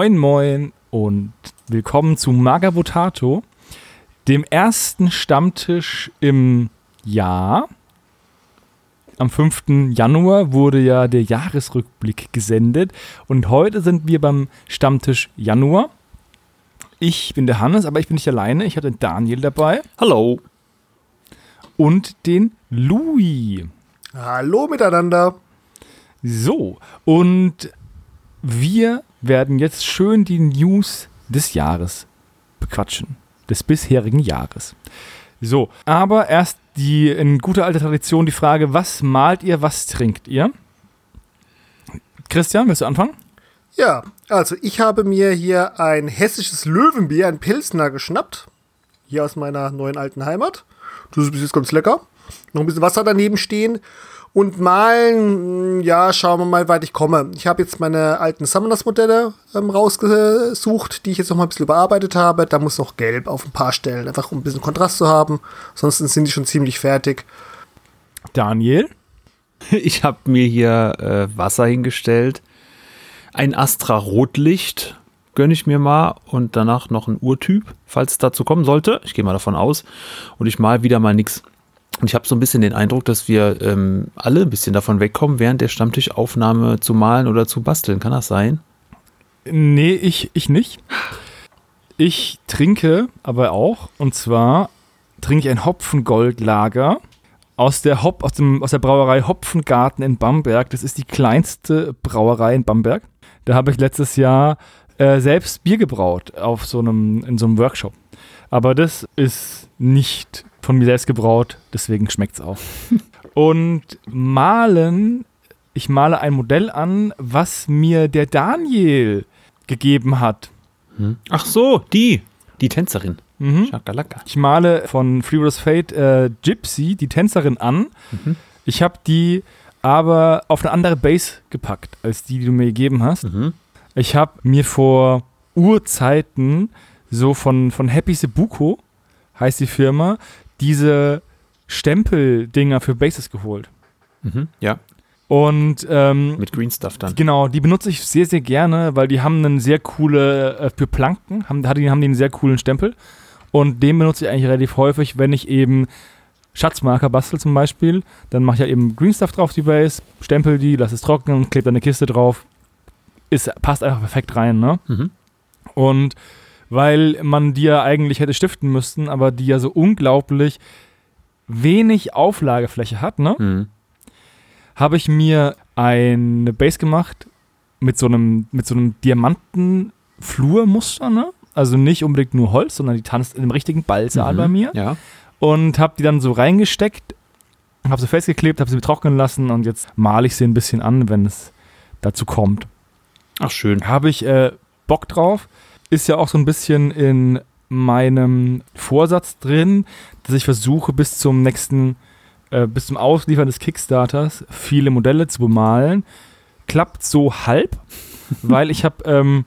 Moin Moin und willkommen zu Magabotato, dem ersten Stammtisch im Jahr. Am 5. Januar wurde ja der Jahresrückblick gesendet und heute sind wir beim Stammtisch Januar. Ich bin der Hannes, aber ich bin nicht alleine. Ich habe den Daniel dabei. Hallo. Und den Louis. Hallo miteinander. So, und wir werden jetzt schön die News des Jahres bequatschen. Des bisherigen Jahres. So, aber erst die in guter alter Tradition die Frage, was malt ihr, was trinkt ihr? Christian, willst du anfangen? Ja, also ich habe mir hier ein hessisches Löwenbier, ein Pilsner geschnappt. Hier aus meiner neuen alten Heimat. Das ist bis jetzt ganz lecker. Noch ein bisschen Wasser daneben stehen. Und malen, ja, schauen wir mal, weit ich komme. Ich habe jetzt meine alten Summoners-Modelle ähm, rausgesucht, die ich jetzt noch mal ein bisschen überarbeitet habe. Da muss noch Gelb auf ein paar Stellen, einfach um ein bisschen Kontrast zu haben. Ansonsten sind die schon ziemlich fertig. Daniel? Ich habe mir hier äh, Wasser hingestellt. Ein Astra Rotlicht gönne ich mir mal und danach noch ein Urtyp, falls es dazu kommen sollte. Ich gehe mal davon aus. Und ich mal wieder mal nichts und ich habe so ein bisschen den Eindruck, dass wir ähm, alle ein bisschen davon wegkommen, während der Stammtischaufnahme zu malen oder zu basteln. Kann das sein? Nee, ich, ich nicht. Ich trinke aber auch, und zwar trinke ich ein Hopfengoldlager aus der, Hop, aus, dem, aus der Brauerei Hopfengarten in Bamberg. Das ist die kleinste Brauerei in Bamberg. Da habe ich letztes Jahr äh, selbst Bier gebraut auf so einem, in so einem Workshop. Aber das ist nicht von mir selbst gebraut, deswegen schmeckt es auch. Und malen, ich male ein Modell an, was mir der Daniel gegeben hat. Hm. Ach so, die, die Tänzerin. Mhm. Ich male von Free Rose Fate äh, Gypsy, die Tänzerin, an. Mhm. Ich habe die aber auf eine andere Base gepackt, als die, die du mir gegeben hast. Mhm. Ich habe mir vor Urzeiten so von, von Happy Sebuko, heißt die Firma, diese Stempeldinger für Bases geholt. Mhm, ja. Und ähm, mit Green Stuff dann. Genau, die benutze ich sehr, sehr gerne, weil die haben einen sehr coole, äh, für Planken, haben, haben die einen sehr coolen Stempel. Und den benutze ich eigentlich relativ häufig, wenn ich eben Schatzmarker bastel zum Beispiel. Dann mache ich ja eben Green Stuff drauf, die Base, stempel die, lass es trocknen, klebe dann eine Kiste drauf. Ist, passt einfach perfekt rein, ne? Mhm. Und weil man die ja eigentlich hätte stiften müssen, aber die ja so unglaublich wenig Auflagefläche hat, ne? Mhm. Habe ich mir eine Base gemacht mit so einem, mit so einem Diamanten-Flurmuster, ne? Also nicht unbedingt nur Holz, sondern die tanzt in dem richtigen Ballsaal mhm. bei mir. Ja. Und habe die dann so reingesteckt, habe sie festgeklebt, habe sie trocknen lassen und jetzt male ich sie ein bisschen an, wenn es dazu kommt. Ach schön. Habe ich äh, Bock drauf ist ja auch so ein bisschen in meinem Vorsatz drin, dass ich versuche bis zum nächsten, äh, bis zum Ausliefern des Kickstarters viele Modelle zu bemalen. Klappt so halb, weil ich habe ähm,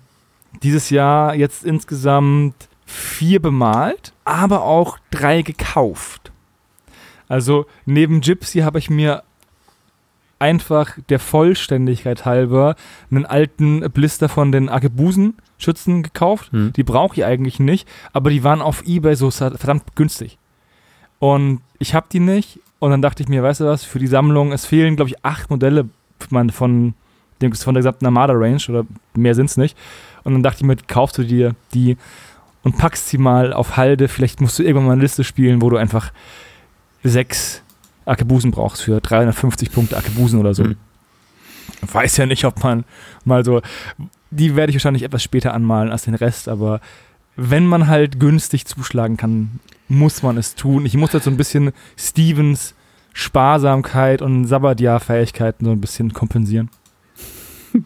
dieses Jahr jetzt insgesamt vier bemalt, aber auch drei gekauft. Also neben Gypsy habe ich mir einfach der Vollständigkeit halber einen alten Blister von den Akebusen Schützen gekauft. Hm. Die brauche ich eigentlich nicht, aber die waren auf Ebay so verdammt günstig. Und ich habe die nicht. Und dann dachte ich mir, weißt du was, für die Sammlung, es fehlen, glaube ich, acht Modelle von, von, dem, von der gesamten Armada-Range oder mehr sind es nicht. Und dann dachte ich mir, kaufst du dir die und packst sie mal auf Halde. Vielleicht musst du irgendwann mal eine Liste spielen, wo du einfach sechs Akebusen brauchst für 350 Punkte Akebusen oder so. Hm. Weiß ja nicht, ob man mal so die werde ich wahrscheinlich etwas später anmalen als den Rest, aber wenn man halt günstig zuschlagen kann, muss man es tun. Ich muss jetzt so ein bisschen Stevens Sparsamkeit und Sabbatjahr-Fähigkeiten so ein bisschen kompensieren.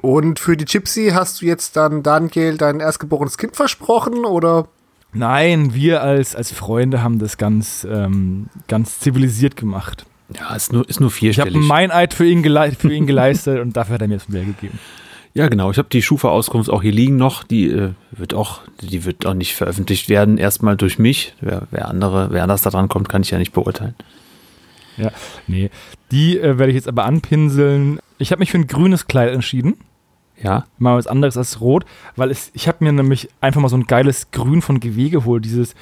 Und für die Gypsy hast du jetzt dann Daniel dein erstgeborenes Kind versprochen oder? Nein, wir als, als Freunde haben das ganz, ähm, ganz zivilisiert gemacht. Ja, ist nur, ist nur vierstellig. Ich habe mein Eid für ihn, gele für ihn geleistet und dafür hat er mir das Modell gegeben. Ja, genau. Ich habe die Schufa-Auskunft auch hier liegen noch. Die äh, wird auch, die wird auch nicht veröffentlicht werden. Erstmal durch mich. Wer, wer andere, wer anders da dran kommt, kann ich ja nicht beurteilen. Ja, nee. Die äh, werde ich jetzt aber anpinseln. Ich habe mich für ein grünes Kleid entschieden. Ja. Mal was anderes als rot, weil es, ich habe mir nämlich einfach mal so ein geiles Grün von GW geholt, dieses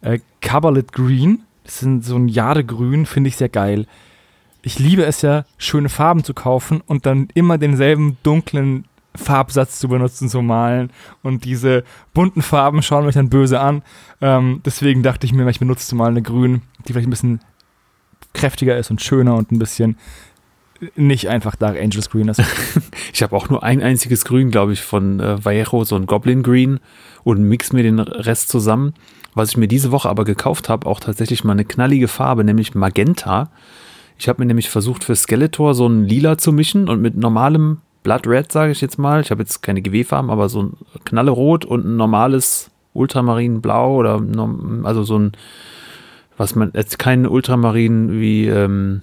äh, Cabalet Green. Das sind so ein Jadegrün, finde ich sehr geil. Ich liebe es ja, schöne Farben zu kaufen und dann immer denselben dunklen Farbsatz zu benutzen, zu malen. Und diese bunten Farben schauen mich dann böse an. Ähm, deswegen dachte ich mir, ich benutze mal eine Grün, die vielleicht ein bisschen kräftiger ist und schöner und ein bisschen nicht einfach Dark Angels Green ist. Ich habe auch nur ein einziges Grün, glaube ich, von äh, Vallejo, so ein Goblin Green und mix mir den Rest zusammen. Was ich mir diese Woche aber gekauft habe, auch tatsächlich mal eine knallige Farbe, nämlich Magenta. Ich habe mir nämlich versucht für Skeletor so ein Lila zu mischen und mit normalem Blood Red, sage ich jetzt mal. Ich habe jetzt keine GW-Farben, aber so ein Knallerot und ein normales Ultramarinblau oder also so ein, was man jetzt kein Ultramarin wie ähm,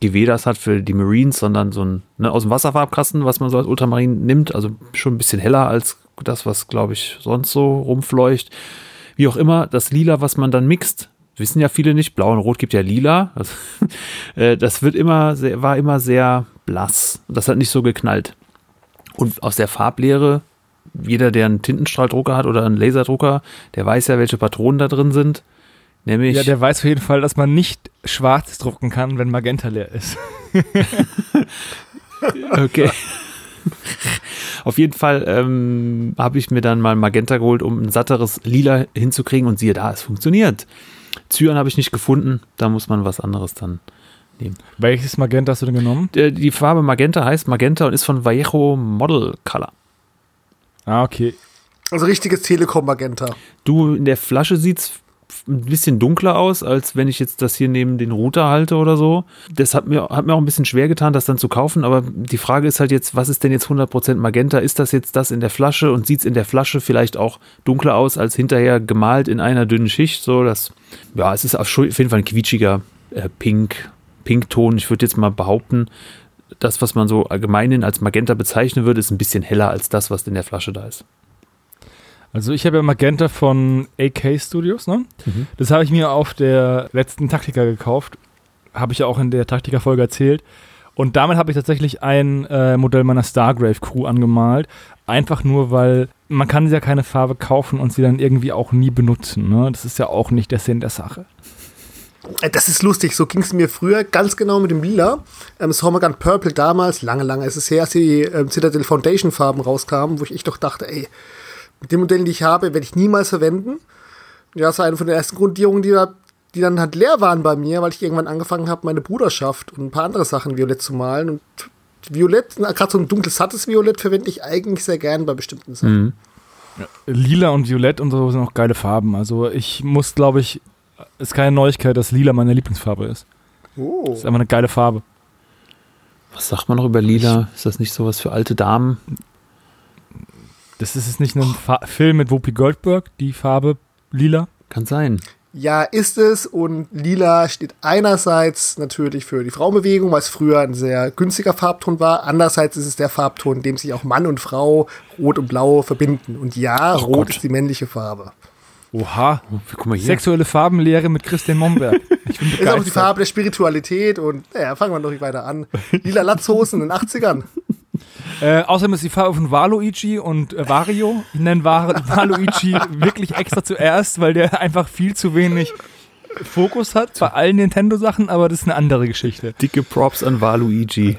GW das hat für die Marines, sondern so ein ne, aus dem Wasserfarbkasten, was man so als Ultramarin nimmt, also schon ein bisschen heller als das, was glaube ich sonst so rumfleucht. Wie auch immer, das Lila, was man dann mixt, wissen ja viele nicht, Blau und Rot gibt ja Lila. Das, äh, das wird immer sehr, war immer sehr blass. Das hat nicht so geknallt. Und aus der Farblehre, jeder, der einen Tintenstrahldrucker hat oder einen Laserdrucker, der weiß ja, welche Patronen da drin sind. Nämlich ja, der weiß auf jeden Fall, dass man nicht schwarz drucken kann, wenn Magenta leer ist. Okay. Auf jeden Fall ähm, habe ich mir dann mal Magenta geholt, um ein satteres Lila hinzukriegen und siehe da, es funktioniert. Zyan habe ich nicht gefunden, da muss man was anderes dann nehmen. Welches Magenta hast du denn genommen? Der, die Farbe Magenta heißt Magenta und ist von Vallejo Model Color. Ah, okay. Also richtiges Telekom-Magenta. Du, in der Flasche sieht es ein bisschen dunkler aus, als wenn ich jetzt das hier neben den Router halte oder so. Das hat mir, hat mir auch ein bisschen schwer getan, das dann zu kaufen, aber die Frage ist halt jetzt, was ist denn jetzt 100% Magenta? Ist das jetzt das in der Flasche und sieht es in der Flasche vielleicht auch dunkler aus, als hinterher gemalt in einer dünnen Schicht? So, das, ja, es ist auf jeden Fall ein quietschiger äh, Pink, Pinkton. Ich würde jetzt mal behaupten, das, was man so allgemein als Magenta bezeichnen würde, ist ein bisschen heller als das, was in der Flasche da ist. Also ich habe ja Magenta von AK Studios, ne? Mhm. Das habe ich mir auf der letzten Taktika gekauft. Habe ich ja auch in der Taktika-Folge erzählt. Und damit habe ich tatsächlich ein äh, Modell meiner Stargrave Crew angemalt. Einfach nur, weil man kann ja keine Farbe kaufen und sie dann irgendwie auch nie benutzen. Ne? Das ist ja auch nicht der Sinn der Sache. Äh, Das ist lustig, so ging es mir früher ganz genau mit dem Lila. Ähm, Sommergun Purple damals, lange, lange ist es her, als die ähm, Citadel Foundation Farben rauskamen, wo ich echt doch dachte, ey, mit den Modellen, die ich habe, werde ich niemals verwenden. Ja, das war eine von den ersten Grundierungen, die, da, die dann halt leer waren bei mir, weil ich irgendwann angefangen habe, meine Bruderschaft und ein paar andere Sachen violett zu malen. Und Violett, gerade so ein dunkles, sattes Violett verwende ich eigentlich sehr gern bei bestimmten Sachen. Lila und Violett und so sind auch geile Farben. Also ich muss, glaube ich, ist keine Neuigkeit, dass Lila meine Lieblingsfarbe ist. Oh. Das ist einfach eine geile Farbe. Was sagt man noch über Lila? Ist das nicht sowas für alte Damen? Das ist es nicht ein Fa Film mit Whoopi Goldberg, die Farbe Lila? Kann sein. Ja, ist es. Und lila steht einerseits natürlich für die Frauenbewegung, weil es früher ein sehr günstiger Farbton war. Andererseits ist es der Farbton, in dem sich auch Mann und Frau, Rot und Blau, verbinden. Und ja, Oh Rot Gott. ist die männliche Farbe. Oha. Oh, guck mal hier. Sexuelle Farbenlehre mit Christian Momberg. Ich bin Ist auch die begeistert. Farbe der Spiritualität und naja, fangen wir noch nicht weiter an. Lila Latzhosen in den 80ern. Äh, außerdem ist die Farbe von Waluigi und äh, Wario. Ich nenne Wa- Waluigi wirklich extra zuerst, weil der einfach viel zu wenig Fokus hat bei allen Nintendo-Sachen, aber das ist eine andere Geschichte. Dicke Props an Waluigi.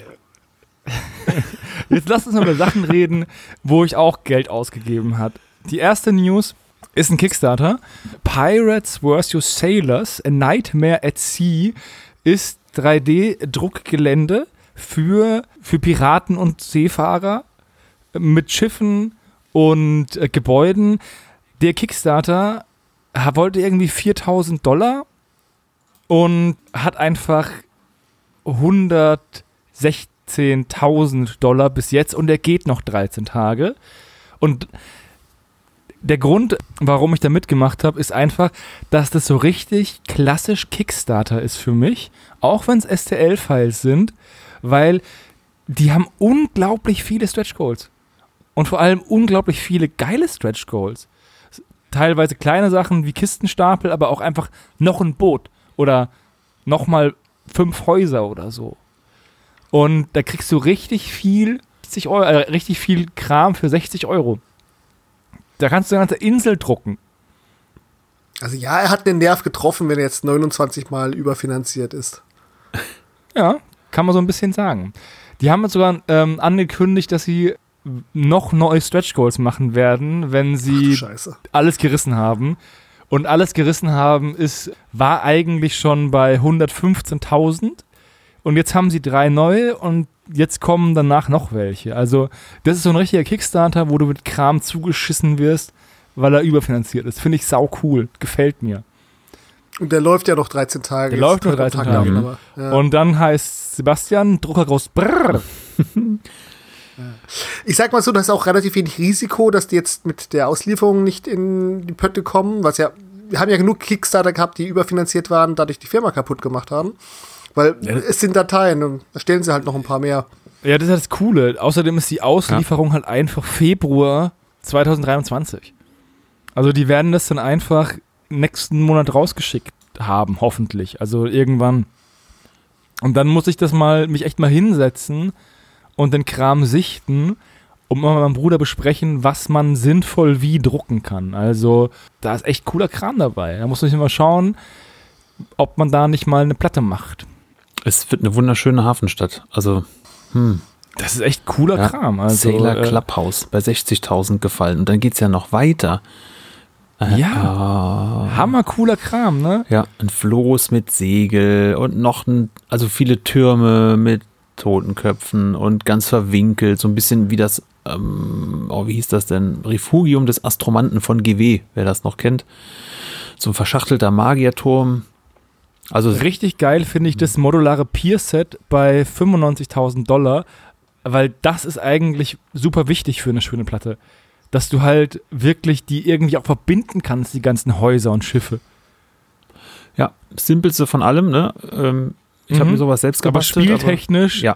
Jetzt lasst uns mal über Sachen reden, wo ich auch Geld ausgegeben habe. Die erste News ist ein Kickstarter. Pirates vs. Sailors, A Nightmare at Sea ist 3D-Druckgelände für, für Piraten und Seefahrer mit Schiffen und äh, Gebäuden. Der Kickstarter wollte irgendwie 4000 Dollar und hat einfach 116.000 Dollar bis jetzt und er geht noch 13 Tage. Und der Grund, warum ich da mitgemacht habe, ist einfach, dass das so richtig klassisch Kickstarter ist für mich, auch wenn es STL-Files sind, weil die haben unglaublich viele Stretch Goals. Und vor allem unglaublich viele geile Stretch Goals. Teilweise kleine Sachen wie Kistenstapel, aber auch einfach noch ein Boot oder nochmal fünf Häuser oder so. Und da kriegst du richtig viel 60 Euro, äh, richtig viel Kram für 60 Euro. Da kannst du eine ganze Insel drucken. Also ja, er hat den Nerv getroffen, wenn er jetzt 29 Mal überfinanziert ist. Ja, kann man so ein bisschen sagen. Die haben jetzt sogar ähm, angekündigt, dass sie noch neue Stretch Goals machen werden, wenn sie alles gerissen haben. Und alles gerissen haben ist, war eigentlich schon bei 115.000. Und jetzt haben sie drei neue und jetzt kommen danach noch welche. Also, das ist so ein richtiger Kickstarter, wo du mit Kram zugeschissen wirst, weil er überfinanziert ist. Finde ich sau cool. Gefällt mir. Und der läuft ja noch 13 Tage. Der läuft nur drei 13 Tage, aber, ja. Und dann heißt Sebastian, Drucker groß, brrr. Ich sag mal so, da ist auch relativ wenig Risiko, dass die jetzt mit der Auslieferung nicht in die Pötte kommen, was ja, wir haben ja genug Kickstarter gehabt, die überfinanziert waren, dadurch die Firma kaputt gemacht haben. Weil Ja. es sind Dateien und da stellen sie halt noch ein paar mehr. Ja, das ist das Coole. Außerdem ist die Auslieferung halt einfach Februar 2023. Also die werden das dann einfach nächsten Monat rausgeschickt haben, hoffentlich. Also irgendwann. Und dann muss ich das mal, mich echt mal hinsetzen und den Kram sichten und mal mit meinem Bruder besprechen, was man sinnvoll wie drucken kann. Also da ist echt cooler Kram dabei. Da muss man sich mal schauen, ob man da nicht mal eine Platte macht. Es wird eine wunderschöne Hafenstadt. Also, hm. Das ist echt cooler Ja, Kram. Also, Sailor äh, Clubhouse bei 60.000 gefallen. Und dann geht es ja noch weiter. Ja. ah. Hammer cooler Kram, ne? Ja, ein Floß mit Segel und noch ein, also viele Türme mit Totenköpfen und ganz verwinkelt, so ein bisschen wie das, ähm, oh, wie hieß das denn? Refugium des Astromanten von GW, wer das noch kennt. So ein verschachtelter Magierturm. Also Richtig geil finde ich das modulare Pier-Set bei 95.000 Dollar, weil das ist eigentlich super wichtig für eine schöne Platte. Dass du halt wirklich die irgendwie auch verbinden kannst, die ganzen Häuser und Schiffe. ja, simpelste von allem, ne? Ähm, ich habe Mhm. mir sowas selbst Aber gebastelt. spieltechnisch ja,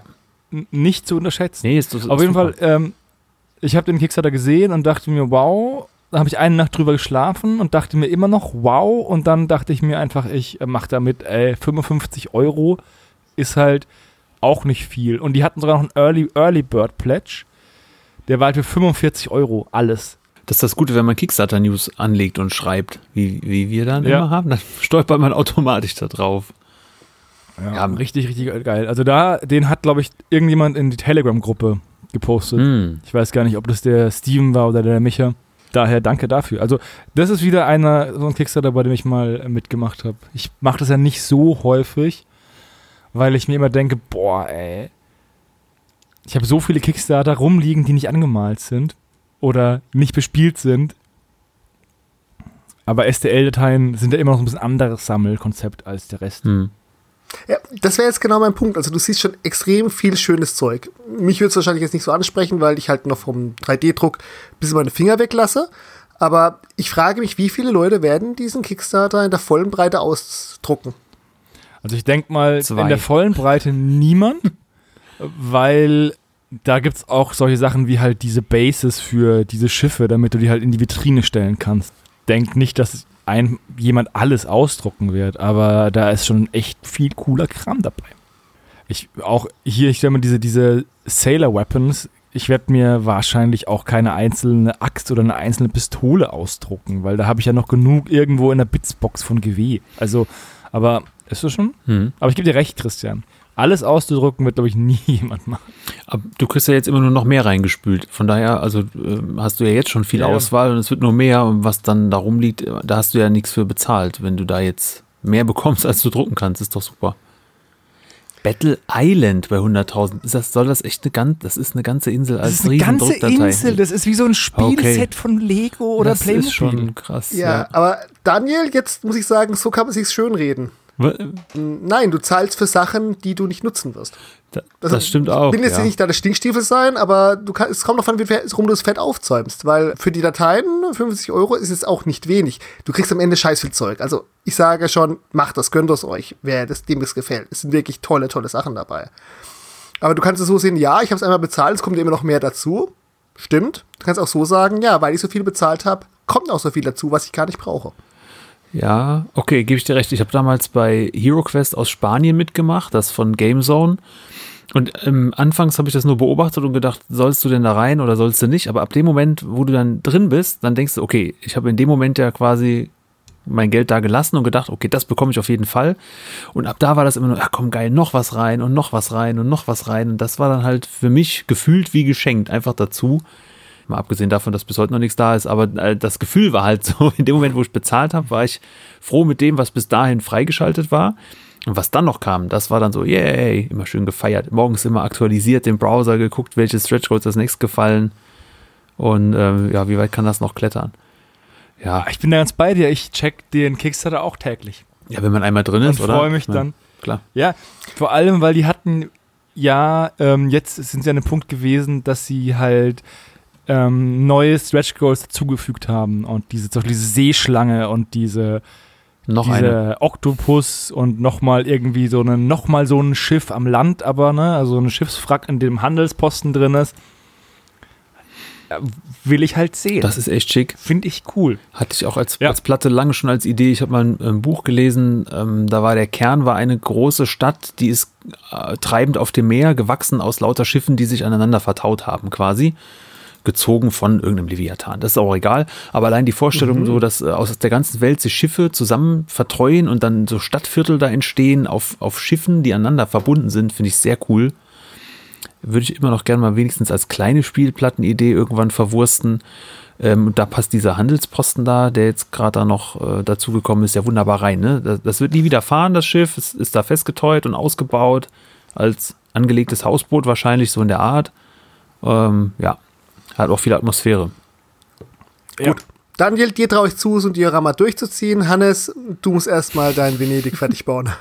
n- nicht zu unterschätzen. nee, ist, ist Auf jeden super. Fall, ähm, ich habe den Kickstarter gesehen und dachte mir, wow. Da habe ich eine Nacht drüber geschlafen und dachte mir immer noch, wow. Und dann dachte ich mir einfach, ich äh, mache damit, ey, 55 Euro ist halt auch nicht viel. Und die hatten sogar noch einen Early, Early Bird Pledge. Der war halt für 45 Euro alles. Das ist das Gute, wenn man Kickstarter-News anlegt und schreibt, wie, wie wir dann Ja. immer haben, dann stolpert man automatisch da drauf. Ja, richtig, richtig geil. Also da, den hat, glaube ich, irgendjemand in die Telegram-Gruppe gepostet. Hm. Ich weiß gar nicht, ob das der Steven war oder der Micha. Daher danke dafür. Also, das ist wieder einer, so ein Kickstarter, bei dem ich mal mitgemacht habe. Ich mache das ja nicht so häufig, weil ich mir immer denke, boah, ey. Ich habe so viele Kickstarter rumliegen, die nicht angemalt sind oder nicht bespielt sind. Aber STL-Dateien sind ja immer noch so ein bisschen anderes Sammelkonzept als der Rest. Hm. Ja, das wäre jetzt genau mein Punkt. Also du siehst schon extrem viel schönes Zeug. Mich würde es wahrscheinlich jetzt nicht so ansprechen, weil ich halt noch vom 3D-Druck bis meine Finger weglasse. Aber ich frage mich, wie viele Leute werden diesen Kickstarter in der vollen Breite ausdrucken? Also ich denke mal, Zwei. in der vollen Breite niemand, weil da gibt es auch solche Sachen wie halt diese Bases für diese Schiffe, damit du die halt in die Vitrine stellen kannst. Denk nicht, dass ein, jemand alles ausdrucken wird, aber da ist schon echt viel cooler Kram dabei. Ich auch hier, ich stelle mir diese, diese Sailor Weapons, ich werde mir wahrscheinlich auch keine einzelne Axt oder eine einzelne Pistole ausdrucken, weil da habe ich ja noch genug irgendwo in der Bitsbox von GW. Also, aber ist das schon? Hm. Aber ich gebe dir recht, Christian. Alles auszudrucken wird, glaube ich, nie jemand machen. Aber du kriegst ja jetzt immer nur noch mehr reingespült. Von daher, also ähm, hast du ja jetzt schon viel Ja, ja. Auswahl und es wird nur mehr. Und was dann da rumliegt, äh, da hast du ja nichts für bezahlt. Wenn du da jetzt mehr bekommst, als du drucken kannst, ist doch super. Battle Island bei 100.000. Ist Das, soll das echt eine ganze, das ist eine ganze Insel als Riesendruckdatei. Das ist wie so ein Spielset von Lego oder das ist schon krass. Ja, aber Daniel, jetzt muss ich sagen, so kann man sich schönreden. Ja. Nein, du zahlst für Sachen, die du nicht nutzen wirst. Da- Also, Das stimmt auch. Ich will jetzt ja. nicht deine Stinkstiefel sein, aber du kann, es kommt davon, wie viel- rum du das Fett aufzäumst. Weil für die Dateien 50 Euro ist es auch nicht wenig. Du kriegst am Ende scheiß viel Zeug. Also ich sage schon, macht das, gönnt es euch, wer das, dem das gefällt. Es sind wirklich tolle, tolle Sachen dabei. Aber du kannst es so sehen, ja, ich habe es einmal bezahlt, es kommt immer noch mehr dazu. Stimmt. Du kannst auch so sagen, ja, weil ich so viel bezahlt habe, kommt auch so viel dazu, was ich gar nicht brauche. Ja, okay, gebe ich dir recht. Ich habe damals bei HeroQuest aus Spanien mitgemacht, das von GameZone. Und ähm, anfangs habe ich das nur beobachtet und gedacht, sollst du denn da rein oder sollst du nicht? Aber ab dem Moment, wo du dann drin bist, dann denkst du, okay, ich habe in dem Moment ja quasi mein Geld da gelassen und gedacht, okay, das bekomme ich auf jeden Fall. Und ab da war das immer nur, ach komm, geil, noch was rein und noch was rein und noch was rein. Und das war dann halt für mich gefühlt wie geschenkt, einfach dazu. Mal abgesehen davon, dass bis heute noch nichts da ist, aber äh, das Gefühl war halt so, in dem Moment, wo ich bezahlt habe, war ich froh mit dem, was bis dahin freigeschaltet war. Und was dann noch kam, das war dann so, yay, immer schön gefeiert. Morgens immer aktualisiert, den Browser geguckt, welche Stretch Goals das nächste gefallen. Und ähm, ja, wie weit kann das noch klettern? Ja. Ich bin da ganz bei dir. Ich check den Kickstarter auch täglich. Ja, wenn man einmal drin ist, oder? freue mich ja, dann. Klar. Ja, vor allem, weil die hatten ja, ähm, jetzt sind sie an dem Punkt gewesen, dass sie halt ähm, neue Stretch Goals dazugefügt haben und diese, zum Beispiel diese Seeschlange und diese Noch diese eine. Oktopus und nochmal irgendwie so eine, nochmal so ein Schiff am Land, aber, ne, also ein Schiffswrack, in dem Handelsposten drin ist. Ja, Will ich halt sehen. Das ist echt schick. finde ich cool. Hatte ich auch als, Ja. als Platte lange schon als Idee. Ich habe mal ein, ein Buch gelesen, ähm, da war der Kern war eine große Stadt, die ist äh, treibend auf dem Meer, gewachsen aus lauter Schiffen, die sich aneinander vertaut haben quasi. Gezogen von irgendeinem Leviathan. Das ist auch egal. Aber allein die Vorstellung, so, dass äh, aus der ganzen Welt sich Schiffe zusammen vertreuen und dann so Stadtviertel da entstehen auf, auf Schiffen, die aneinander verbunden sind, finde ich sehr cool. Würde ich immer noch gerne mal wenigstens als kleine Spielplattenidee irgendwann verwursten. Ähm, und da passt dieser Handelsposten da, der jetzt gerade da noch äh, dazugekommen ist, ja wunderbar rein. Ne? Das, das wird nie wieder fahren, das Schiff. Es ist da festgeteut und ausgebaut als angelegtes Hausboot wahrscheinlich, so in der Art. Ähm, ja, hat auch viel Atmosphäre. Gut. Daniel, dir traue ich zu, so ein Diorama durchzuziehen. Hannes, du musst erstmal dein Venedig fertig bauen.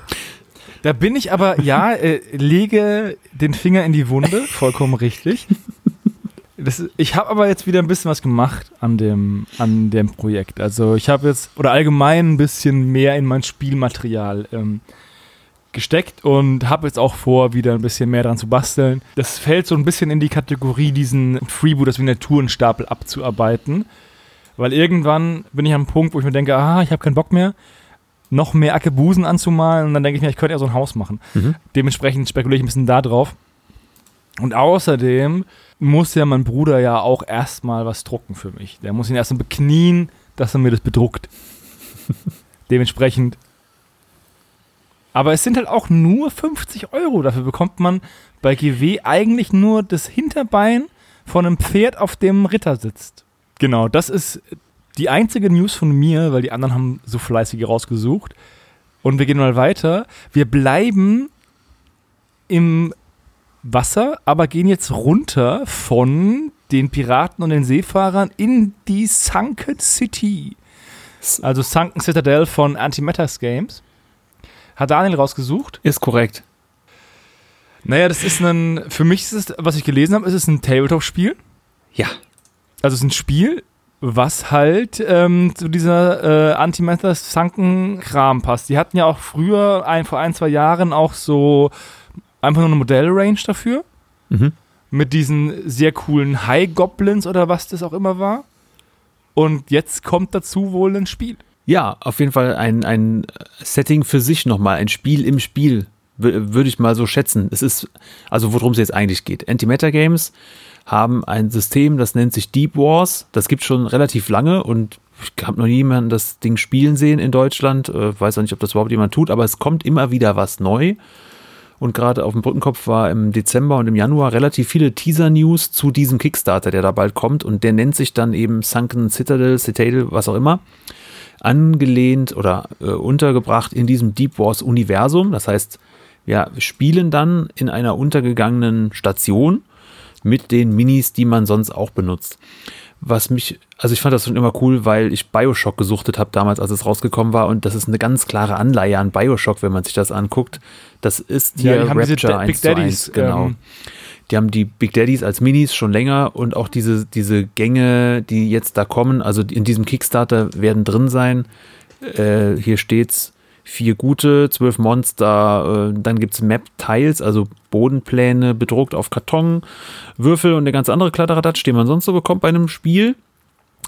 Da bin ich aber, ja, äh, lege den Finger in die Wunde, vollkommen richtig. Das, ich habe aber jetzt wieder ein bisschen was gemacht an dem, an dem Projekt. Also ich habe jetzt, oder allgemein ein bisschen mehr in mein Spielmaterial ähm, gesteckt und habe jetzt auch vor, wieder ein bisschen mehr dran zu basteln. Das fällt so ein bisschen in die Kategorie, diesen Freeboot, das Miniaturenstapel abzuarbeiten. Weil irgendwann bin ich am Punkt, wo ich mir denke, ah, ich habe keinen Bock mehr, noch mehr Ackebusen anzumalen. Und dann denke ich mir, ich könnte ja so ein Haus machen. Mhm. Dementsprechend spekuliere ich ein bisschen da drauf. Und außerdem muss ja mein Bruder ja auch erstmal was drucken für mich. Der muss ihn erstmal beknien, dass er mir das bedruckt. Dementsprechend. Aber es sind halt auch nur 50 Euro. Dafür bekommt man bei GW eigentlich nur das Hinterbein von einem Pferd, auf dem Ritter sitzt. Genau, das ist die einzige News von mir, weil die anderen haben so fleißig rausgesucht. Und wir gehen mal weiter. Wir bleiben im Wasser, aber gehen jetzt runter von den Piraten und den Seefahrern in die Sunken City. Also Sunken Citadel von Antimatters Games. Hat Daniel rausgesucht. Ist korrekt. Naja, das ist ein, für mich ist es, was ich gelesen habe, ist es ein Tabletop-Spiel. Ja. Also es ist ein Spiel, was halt ähm, zu dieser äh, Antimatters Sunken Kram passt. Die hatten ja auch früher, ein, vor ein, zwei Jahren, auch so einfach nur eine Modellrange dafür. Mhm. Mit diesen sehr coolen High Goblins oder was das auch immer war. Und jetzt kommt dazu wohl ein Spiel. Ja, auf jeden Fall ein, ein Setting für sich nochmal, ein Spiel im Spiel, wür- würde ich mal so schätzen. Es ist, also worum es jetzt eigentlich geht. Antimatter Games haben ein System, das nennt sich Deep Wars. Das gibt schon relativ lange und ich habe noch niemanden das Ding spielen sehen in Deutschland. Äh, weiß auch nicht, ob das überhaupt jemand tut, aber es kommt immer wieder was neu. Und gerade auf dem Brückenkopf war im Dezember und im Januar relativ viele Teaser-News zu diesem Kickstarter, der da bald kommt. Und der nennt sich dann eben Sunken Citadel, Citadel, was auch immer angelehnt oder äh, untergebracht in diesem Deep Wars Universum. Das heißt, wir spielen dann in einer untergegangenen Station mit den Minis, die man sonst auch benutzt. Was mich, also ich fand das schon immer cool, weil ich Bioshock gesuchtet habe damals, als es rausgekommen war und das ist eine ganz klare Anleihe an Bioshock, wenn man sich das anguckt. Das ist hier Ja, die diese Rapture Da- 1 Big zu 1, Daddies, genau. ähm, Die haben die Big Daddies als Minis schon länger und auch diese, diese Gänge, die jetzt da kommen, also in diesem Kickstarter werden drin sein. Äh, hier steht's vier gute, zwölf Monster, äh, dann gibt's Map-Tiles, also Bodenpläne bedruckt auf Karton, Würfel und eine ganz andere Kladderadatsch, die man sonst so bekommt bei einem Spiel.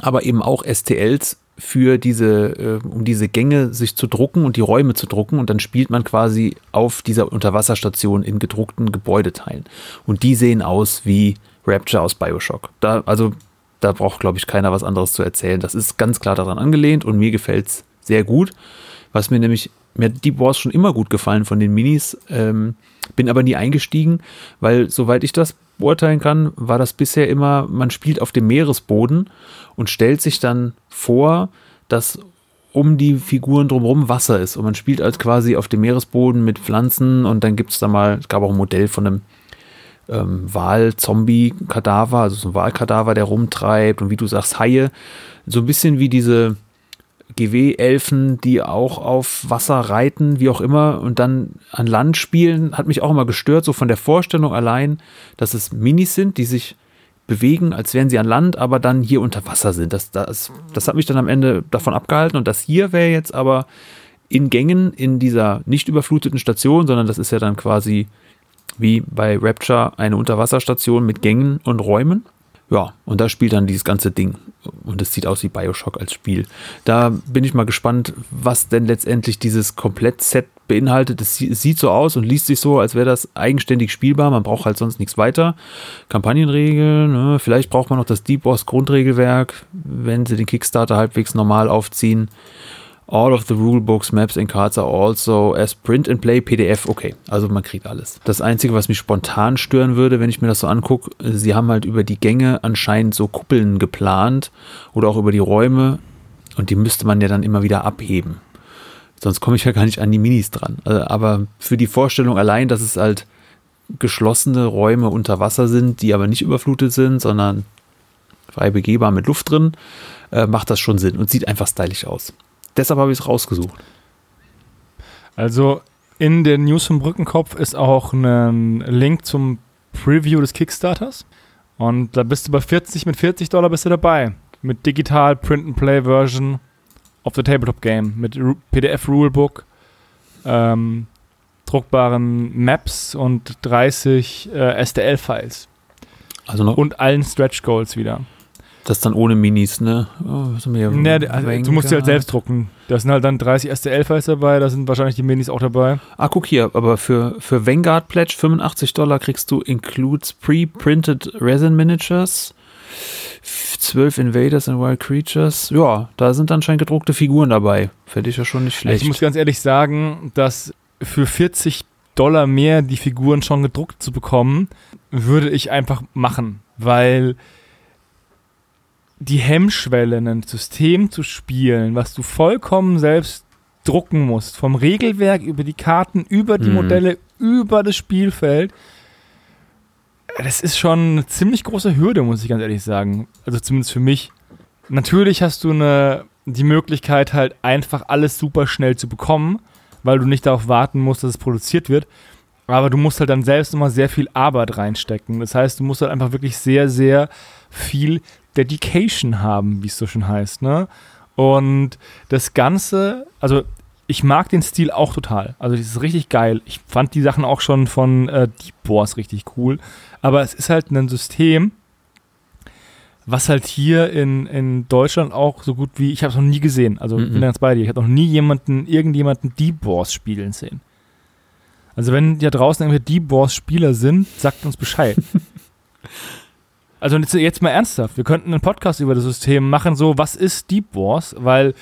Aber eben auch STLs für diese, äh, um diese Gänge sich zu drucken und die Räume zu drucken und dann spielt man quasi auf dieser Unterwasserstation in gedruckten Gebäudeteilen. Und die sehen aus wie Rapture aus Bioshock. Da, also, da braucht, glaube ich, keiner was anderes zu erzählen. Das ist ganz klar daran angelehnt und mir gefällt es sehr gut. Was mir nämlich, mir hat Deep Wars schon immer gut gefallen von den Minis, ähm, bin aber nie eingestiegen, weil, soweit ich das beurteilen kann, war das bisher immer, man spielt auf dem Meeresboden und stellt sich dann vor, dass um die Figuren drumherum Wasser ist. Und man spielt als quasi auf dem Meeresboden mit Pflanzen und dann gibt es da mal, es gab auch ein Modell von einem ähm, Wal-Zombie-Kadaver, also so ein Wahlkadaver, der rumtreibt und wie du sagst, Haie. So ein bisschen wie diese GW-Elfen, die auch auf Wasser reiten, wie auch immer, und dann an Land spielen, hat mich auch immer gestört, so von der Vorstellung allein, dass es Minis sind, die sich bewegen, als wären sie an Land, aber dann hier unter Wasser sind. Das, das, das hat mich dann am Ende davon abgehalten. Und das hier wäre jetzt aber in Gängen in dieser nicht überfluteten Station, sondern das ist ja dann quasi wie bei Rapture eine Unterwasserstation mit Gängen und Räumen. Ja, und da spielt dann dieses ganze Ding. Und es sieht aus wie Bioshock als Spiel. Da bin ich mal gespannt, was denn letztendlich dieses Komplettset beinhaltet. Es sieht so aus und liest sich so, als wäre das eigenständig spielbar. Man braucht halt sonst nichts weiter. Kampagnenregeln, ne? vielleicht braucht man noch das Deep Wars Grundregelwerk, wenn sie den Kickstarter halbwegs normal aufziehen. All of the rulebooks, maps and cards are also as print and play PDF. Okay, also man kriegt alles. Das Einzige, was mich spontan stören würde, wenn ich mir das so angucke, sie haben halt über die Gänge anscheinend so Kuppeln geplant oder auch über die Räume und die müsste man ja dann immer wieder abheben. Sonst komme ich ja gar nicht an die Minis dran. Also, aber für die Vorstellung allein, dass es halt geschlossene Räume unter Wasser sind, die aber nicht überflutet sind, sondern frei begehbar mit Luft drin, äh, macht das schon Sinn und sieht einfach stylisch aus. Deshalb habe ich es rausgesucht. Also in den News vom Brückenkopf ist auch ein Link zum Preview des Kickstarters. Und da bist du bei 40 mit 40 Dollar bist du dabei. Mit digital Print-and-Play-Version of the Tabletop Game. Mit PDF-Rulebook, ähm, druckbaren Maps und 30 äh, STL-Files. Also noch und allen Stretch Goals wieder. Das dann ohne Minis, ne? Oh, nee, also, du musst sie halt selbst drucken. Da sind halt dann 30 STL-Files dabei, da sind wahrscheinlich die Minis auch dabei. Ah, guck hier, aber für, für Vanguard Pledge 85 Dollar kriegst du includes pre-printed Resin Miniatures, 12 Invaders and Wild Creatures. Ja, da sind anscheinend gedruckte Figuren dabei. Fände ich ja schon nicht schlecht. Ich muss ganz ehrlich sagen, dass für 40 Dollar mehr die Figuren schon gedruckt zu bekommen, würde ich einfach machen, weil die Hemmschwelle, ein System zu spielen, was du vollkommen selbst drucken musst, vom Regelwerk über die Karten, über die mhm. Modelle, über das Spielfeld, das ist schon eine ziemlich große Hürde, muss ich ganz ehrlich sagen. Also zumindest für mich. Natürlich hast du eine, die Möglichkeit, halt einfach alles super schnell zu bekommen, weil du nicht darauf warten musst, dass es produziert wird. Aber du musst halt dann selbst immer sehr viel Arbeit reinstecken. Das heißt, du musst halt einfach wirklich sehr, sehr viel Dedication haben, wie es so schön heißt, ne? Und das Ganze, also ich mag den Stil auch total. Also das ist richtig geil. Ich fand die Sachen auch schon von äh, Deep Wars richtig cool. Aber es ist halt ein System, was halt hier in, in Deutschland auch so gut wie, ich habe es noch nie gesehen. Also -mm. bin ganz bei dir. Ich habe noch nie jemanden, irgendjemanden Deep Wars spielen sehen. Also wenn da draußen irgendwelche Deep Wars Spieler sind, sagt uns Bescheid. Also jetzt mal ernsthaft, wir könnten einen Podcast über das System machen, so was ist Deep Wars, weil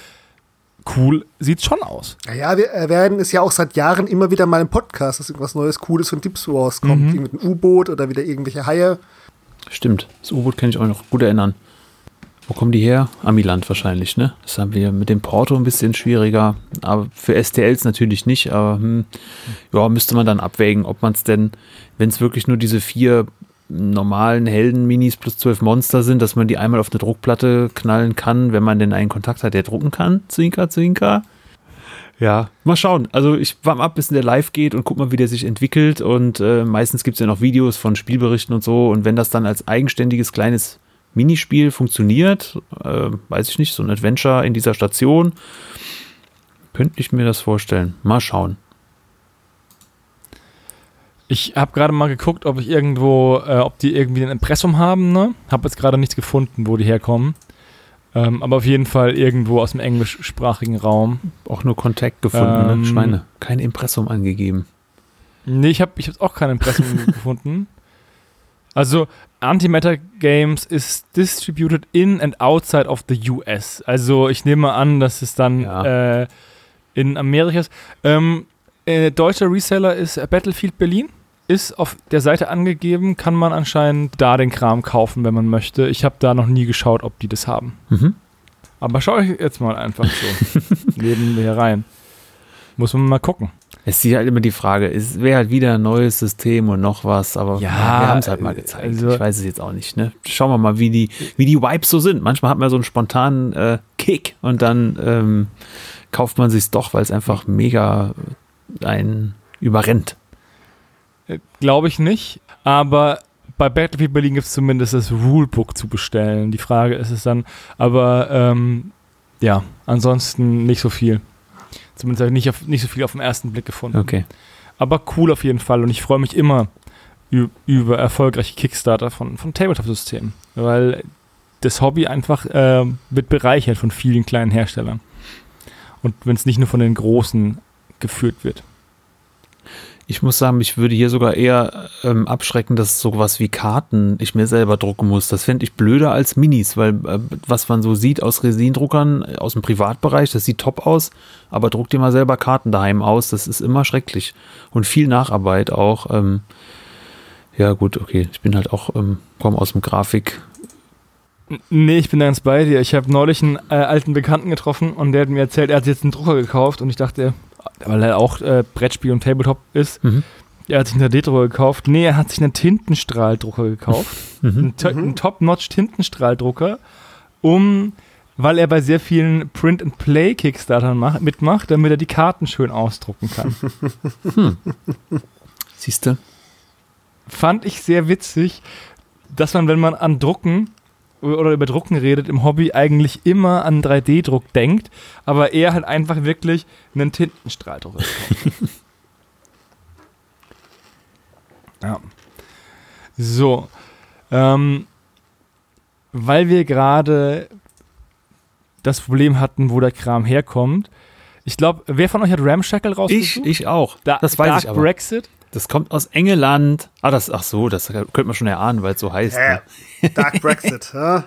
cool sieht schon aus. Naja, wir werden es ja auch seit Jahren immer wieder mal im Podcast, dass irgendwas Neues Cooles von Deep Wars kommt, mhm. mit einem U-Boot oder wieder irgendwelche Haie. Stimmt, das U-Boot kann ich auch noch gut erinnern. Wo kommen die her? Amiland wahrscheinlich, ne? Das haben wir mit dem Porto ein bisschen schwieriger, aber für STLs natürlich nicht, aber hm, ja, müsste man dann abwägen, ob man es denn, wenn es wirklich nur diese vier normalen Helden-Minis plus zwölf Monster sind, dass man die einmal auf eine Druckplatte knallen kann, wenn man denn einen Kontakt hat, der drucken kann. Zwinker, zwinker. Ja, mal schauen. Also ich warte ab, bis der live geht und guck mal, wie der sich entwickelt. Und äh, meistens gibt es ja noch Videos von Spielberichten und so. Und wenn das dann als eigenständiges kleines Minispiel funktioniert, äh, weiß ich nicht, so ein Adventure in dieser Station, könnte ich mir das vorstellen. Mal schauen. Ich habe gerade mal geguckt, ob ich irgendwo, äh, ob die irgendwie ein Impressum haben, ne? Habe jetzt gerade nichts gefunden, wo die herkommen. Ähm, aber auf jeden Fall irgendwo aus dem englischsprachigen Raum. Auch nur Kontakt gefunden, Ähm, ne? Schweine. Kein Impressum angegeben. Nee, ich habe ich hab auch kein Impressum gefunden. Also, Antimatter Games ist distributed in and outside of the US. Also, ich nehme an, dass es dann Ja. äh, in Amerika ist. Ähm, äh, deutscher Reseller ist Battlefield Berlin. Ist auf der Seite angegeben, kann man anscheinend da den Kram kaufen, wenn man möchte. Ich habe da noch nie geschaut, ob die das haben. Mhm. Aber schau ich jetzt mal einfach so neben mir rein. Muss man mal gucken. Es ist halt immer die Frage, es wäre halt wieder ein neues System und noch was, aber Ja, wir haben es halt mal gezeigt. also- ich weiß es jetzt auch nicht. Ne? Schauen wir mal, wie die, wie die Vibes so sind. Manchmal hat man so einen spontanen äh, Kick und dann ähm, kauft man sich doch, weil es einfach mega einen überrennt. Glaube ich nicht, aber bei Battlefield Berlin gibt es zumindest das Rulebook zu bestellen. Die Frage ist es dann, aber ähm, ja, ansonsten nicht so viel. Zumindest habe ich nicht, auf, nicht so viel auf den ersten Blick gefunden. Okay. Aber cool auf jeden Fall und ich freue mich immer über erfolgreiche Kickstarter von, von Tabletop-Systemen, weil das Hobby einfach äh, wird bereichert von vielen kleinen Herstellern. Und wenn es nicht nur von den Großen geführt wird. Ich muss sagen, mich würde hier sogar eher ähm, abschrecken, dass sowas wie Karten ich mir selber drucken muss. Das fände ich blöder als Minis, weil äh, was man so sieht aus Resindruckern äh, aus dem Privatbereich, das sieht top aus, aber druck dir mal selber Karten daheim aus, das ist immer schrecklich. Und viel Nacharbeit auch. Ähm, ja, gut, okay. Ich bin halt auch, ähm, komme aus dem Grafik. Nee, ich bin ganz bei dir. Ich habe neulich einen äh, alten Bekannten getroffen und der hat mir erzählt, er hat jetzt einen Drucker gekauft und ich dachte, weil er auch äh, Brettspiel und Tabletop ist, Mhm. er hat sich einen 3D-Drucker gekauft. Nee, er hat sich einen Tintenstrahldrucker gekauft. Mhm. einen, to- einen Top-Notch Tintenstrahldrucker, um, weil er bei sehr vielen Print-and-Play-Kickstartern mach- mitmacht, damit er die Karten schön ausdrucken kann. Siehst du? Fand ich sehr witzig, dass man, wenn man an Drucken oder über Drucken redet im Hobby, eigentlich immer an 3D-Druck denkt, aber er halt einfach wirklich einen Tintenstrahldrucker ja. So. Ähm, weil wir gerade das Problem hatten, wo der Kram herkommt. Ich glaube, wer von euch hat Ramshackle Ich, rausgesucht? ich auch. Da- das weiß Dark ich aber. Brexit? Das kommt aus England. Ah, das, ach so, das könnte man schon erahnen, weil es so heißt. Hä? Ne? Dark Brexit. ja?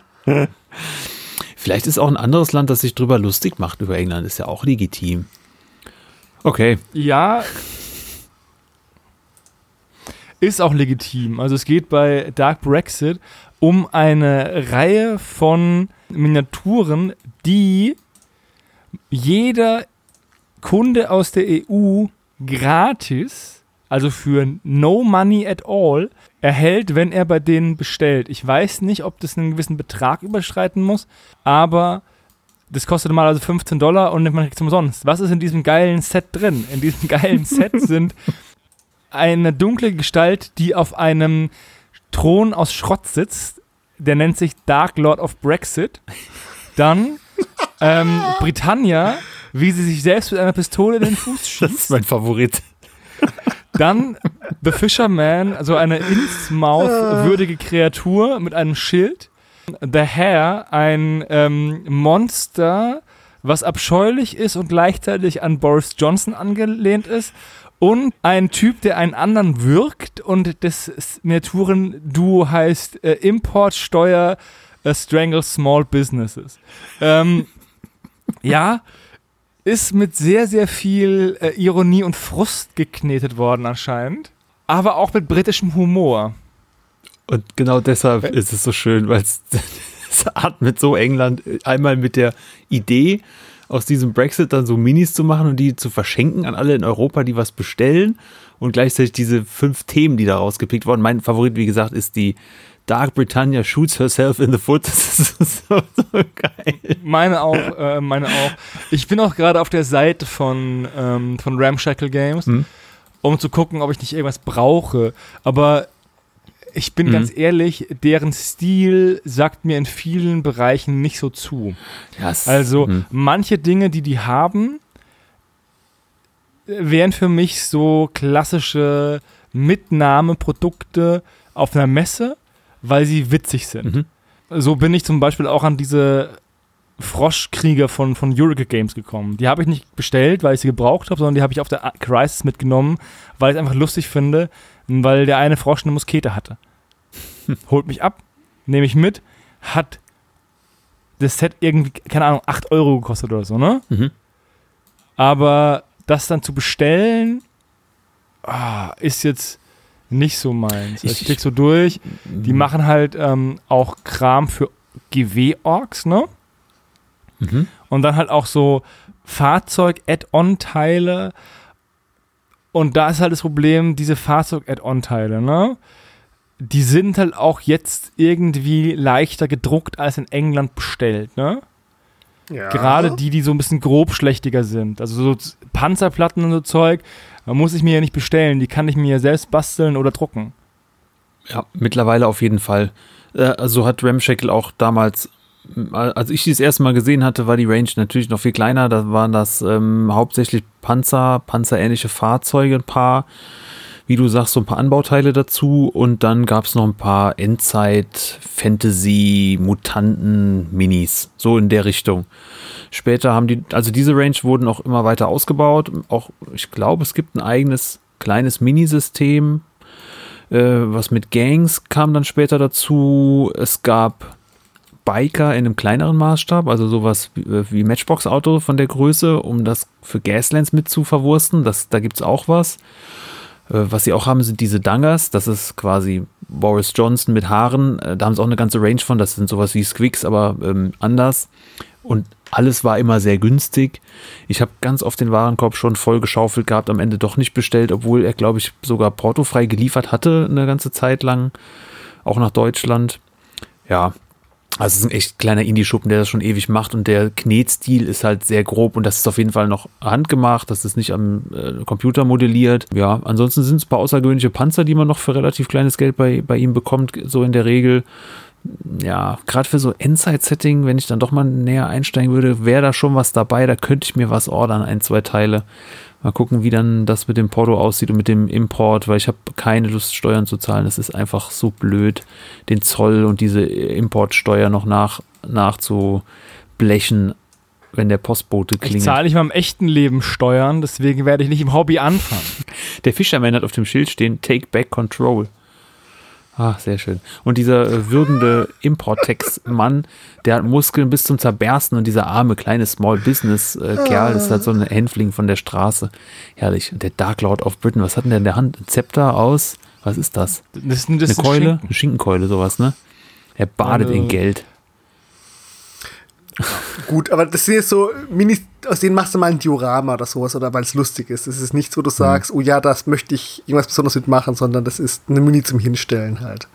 Vielleicht ist auch ein anderes Land, das sich drüber lustig macht über England. Ist ja auch legitim. Okay. Ja. Ist auch legitim. Also es geht bei Dark Brexit um eine Reihe von Miniaturen, die jeder Kunde aus der EU gratis, also für no money at all, erhält, wenn er bei denen bestellt. Ich weiß nicht, ob das einen gewissen Betrag überschreiten muss, aber das kostet mal also 15 Dollar und man kriegt es umsonst. Was ist in diesem geilen Set drin? In diesem geilen Set sind eine dunkle Gestalt, die auf einem Thron aus Schrott sitzt. Der nennt sich Dark Lord of Brexit. Dann ähm, Britannia, wie sie sich selbst mit einer Pistole in den Fuß Das schießt. ist mein Favorit. Dann The Fisherman, also eine Innsmouth würdige Kreatur mit einem Schild. The Hare, ein ähm, Monster, was abscheulich ist und gleichzeitig an Boris Johnson angelehnt ist. Und ein Typ, der einen anderen wirkt und das Miniaturen-Duo heißt äh, Importsteuer äh, Strangle Small Businesses. Ähm, ja, ist mit sehr, sehr viel äh, Ironie und Frust geknetet worden anscheinend. Aber auch mit britischem Humor. Und genau deshalb ist es so schön, weil es es atmet so England einmal mit der Idee, aus diesem Brexit dann so Minis zu machen und die zu verschenken an alle in Europa, die was bestellen. Und gleichzeitig diese fünf Themen, die da rausgepickt wurden. Mein Favorit, wie gesagt, ist die Dark Britannia shoots herself in the foot. Das ist so, so geil. Meine auch, äh, meine auch. Ich bin auch gerade auf der Seite von, ähm, von Ramshackle Games, Hm. um zu gucken, ob ich nicht irgendwas brauche. Aber ich bin Mhm. ganz ehrlich, deren Stil sagt mir in vielen Bereichen nicht so zu. Ja, es- Also hm. manche Dinge, die die haben, wären für mich so klassische Mitnahmeprodukte auf einer Messe, weil sie witzig sind. Mhm. So bin ich zum Beispiel auch an diese Froschkrieger von, von Eureka Games gekommen. Die habe ich nicht bestellt, weil ich sie gebraucht habe, sondern die habe ich auf der Crisis mitgenommen, weil ich es einfach lustig finde, weil der eine Frosch eine Muskete hatte. Holt mich ab, nehme ich mit, hat das Set irgendwie, keine Ahnung, 8 Euro gekostet oder so, ne? Mhm. Aber das dann zu bestellen, ah, ist jetzt nicht so meins. Ich, ich klick so durch. Die machen halt ähm, auch Kram für GW-Orks, ne? Mhm. Und dann halt auch so Fahrzeug-Add-on-Teile. Und da ist halt das Problem, diese Fahrzeug-Add-on-Teile, ne? Die sind halt auch jetzt irgendwie leichter gedruckt als in England bestellt, ne? Ja. Gerade die, die so ein bisschen grobschlächtiger sind. Also so Panzerplatten und so Zeug, muss ich mir ja nicht bestellen. Die kann ich mir ja selbst basteln oder drucken. Ja, mittlerweile auf jeden Fall. Äh, also hat Ramshackle auch damals, äh, als ich die das erste Mal gesehen hatte, war die Range natürlich noch viel kleiner. Da waren das ähm, hauptsächlich Panzer, panzerähnliche Fahrzeuge, ein paar, wie du sagst, so ein paar Anbauteile dazu. Und dann gab es noch ein paar Endzeit, Fantasy, Mutanten, Minis. So in der Richtung. Später haben die, also diese Range wurden auch immer weiter ausgebaut. Auch, ich glaube, es gibt ein eigenes kleines Minisystem, äh, was mit Gangs kam dann später dazu. Es gab Biker in einem kleineren Maßstab, also sowas wie, äh, wie Matchbox-Auto von der Größe, um das für Gaslands mit zu verwursten. Das, da gibt es auch was. Äh, was sie auch haben, sind diese Dangers. Das ist quasi Boris Johnson mit Haaren. Äh, da haben sie auch eine ganze Range von. Das sind sowas wie Squicks, aber ähm, anders. Und alles war immer sehr günstig. Ich habe ganz oft den Warenkorb schon voll geschaufelt gehabt, am Ende doch nicht bestellt, obwohl er, glaube ich, sogar portofrei geliefert hatte eine ganze Zeit lang, auch nach Deutschland. Ja, also es ist ein echt kleiner Indie-Schuppen, der das schon ewig macht und der Knetstil ist halt sehr grob und das ist auf jeden Fall noch handgemacht, das ist nicht am äh, Computer modelliert. Ja, ansonsten sind es ein paar außergewöhnliche Panzer, die man noch für relativ kleines Geld bei, bei ihm bekommt, so in der Regel ja, gerade für so Endzeit-Setting, wenn ich dann doch mal näher einsteigen würde, wäre da schon was dabei. Da könnte ich mir was ordern, ein, zwei Teile. Mal gucken, wie dann das mit dem Porto aussieht und mit dem Import, weil ich habe keine Lust, Steuern zu zahlen. Das ist einfach so blöd, den Zoll und diese Importsteuer noch nach, nachzublechen, wenn der Postbote klingelt. Ich zahle nicht mal im echten Leben Steuern, deswegen werde ich nicht im Hobby anfangen. Der Fischerman hat auf dem Schild stehen, Take Back Control. Ah, sehr schön. Und dieser äh, würgende Importex-Mann, der hat Muskeln bis zum Zerbersten und dieser arme kleine Small Business-Kerl äh, ist halt so ein Hänfling von der Straße. Herrlich. Und der Dark Lord of Britain, was hat denn der in der Hand? Ein Zepter aus, was ist das? Das, das eine Keule? Schinken. Eine Schinkenkeule, sowas, ne? Er badet Eine, in Geld. Gut, aber das sind jetzt so Minis, aus denen machst du mal ein Diorama oder sowas, oder weil es lustig ist. Es ist nichts, wo du mhm. sagst, mhm. oh ja, das möchte ich irgendwas Besonderes mitmachen, sondern das ist eine Mini zum Hinstellen halt.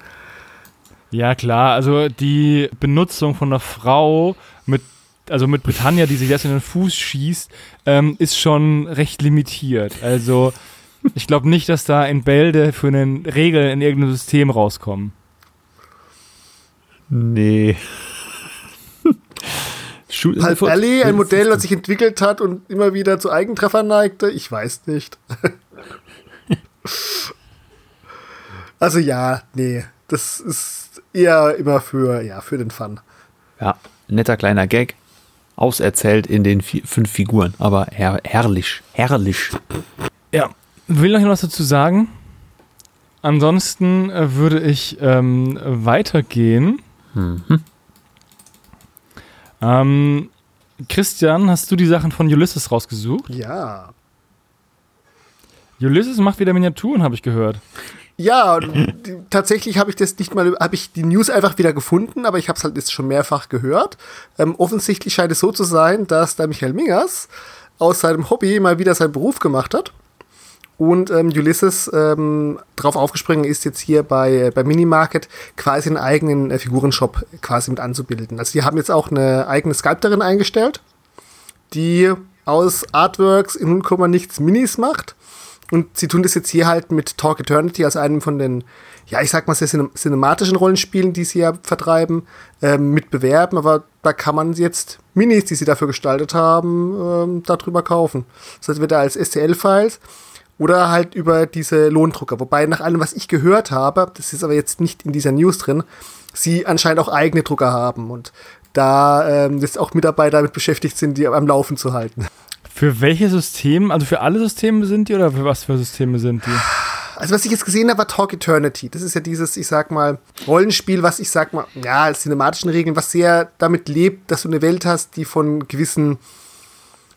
Ja, klar, also die Benutzung von einer Frau mit, also mit Britannia, die sich jetzt in den Fuß schießt, ähm, ist schon recht limitiert. Also ich glaube nicht, dass da in Bälde für einen Regel in irgendeinem System rauskommen. Nee. Halb Alley, ein Modell, das sich entwickelt hat und immer wieder zu Eigentreffern neigte? Ich weiß nicht. also ja, nee, das ist eher immer für, ja, für den Fun. Ja, netter kleiner Gag. Auserzählt in den vier, fünf Figuren, aber her herrlich, herrlich. Ja, will noch was dazu sagen? Ansonsten äh, würde ich ähm, weitergehen. Mhm. Ähm, Christian, hast du die Sachen von Ulysses rausgesucht? Ja. Ulysses macht wieder Miniaturen, habe ich gehört. Ja, tatsächlich habe ich das nicht mal, habe ich die News einfach wieder gefunden, aber ich habe es halt jetzt schon mehrfach gehört. Ähm, offensichtlich scheint es so zu sein, dass der Michael Mingers aus seinem Hobby mal wieder seinen Beruf gemacht hat und ähm, Ulysses ähm, drauf aufgesprungen ist, jetzt hier bei, äh, bei Minimarket quasi einen eigenen äh, Figurenshop quasi mit anzubilden. Also die haben jetzt auch eine eigene Sculptorin eingestellt, die aus Artworks in 0, nichts Minis macht. Und sie tun das jetzt hier halt mit Talk Eternity, also einem von den, ja, ich sag mal, sehr cinematischen Rollenspielen, die sie ja vertreiben, ähm, mit bewerben. Aber da kann man jetzt Minis, die sie dafür gestaltet haben, ähm, darüber kaufen. Das wird da als STL-Files oder halt über diese Lohndrucker. Wobei nach allem, was ich gehört habe, das ist aber jetzt nicht in dieser News drin, sie anscheinend auch eigene Drucker haben. Und da ähm, jetzt auch Mitarbeiter damit beschäftigt sind, die am Laufen zu halten. Für welche Systeme, also für alle Systeme sind die oder für was für Systeme sind die? Also was ich jetzt gesehen habe, war Talk Eternity. Das ist ja dieses, ich sag mal, Rollenspiel, was ich sag mal, ja, als cinematischen Regeln, was sehr damit lebt, dass du eine Welt hast, die von gewissen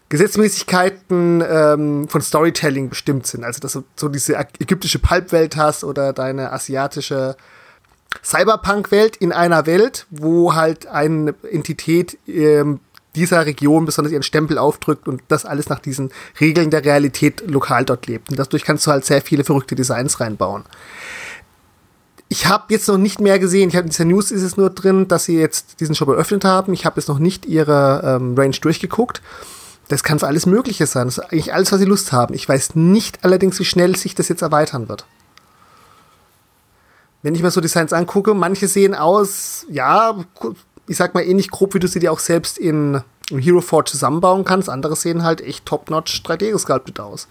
Gesetzmäßigkeiten ähm, von Storytelling bestimmt sind. Also dass du so diese ägyptische Pulp-Welt hast oder deine asiatische Cyberpunk-Welt in einer Welt, wo halt eine Entität ähm, dieser Region besonders ihren Stempel aufdrückt und das alles nach diesen Regeln der Realität lokal dort lebt. Und dadurch kannst du halt sehr viele verrückte Designs reinbauen. Ich habe jetzt noch nicht mehr gesehen. Ich habe in dieser News ist es nur drin, dass sie jetzt diesen Shop eröffnet haben. Ich habe jetzt noch nicht ihre ähm, Range durchgeguckt. Das kann für alles Mögliche sein. Das ist eigentlich alles, was sie Lust haben. Ich weiß nicht allerdings, wie schnell sich das jetzt erweitern wird. Wenn ich mir so Designs angucke, manche sehen aus, ja, ich sag mal, ähnlich grob, wie du sie dir auch selbst in, in Hero 4 zusammenbauen kannst. Andere sehen halt echt top-notch 3D-gesculptet aus.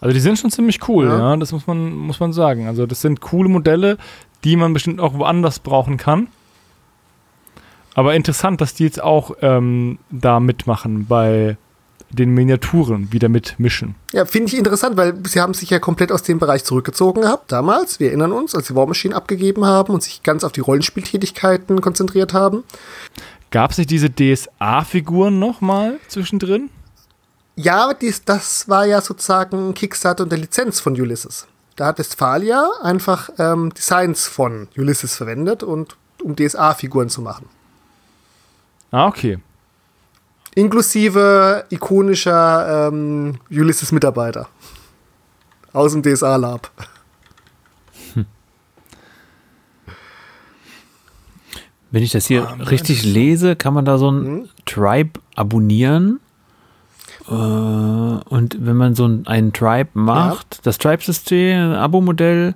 Also die sind schon ziemlich cool, ja. ja, das muss man, muss man sagen. Also das sind coole Modelle, die man bestimmt auch woanders brauchen kann. Aber interessant, dass die jetzt auch ähm, da mitmachen bei den Miniaturen wieder mitmischen. Ja, finde ich interessant, weil sie haben sich ja komplett aus dem Bereich zurückgezogen gehabt, damals. Wir erinnern uns, als sie War Machine abgegeben haben und sich ganz auf die Rollenspieltätigkeiten konzentriert haben. Gab es nicht diese DSA-Figuren nochmal zwischendrin? Ja, dies, das war ja sozusagen Kickstarter und der Lizenz von Ulysses. Da hat Westfalia einfach ähm, Designs von Ulysses verwendet und um DSA-Figuren zu machen. Ah, okay. Inklusive ikonischer ähm, Ulysses-Mitarbeiter. Aus dem DSA-Lab. Hm. Wenn ich das hier ah, richtig lese, kann man da so ein hm? Tribe abonnieren. Äh, und wenn man so einen Tribe macht, ja. das Tribe-System, Abo-Modell,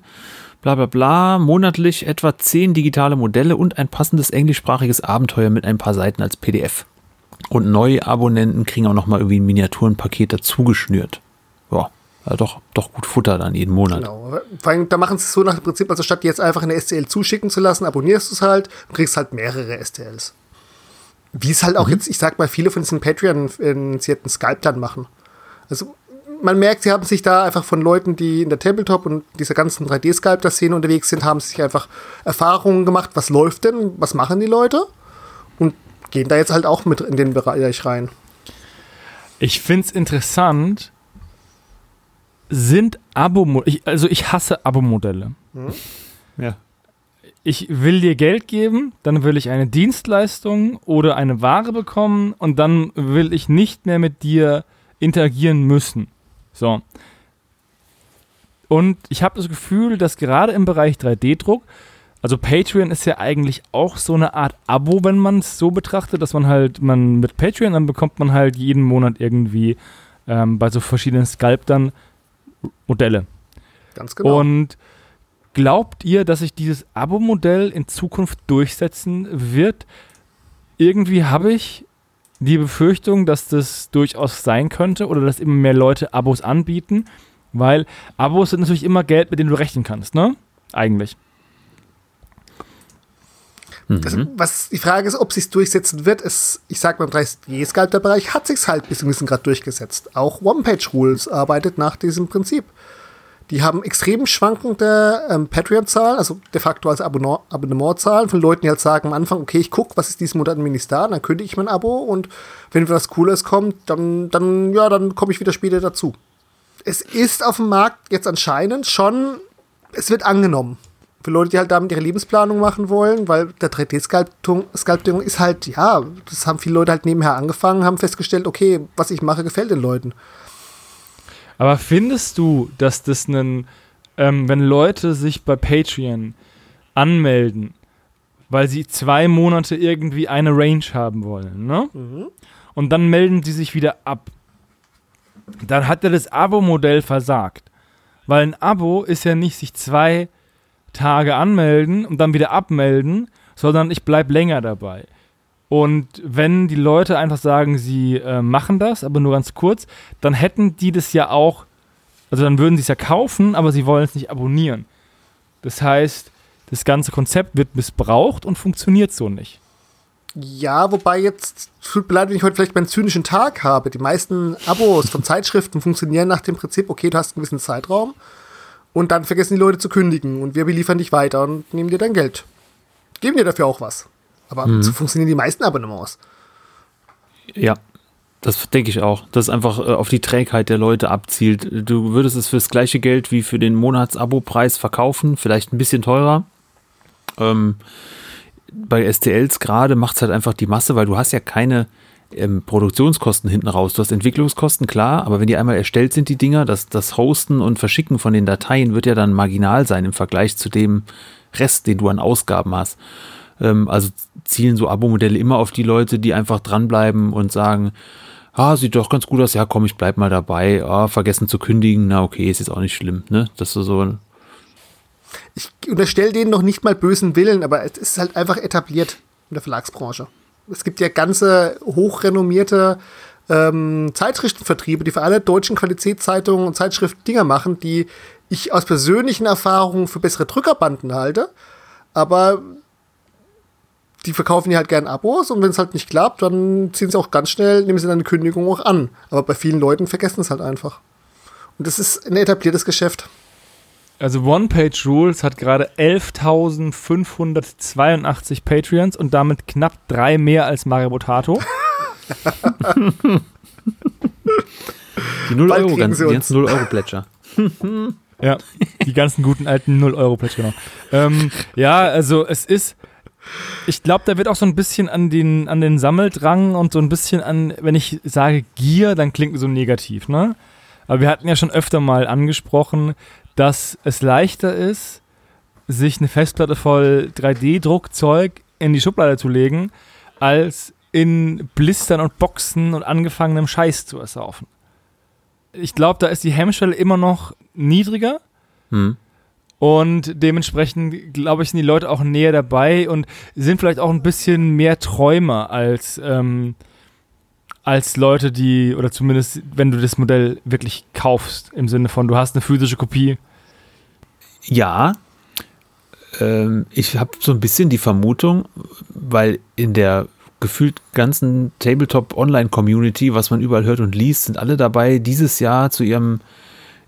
bla bla bla, monatlich etwa zehn digitale Modelle und ein passendes englischsprachiges Abenteuer mit ein paar Seiten als PDF. Und neue Abonnenten kriegen auch nochmal irgendwie ein Miniaturenpaket dazugeschnürt. Ja, also doch, doch gut Futter dann jeden Monat. Genau. Vor allem, da machen sie es so nach dem Prinzip, also statt jetzt einfach eine STL zuschicken zu lassen, abonnierst du es halt und kriegst halt mehrere STLs. Wie es halt auch mhm. jetzt, ich sag mal, viele von diesen Patreon-initiierten Sculptern machen. Also man merkt, sie haben sich da einfach von Leuten, die in der Tabletop und dieser ganzen 3D-Sculptor-Szene unterwegs sind, haben sich einfach Erfahrungen gemacht, was läuft denn, was machen die Leute und gehen da jetzt halt auch mit in den Bereich rein. Ich finde es interessant, sind Abo, also ich hasse Abo-Modelle. Hm? Ja. Ich will dir Geld geben, dann will ich eine Dienstleistung oder eine Ware bekommen und dann will ich nicht mehr mit dir interagieren müssen. So. Und ich habe das Gefühl, dass gerade im Bereich 3D-Druck also Patreon ist ja eigentlich auch so eine Art Abo, wenn man es so betrachtet, dass man halt, man mit Patreon, dann bekommt man halt jeden Monat irgendwie ähm, bei so verschiedenen Sculptern Modelle. Ganz genau. Und glaubt ihr, dass sich dieses Abo-Modell in Zukunft durchsetzen wird? Irgendwie habe ich die Befürchtung, dass das durchaus sein könnte oder dass immer mehr Leute Abos anbieten, weil Abos sind natürlich immer Geld, mit dem du rechnen kannst, ne? Eigentlich. Mhm. Also, was die Frage ist, ob sich durchsetzen wird, ist, ich sag mal, im 3D-Sculptor-Bereich hat sich's halt bis bisschen gerade durchgesetzt. Auch One-Page-Rules arbeitet nach diesem Prinzip. Die haben extrem schwankende ähm, Patreon-Zahlen, also de facto als Abonnement-Zahlen von Leuten, die halt sagen am Anfang, okay, ich gucke, was ist diesen Monat Minis da, dann kündige ich mein Abo und wenn was Cooles kommt, dann, dann, ja, dann komme ich wieder später dazu. Es ist auf dem Markt jetzt anscheinend schon, es wird angenommen für Leute, die halt damit ihre Lebensplanung machen wollen, weil der 3D-Sculpting ist halt, ja, das haben viele Leute halt nebenher angefangen, haben festgestellt, okay, was ich mache, gefällt den Leuten. Aber findest du, dass das einen, ähm, wenn Leute sich bei Patreon anmelden, weil sie zwei Monate irgendwie eine Range haben wollen, ne? Mhm. Und dann melden sie sich wieder ab. Dann hat er das Abo-Modell versagt. Weil ein Abo ist ja nicht sich zwei Tage anmelden und dann wieder abmelden, sondern ich bleibe länger dabei. Und wenn die Leute einfach sagen, sie äh, machen das, aber nur ganz kurz, dann hätten die das ja auch, also dann würden sie es ja kaufen, aber sie wollen es nicht abonnieren. Das heißt, das ganze Konzept wird missbraucht und funktioniert so nicht. Ja, wobei jetzt, tut mir leid, wenn ich heute vielleicht meinen zynischen Tag habe. Die meisten Abos von Zeitschriften funktionieren nach dem Prinzip, okay, du hast einen gewissen Zeitraum und dann vergessen die Leute zu kündigen und wir beliefern dich weiter und nehmen dir dein Geld. Geben dir dafür auch was. Aber Mhm. so funktionieren die meisten Abonnements. Ja, das denke ich auch. Das einfach äh, auf die Trägheit der Leute abzielt. Du würdest es fürs gleiche Geld wie für den Monatsabo-Preis verkaufen, vielleicht ein bisschen teurer. Ähm, bei STLs gerade macht es halt einfach die Masse, weil du hast ja keine ähm, Produktionskosten hinten raus. Du hast Entwicklungskosten, klar, aber wenn die einmal erstellt sind, die Dinger, das, das Hosten und Verschicken von den Dateien wird ja dann marginal sein im Vergleich zu dem Rest, den du an Ausgaben hast. Ähm, also zielen so Abo-Modelle immer auf die Leute, die einfach dranbleiben und sagen, ah, sieht doch ganz gut aus, ja komm, ich bleib mal dabei, ah, vergessen zu kündigen, na okay, ist jetzt auch nicht schlimm, ne? Das ist so, Ich unterstelle denen noch nicht mal bösen Willen, aber es ist halt einfach etabliert in der Verlagsbranche. Es gibt ja ganze hochrenommierte ähm, Zeitschriftenvertriebe, die für alle deutschen Qualitätszeitungen und Zeitschriften Dinger machen, die ich aus persönlichen Erfahrungen für bessere Drückerbanden halte. Aber die verkaufen ja halt gern Abos und wenn es halt nicht klappt, dann ziehen sie auch ganz schnell, nehmen sie dann eine Kündigung auch an. Aber bei vielen Leuten vergessen es halt einfach. Und das ist ein etabliertes Geschäft. Also One-Page Rules hat gerade 11.582 Patreons und damit knapp drei mehr als Mario Botato. die 0 Bald Euro, ganz, die ganzen 0 Euro Plätscher. Ja, die ganzen guten alten 0-Euro-Plätze, genau. Ähm, ja, also es ist, ich glaube, da wird auch so ein bisschen an den, an den Sammeldrang und so ein bisschen an, wenn ich sage Gier, dann klingt so negativ, ne? Aber wir hatten ja schon öfter mal angesprochen, dass es leichter ist, sich eine Festplatte voll 3D-Druckzeug in die Schublade zu legen, als in Blistern und Boxen und angefangenem Scheiß zu ersaufen. Ich glaube, da ist die Hemmschwelle immer noch niedriger Hm. Und dementsprechend, glaube ich, sind die Leute auch näher dabei und sind vielleicht auch ein bisschen mehr Träumer als, ähm, als Leute, die, oder zumindest, wenn du das Modell wirklich kaufst, im Sinne von, du hast eine physische Kopie. Ja, ähm, ich habe so ein bisschen die Vermutung, weil in der gefühlt ganzen Tabletop-Online-Community, was man überall hört und liest, sind alle dabei, dieses Jahr zu ihrem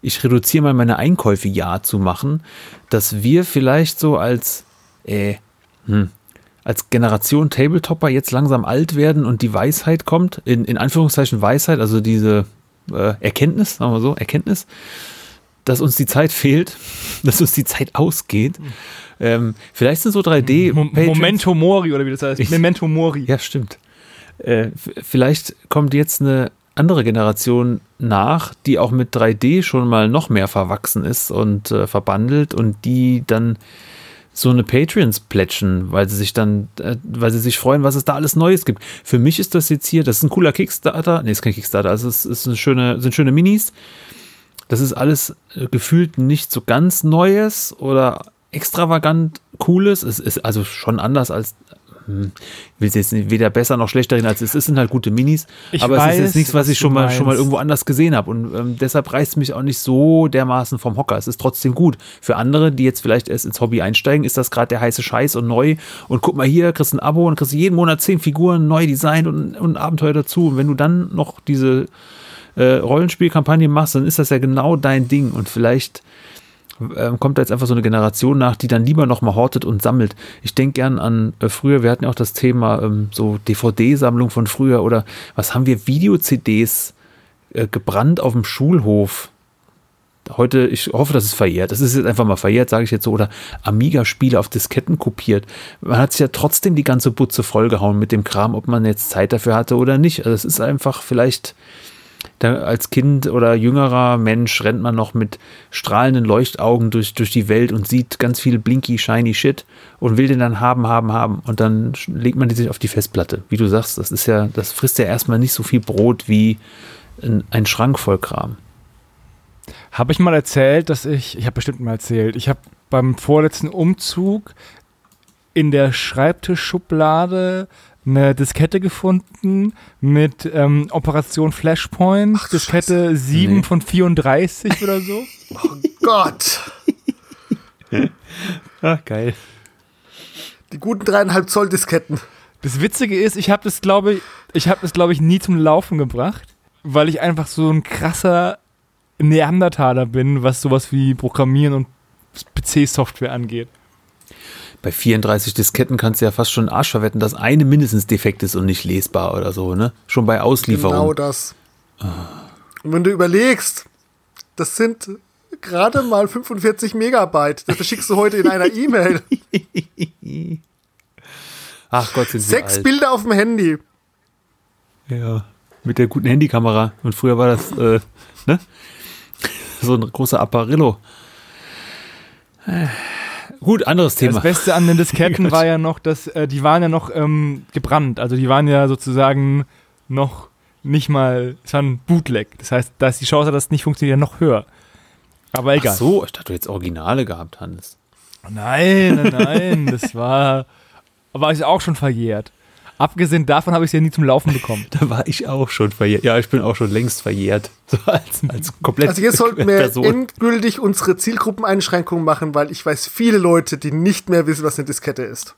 Ich reduziere mal meine Einkäufe Jahr zu machen, dass wir vielleicht so als, äh, hm, als Generation Tabletopper jetzt langsam alt werden und die Weisheit kommt, in, in Anführungszeichen Weisheit, also diese äh, Erkenntnis, sagen wir so, Erkenntnis, dass uns die Zeit fehlt, dass uns die Zeit ausgeht. Ähm, vielleicht sind so 3D. Mo Patrons- Momento Mori oder wie das heißt. Ich- Memento Mori. Ja, stimmt. Äh, vielleicht kommt jetzt eine andere Generation nach, die auch mit 3D schon mal noch mehr verwachsen ist und äh, verbandelt und die dann so eine Patreons plätschen, weil sie sich dann, äh, weil sie sich freuen, was es da alles Neues gibt. Für mich ist das jetzt hier, das ist ein cooler Kickstarter, nee, ist kein Kickstarter, also es ist eine schöne, sind schöne Minis. Das ist alles äh, gefühlt nicht so ganz Neues oder extravagant Cooles. Es ist also schon anders als, hm, ich will es jetzt weder besser noch schlechter reden, als es ist, es sind halt gute Minis. Ich aber es ist weiß, jetzt nichts, was was ich schon mal, schon mal irgendwo anders gesehen habe. Und ähm, deshalb reißt es mich auch nicht so dermaßen vom Hocker. Es ist trotzdem gut. Für andere, die jetzt vielleicht erst ins Hobby einsteigen, ist das gerade der heiße Scheiß und neu. Und guck mal hier, kriegst ein Abo und kriegst jeden Monat zehn Figuren, neu designt und, und ein Abenteuer dazu. Und wenn du dann noch diese äh, Rollenspielkampagne machst, dann ist das ja genau dein Ding. Und vielleicht ähm, kommt da jetzt einfach so eine Generation nach, die dann lieber nochmal hortet und sammelt. Ich denke gern an äh, früher, wir hatten ja auch das Thema ähm, so DVD-Sammlung von früher oder was haben wir, Video-CDs äh, gebrannt auf dem Schulhof. Heute, ich hoffe, das ist verjährt. Das ist jetzt einfach mal verjährt, sage ich jetzt so. Oder Amiga-Spiele auf Disketten kopiert. Man hat sich ja trotzdem die ganze Butze vollgehauen mit dem Kram, ob man jetzt Zeit dafür hatte oder nicht. Also es ist einfach vielleicht da als Kind oder jüngerer Mensch rennt man noch mit strahlenden Leuchtaugen durch, durch die Welt und sieht ganz viel blinky, shiny Shit und will den dann haben, haben, haben. Und dann legt man die sich auf die Festplatte. Wie du sagst, das ist ja, das frisst ja erstmal nicht so viel Brot wie ein, ein Schrank voll Kram. Habe ich mal erzählt, dass ich, ich habe bestimmt mal erzählt, ich habe beim vorletzten Umzug in der Schreibtischschublade eine Diskette gefunden mit ähm, Operation Flashpoint, Ach Diskette 7 Nee. von 34 oder so. Gott. Ah, geil. Die guten dreieinhalb Zoll Disketten. Das Witzige ist, ich habe das, glaube ich, ich habe das, glaube ich, nie zum Laufen gebracht, weil ich einfach so ein krasser Neandertaler bin, was sowas wie Programmieren und PC-Software angeht. Bei 34 Disketten kannst du ja fast schon Arsch verwetten, dass eine mindestens defekt ist und nicht lesbar oder so, ne? Schon bei Auslieferung. Genau das. Und wenn du überlegst, das sind gerade mal 45 Megabyte. Das verschickst du heute in einer E-Mail. Ach Gott, sind sie Sechs alt. Bilder auf dem Handy. Ja, mit der guten Handykamera. Und früher war das, äh, ne? So ein großer Apparillo. Gut, anderes Thema. Das Beste an den Disketten war ja noch, dass äh, die waren ja noch ähm, gebrannt. Also die waren ja sozusagen noch nicht mal, es war ein Bootleg. Das heißt, da ist die Chance, dass es nicht funktioniert, ja noch höher. Aber egal. Ach so, ich dachte, du jetzt Originale gehabt, Hannes. Nein, nein, nein, das war, aber ist auch schon verjährt. Abgesehen davon habe ich es ja nie zum Laufen bekommen. Da war ich auch schon verjährt. Ja, ich bin auch schon längst verjährt. So als, als komplett Also jetzt sollten wir Person. endgültig unsere Zielgruppeneinschränkungen machen, weil ich weiß viele Leute, die nicht mehr wissen, was eine Diskette ist.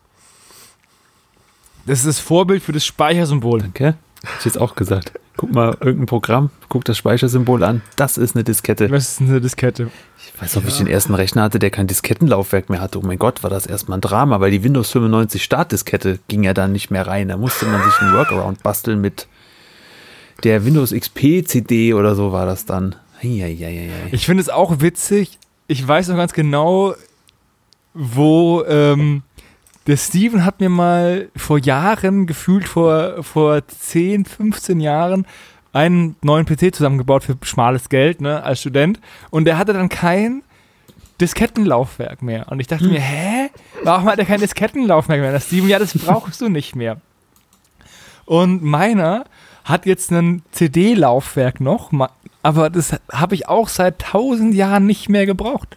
Das ist das Vorbild für das Speichersymbol. Danke. Hab ich jetzt auch gesagt. Guck mal, irgendein Programm, guck das Speichersymbol an. Das ist eine Diskette. Was ist eine Diskette? Ich weiß noch, ob ich den ersten Rechner hatte, der kein Diskettenlaufwerk mehr hatte. Oh mein Gott, war das erstmal ein Drama, weil die Windows 95 Startdiskette ging ja dann nicht mehr rein. Da musste man sich einen Workaround basteln mit der Windows XP CD oder so war das dann. Eieieiei. Ich finde es auch witzig. Ich weiß noch ganz genau, wo ähm, der Steven hat mir mal vor Jahren, gefühlt vor, vor 10, 15 Jahren, einen neuen PC zusammengebaut für schmales Geld, ne, als Student. Und der hatte dann kein Diskettenlaufwerk mehr. Und ich dachte mir, hä? Warum hat er kein Diskettenlaufwerk mehr? Der Steven, ja, das brauchst du nicht mehr. Und meiner hat jetzt ein CD-Laufwerk noch, aber das habe ich auch seit tausend Jahren nicht mehr gebraucht.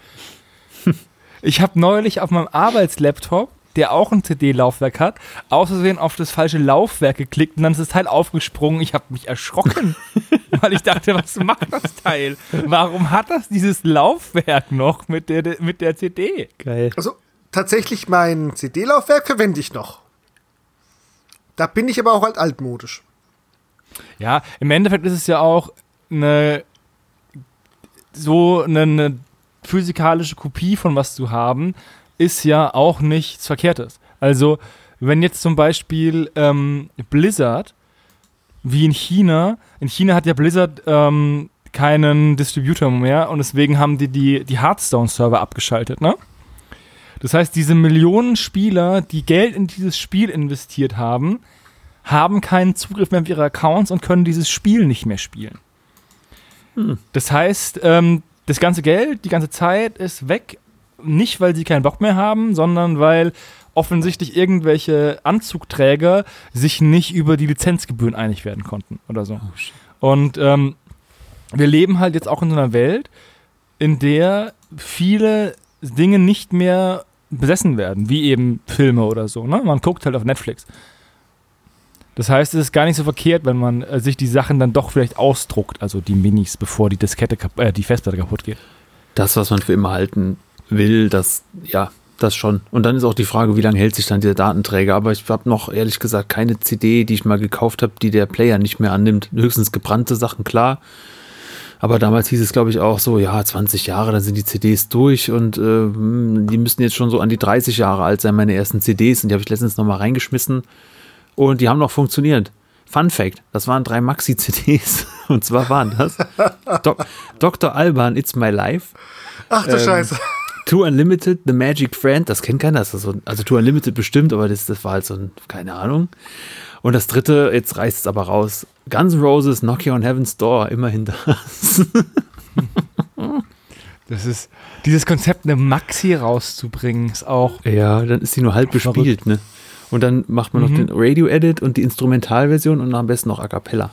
Ich habe neulich auf meinem Arbeitslaptop, der auch ein CD-Laufwerk hat, aus Versehen auf das falsche Laufwerk geklickt und dann ist das Teil aufgesprungen. Ich habe mich erschrocken, weil ich dachte, was macht das Teil? Warum hat das dieses Laufwerk noch mit der, mit der CD? Geil. Also tatsächlich mein CD-Laufwerk verwende ich noch. Da bin ich aber auch halt altmodisch. Ja, im Endeffekt ist es ja auch eine so eine, eine physikalische Kopie von was zu haben, ist ja auch nichts Verkehrtes. Also, wenn jetzt zum Beispiel ähm, Blizzard, wie in China, in China hat ja Blizzard ähm, keinen Distributor mehr und deswegen haben die die, die Hearthstone-Server abgeschaltet, ne? Das heißt, diese Millionen Spieler, die Geld in dieses Spiel investiert haben, haben keinen Zugriff mehr auf ihre Accounts und können dieses Spiel nicht mehr spielen. Das heißt, ähm, das ganze Geld, die ganze Zeit ist weg, nicht weil sie keinen Bock mehr haben, sondern weil offensichtlich irgendwelche Anzugträger sich nicht über die Lizenzgebühren einig werden konnten oder so. Und ähm, wir leben halt jetzt auch in so einer Welt, in der viele Dinge nicht mehr besessen werden, wie eben Filme oder so. Ne? Man guckt halt auf Netflix. Das heißt, es ist gar nicht so verkehrt, wenn man äh, sich die Sachen dann doch vielleicht ausdruckt, also die Minis, bevor die Diskette, äh, die Festplatte kaputt geht. Das, was man für immer halten will, das, ja, das schon. Und dann ist auch die Frage, wie lange hält sich dann dieser Datenträger. Aber ich habe noch ehrlich gesagt keine CD, die ich mal gekauft habe, die der Player nicht mehr annimmt. Höchstens gebrannte Sachen, klar. Aber damals hieß es, glaube ich, auch so, ja, 20 Jahre, dann sind die CDs durch und äh, hm, die müssten jetzt schon so an die 30 Jahre alt sein, meine ersten CDs. Und die habe ich letztens nochmal reingeschmissen und die haben noch funktioniert. Fun Fact, das waren drei Maxi-CDs. Und zwar waren das Doc Dr. Alban, It's My Life, Ach du Ähm, Scheiße. Too Unlimited, The Magic Friend, das kennt keiner, das ist so, ein- also Too Unlimited bestimmt, aber das, das war halt so ein, keine Ahnung. Und das dritte, jetzt reißt es aber raus, Guns Roses, Nokia on Heaven's Door, immerhin das. Das ist, dieses Konzept, eine Maxi rauszubringen, ist auch. Ja, dann ist sie nur halb Verrückt. bespielt, ne? Und dann macht man noch Mhm. den Radio-Edit und die Instrumentalversion und am besten noch A Cappella.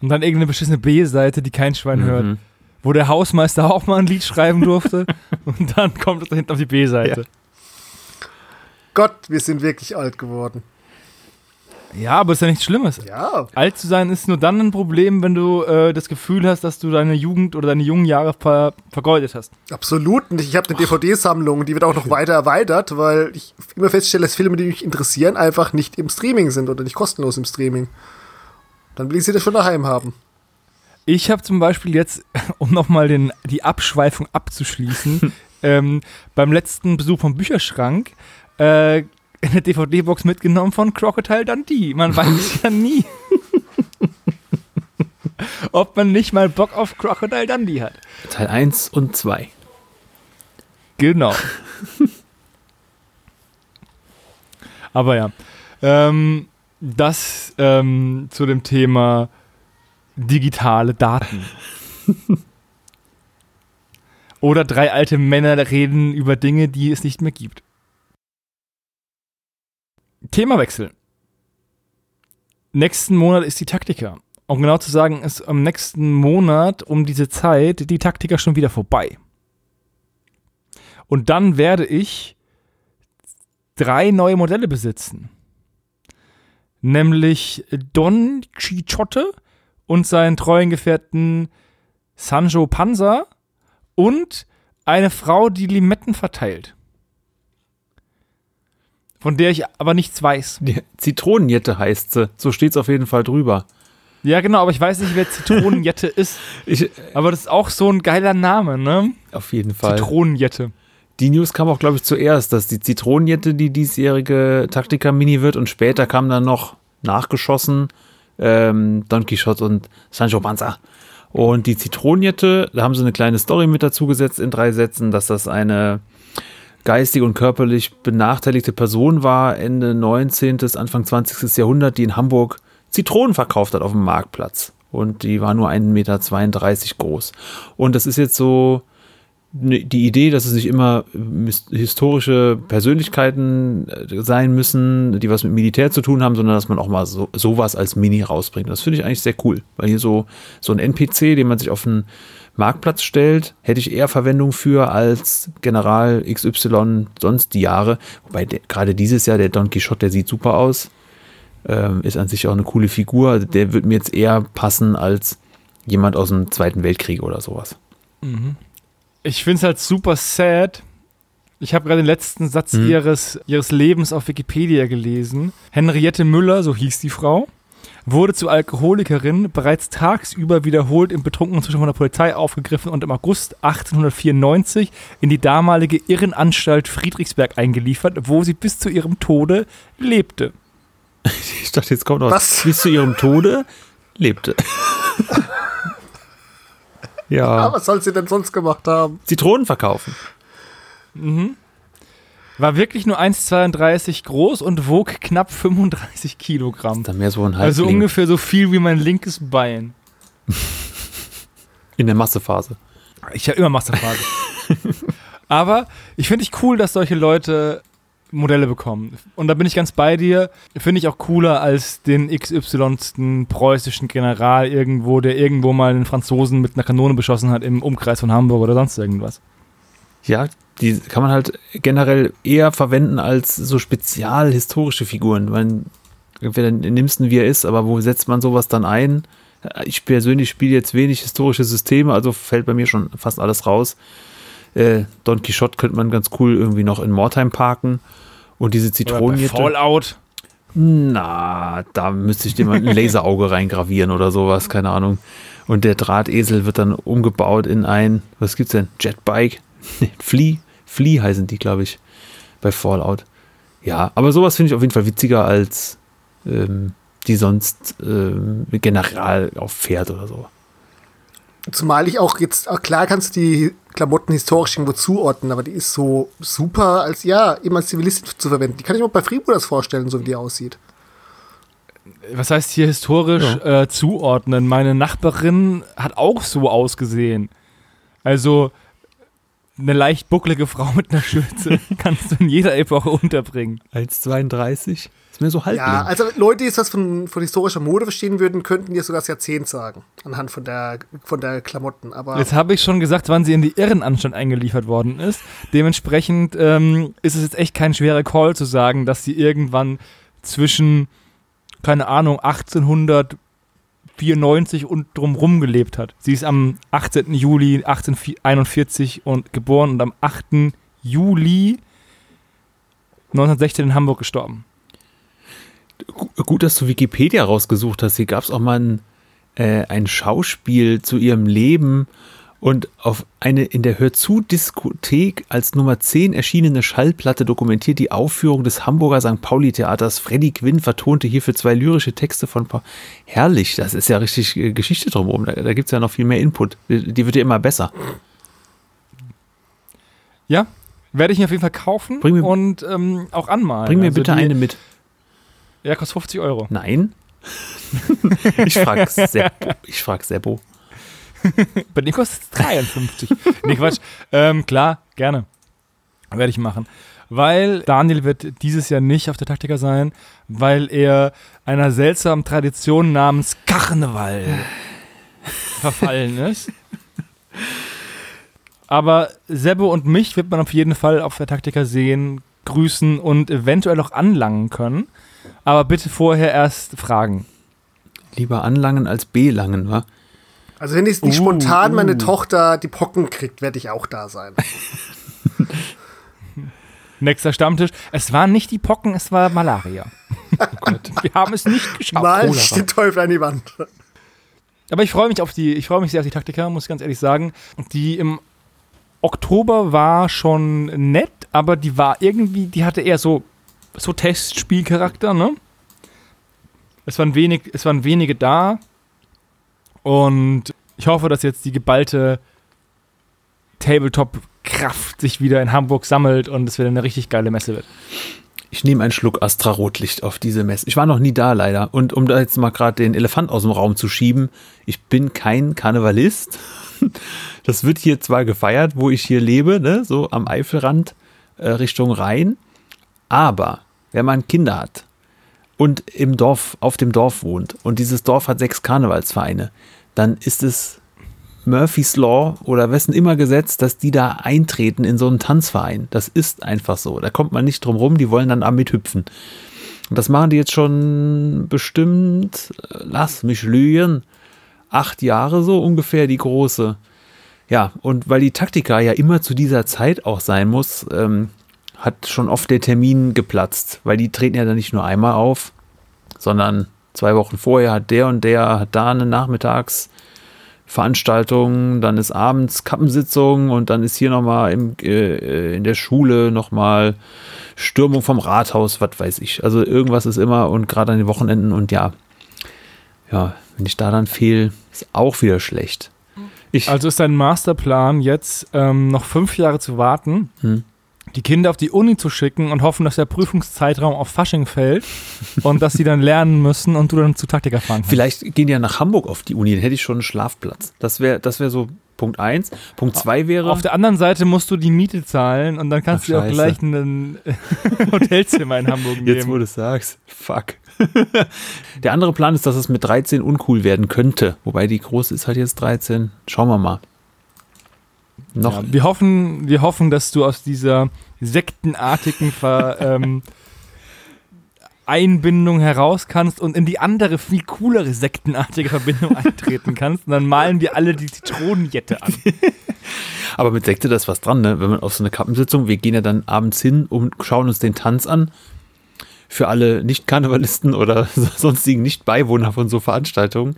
Und dann irgendeine beschissene B-Seite, die kein Schwein hört. Wo der Hausmeister auch mal ein Lied schreiben durfte. und dann kommt es da hinten auf die B-Seite. Gott, wir sind wirklich alt geworden. Ja, aber ist ja nichts Schlimmes. Ja. Alt zu sein ist nur dann ein Problem, wenn du äh, das Gefühl hast, dass du deine Jugend oder deine jungen Jahre ver vergeudet hast. Absolut nicht. Ich habe eine DVD-Sammlung, die wird auch noch weiter erweitert, weil ich immer feststelle, dass Filme, die mich interessieren, einfach nicht im Streaming sind oder nicht kostenlos im Streaming. Dann will ich sie da schon daheim haben. Ich habe zum Beispiel jetzt, um nochmal die Abschweifung abzuschließen, ähm, beim letzten Besuch vom Bücherschrank äh, eine DVD-Box mitgenommen von Crocodile Dundee. Man weiß ja nie. Ob man nicht mal Bock auf Crocodile Dundee hat. Teil 1 und 2. Genau. Aber ja. Ähm, das ähm, zu dem Thema digitale Daten. Oder drei alte Männer reden über Dinge, die es nicht mehr gibt. Themawechsel. Nächsten Monat ist die Taktika. Um genau zu sagen, ist am nächsten Monat um diese Zeit die Taktika schon wieder vorbei. Und dann werde ich drei neue Modelle besitzen. Nämlich Don Quixote und seinen treuen Gefährten Sanjo Panza und eine Frau, die Limetten verteilt. Von der ich aber nichts weiß. Die Zitronenjette heißt sie. So steht es auf jeden Fall drüber. Ja, genau, aber ich weiß nicht, wer Zitronenjette ist. Ich, Aber das ist auch so ein geiler Name, ne? auf jeden Fall. Zitronenjette. Die News kam auch, glaube ich, zuerst, dass die Zitronenjette die diesjährige Taktika-Mini wird und später kam dann noch nachgeschossen ähm, Don Quixote und Sancho Panza. Und die Zitronenjette, da haben sie eine kleine Story mit dazu gesetzt in drei Sätzen, dass das eine geistig und körperlich benachteiligte Person war, Ende 19., Anfang 20. Jahrhundert, die in Hamburg Zitronen verkauft hat auf dem Marktplatz. Und die war nur 1,32 Meter groß. Und das ist jetzt so die Idee, dass es nicht immer mis- historische Persönlichkeiten äh, sein müssen, die was mit Militär zu tun haben, sondern dass man auch mal so, sowas als Mini rausbringt. Das finde ich eigentlich sehr cool, weil hier so, so ein NPC, den man sich auf einen Marktplatz stellt, hätte ich eher Verwendung für als General XY sonst die Jahre. Wobei gerade dieses Jahr der Don Quixote, der sieht super aus. Ähm, ist an sich auch eine coole Figur. Also Der wird mir jetzt eher passen als jemand aus dem Zweiten Weltkrieg oder sowas. Ich finde es halt super sad. Ich habe gerade den letzten Satz Mhm. ihres, ihres Lebens auf Wikipedia gelesen. Henriette Müller, so hieß die Frau, wurde zur Alkoholikerin bereits tagsüber wiederholt im betrunkenen Zustand von der Polizei aufgegriffen und im August 1894 in die damalige Irrenanstalt Friedrichsberg eingeliefert, wo sie bis zu ihrem Tode lebte. Ich dachte, jetzt kommt noch Was? bis zu ihrem Tode lebte. ja, Ah, was soll sie denn sonst gemacht haben? Zitronen verkaufen. War wirklich nur 1,32 groß und wog knapp 35 Kilogramm. Dann mehr so ein Also Halbling ungefähr so viel wie mein linkes Bein. in der Massephase. Ich habe immer Masterphase. Aber ich finde ich cool, dass solche Leute Modelle bekommen. Und da bin ich ganz bei dir. Finde ich auch cooler als den XY. preußischen General irgendwo, der irgendwo mal einen Franzosen mit einer Kanone beschossen hat im Umkreis von Hamburg oder sonst irgendwas. Ja, die kann man halt generell eher verwenden als so spezialhistorische Figuren. Weil entweder nimmst du, wie er ist, aber wo setzt man sowas dann ein? Ich persönlich spiele jetzt wenig historische Systeme, also fällt bei mir schon fast alles raus. Äh, Don Quixote könnte man ganz cool irgendwie noch in Mordheim parken. Und diese bei Zitronenjette. Fallout. Na, da müsste ich dir mal ein Laserauge reingravieren oder sowas, keine Ahnung. Und der Drahtesel wird dann umgebaut in ein, was gibt's denn? Jetbike? Flea? Flea heißen die, glaube ich, bei Fallout. Ja, aber sowas finde ich auf jeden Fall witziger als ähm, die sonst ähm, General auf Pferd oder so. Zumal ich auch jetzt, auch klar kannst du die Klamotten historisch irgendwo zuordnen, aber die ist so super als, ja, immer als Zivilistin zu verwenden. Die kann ich mir auch bei Freebooters vorstellen, so wie die aussieht. Was heißt hier historisch äh, zuordnen? Meine Nachbarin hat auch so ausgesehen. Also eine leicht bucklige Frau mit einer Schürze kannst du in jeder Epoche unterbringen. Als 32? Ist mir so halb. Ja, also Leute, die was von, von historischer Mode verstehen würden, könnten dir sogar das Jahrzehnt sagen, anhand von der, von der Klamotten. Aber Jetzt habe ich schon gesagt, wann sie in die Irrenanstalt eingeliefert worden ist. Dementsprechend ähm, ist es jetzt echt kein schwerer Call zu sagen, dass sie irgendwann zwischen keine Ahnung, 1894 und drumrum gelebt hat. Sie ist am 18. Juli 1841 und geboren und am 8. Juli 1916 in Hamburg gestorben. Gut, dass du Wikipedia rausgesucht hast. Hier gab es auch mal ein, äh, ein Schauspiel zu ihrem Leben und auf eine in der Hörzu-Diskothek als Nummer 10 erschienene Schallplatte dokumentiert die Aufführung des Hamburger St. Pauli-Theaters. Freddy Quinn vertonte hierfür zwei lyrische Texte von Paul. Herrlich, das ist ja richtig äh, Geschichte drumherum. Da, da gibt es ja noch viel mehr Input. Die wird ja immer besser. Ja, werde ich mir auf jeden Fall kaufen mir- und ähm, auch anmalen. Bring mir Also bitte eine mit. Ja, kostet 50 Euro. Nein? ich frage Seppo. Ich frag Seppo. Bei dem kostet es 53. nee, Quatsch. Ähm, klar, gerne. Werde ich machen. Weil Daniel wird dieses Jahr nicht auf der Taktiker sein, weil er einer seltsamen Tradition namens Karneval verfallen ist. Aber Sebbe und mich wird man auf jeden Fall auf der Taktiker sehen, grüßen und eventuell auch anlangen können. Aber bitte vorher erst fragen. Lieber anlangen als belangen, wa? Also wenn jetzt nicht Uh, spontan meine uh. Tochter die Pocken kriegt, werde ich auch da sein. Nächster Stammtisch. Es waren nicht die Pocken, es war Malaria. Oh Gott. Wir haben es nicht geschafft. Mal den Teufel an die Wand. Aber ich freue mich auf die, ich freue mich sehr auf die Taktiker, muss ich ganz ehrlich sagen. Die im Oktober war schon nett, aber die war irgendwie, die hatte eher so, so Testspielcharakter, ne? Es waren wenig, es waren wenige da. Und ich hoffe, dass jetzt die geballte Tabletop-Kraft sich wieder in Hamburg sammelt und es wieder eine richtig geile Messe wird. Ich nehme einen Schluck Astra Rotlicht auf diese Messe. Ich war noch nie da leider. Und um da jetzt mal gerade den Elefant aus dem Raum zu schieben, ich bin kein Karnevalist. Das wird hier zwar gefeiert, wo ich hier lebe, ne? so am Eifelrand äh, Richtung Rhein. Aber wenn man Kinder hat und im Dorf, auf dem Dorf wohnt und dieses Dorf hat sechs Karnevalsvereine, dann ist es Murphy's Law oder wessen immer Gesetz, dass die da eintreten in so einen Tanzverein. Das ist einfach so. Da kommt man nicht drum rum, die wollen dann am mithüpfen. Und das machen die jetzt schon bestimmt, äh, lass mich lügen, acht Jahre so ungefähr, die große. Ja, und weil die Taktika ja immer zu dieser Zeit auch sein muss, ähm, hat schon oft der Termin geplatzt, weil die treten ja dann nicht nur einmal auf, sondern zwei Wochen vorher hat der und der hat da eine Nachmittagsveranstaltung, dann ist abends Kappensitzung und dann ist hier nochmal äh, in der Schule nochmal Stürmung vom Rathaus, was weiß ich. Also irgendwas ist immer und gerade an den Wochenenden und ja, ja, wenn ich da dann fehl, ist auch wieder schlecht. Ich, Also ist dein Masterplan jetzt ähm, noch fünf Jahre zu warten, Hm. Die Kinder auf die Uni zu schicken und hoffen, dass der Prüfungszeitraum auf Fasching fällt und dass sie dann lernen müssen und du dann zu Taktiker fahren kannst. Vielleicht gehen die ja nach Hamburg auf die Uni, dann hätte ich schon einen Schlafplatz. Das wäre das wär so Punkt 1. Punkt 2 wäre. Auf der anderen Seite musst du die Miete zahlen und dann kannst Ach, du dir auch gleich ein Hotelzimmer in Hamburg nehmen. Jetzt, wo du es sagst. Fuck. Der andere Plan ist, dass es mit 13 uncool werden könnte. Wobei die große ist halt jetzt 13. Schauen wir mal. Noch. Ja, wir, hoffen, wir hoffen, dass du aus dieser sektenartigen Ver, ähm, Einbindung heraus kannst und in die andere, viel coolere sektenartige Verbindung eintreten kannst. Und dann malen wir alle die Zitronenjette an. Aber mit Sekte, da ist was dran, ne? Wenn man auf so eine Kappensitzung, wir gehen ja dann abends hin und schauen uns den Tanz an. Für alle Nicht-Karnevalisten oder sonstigen Nicht-Beiwohner von so Veranstaltungen.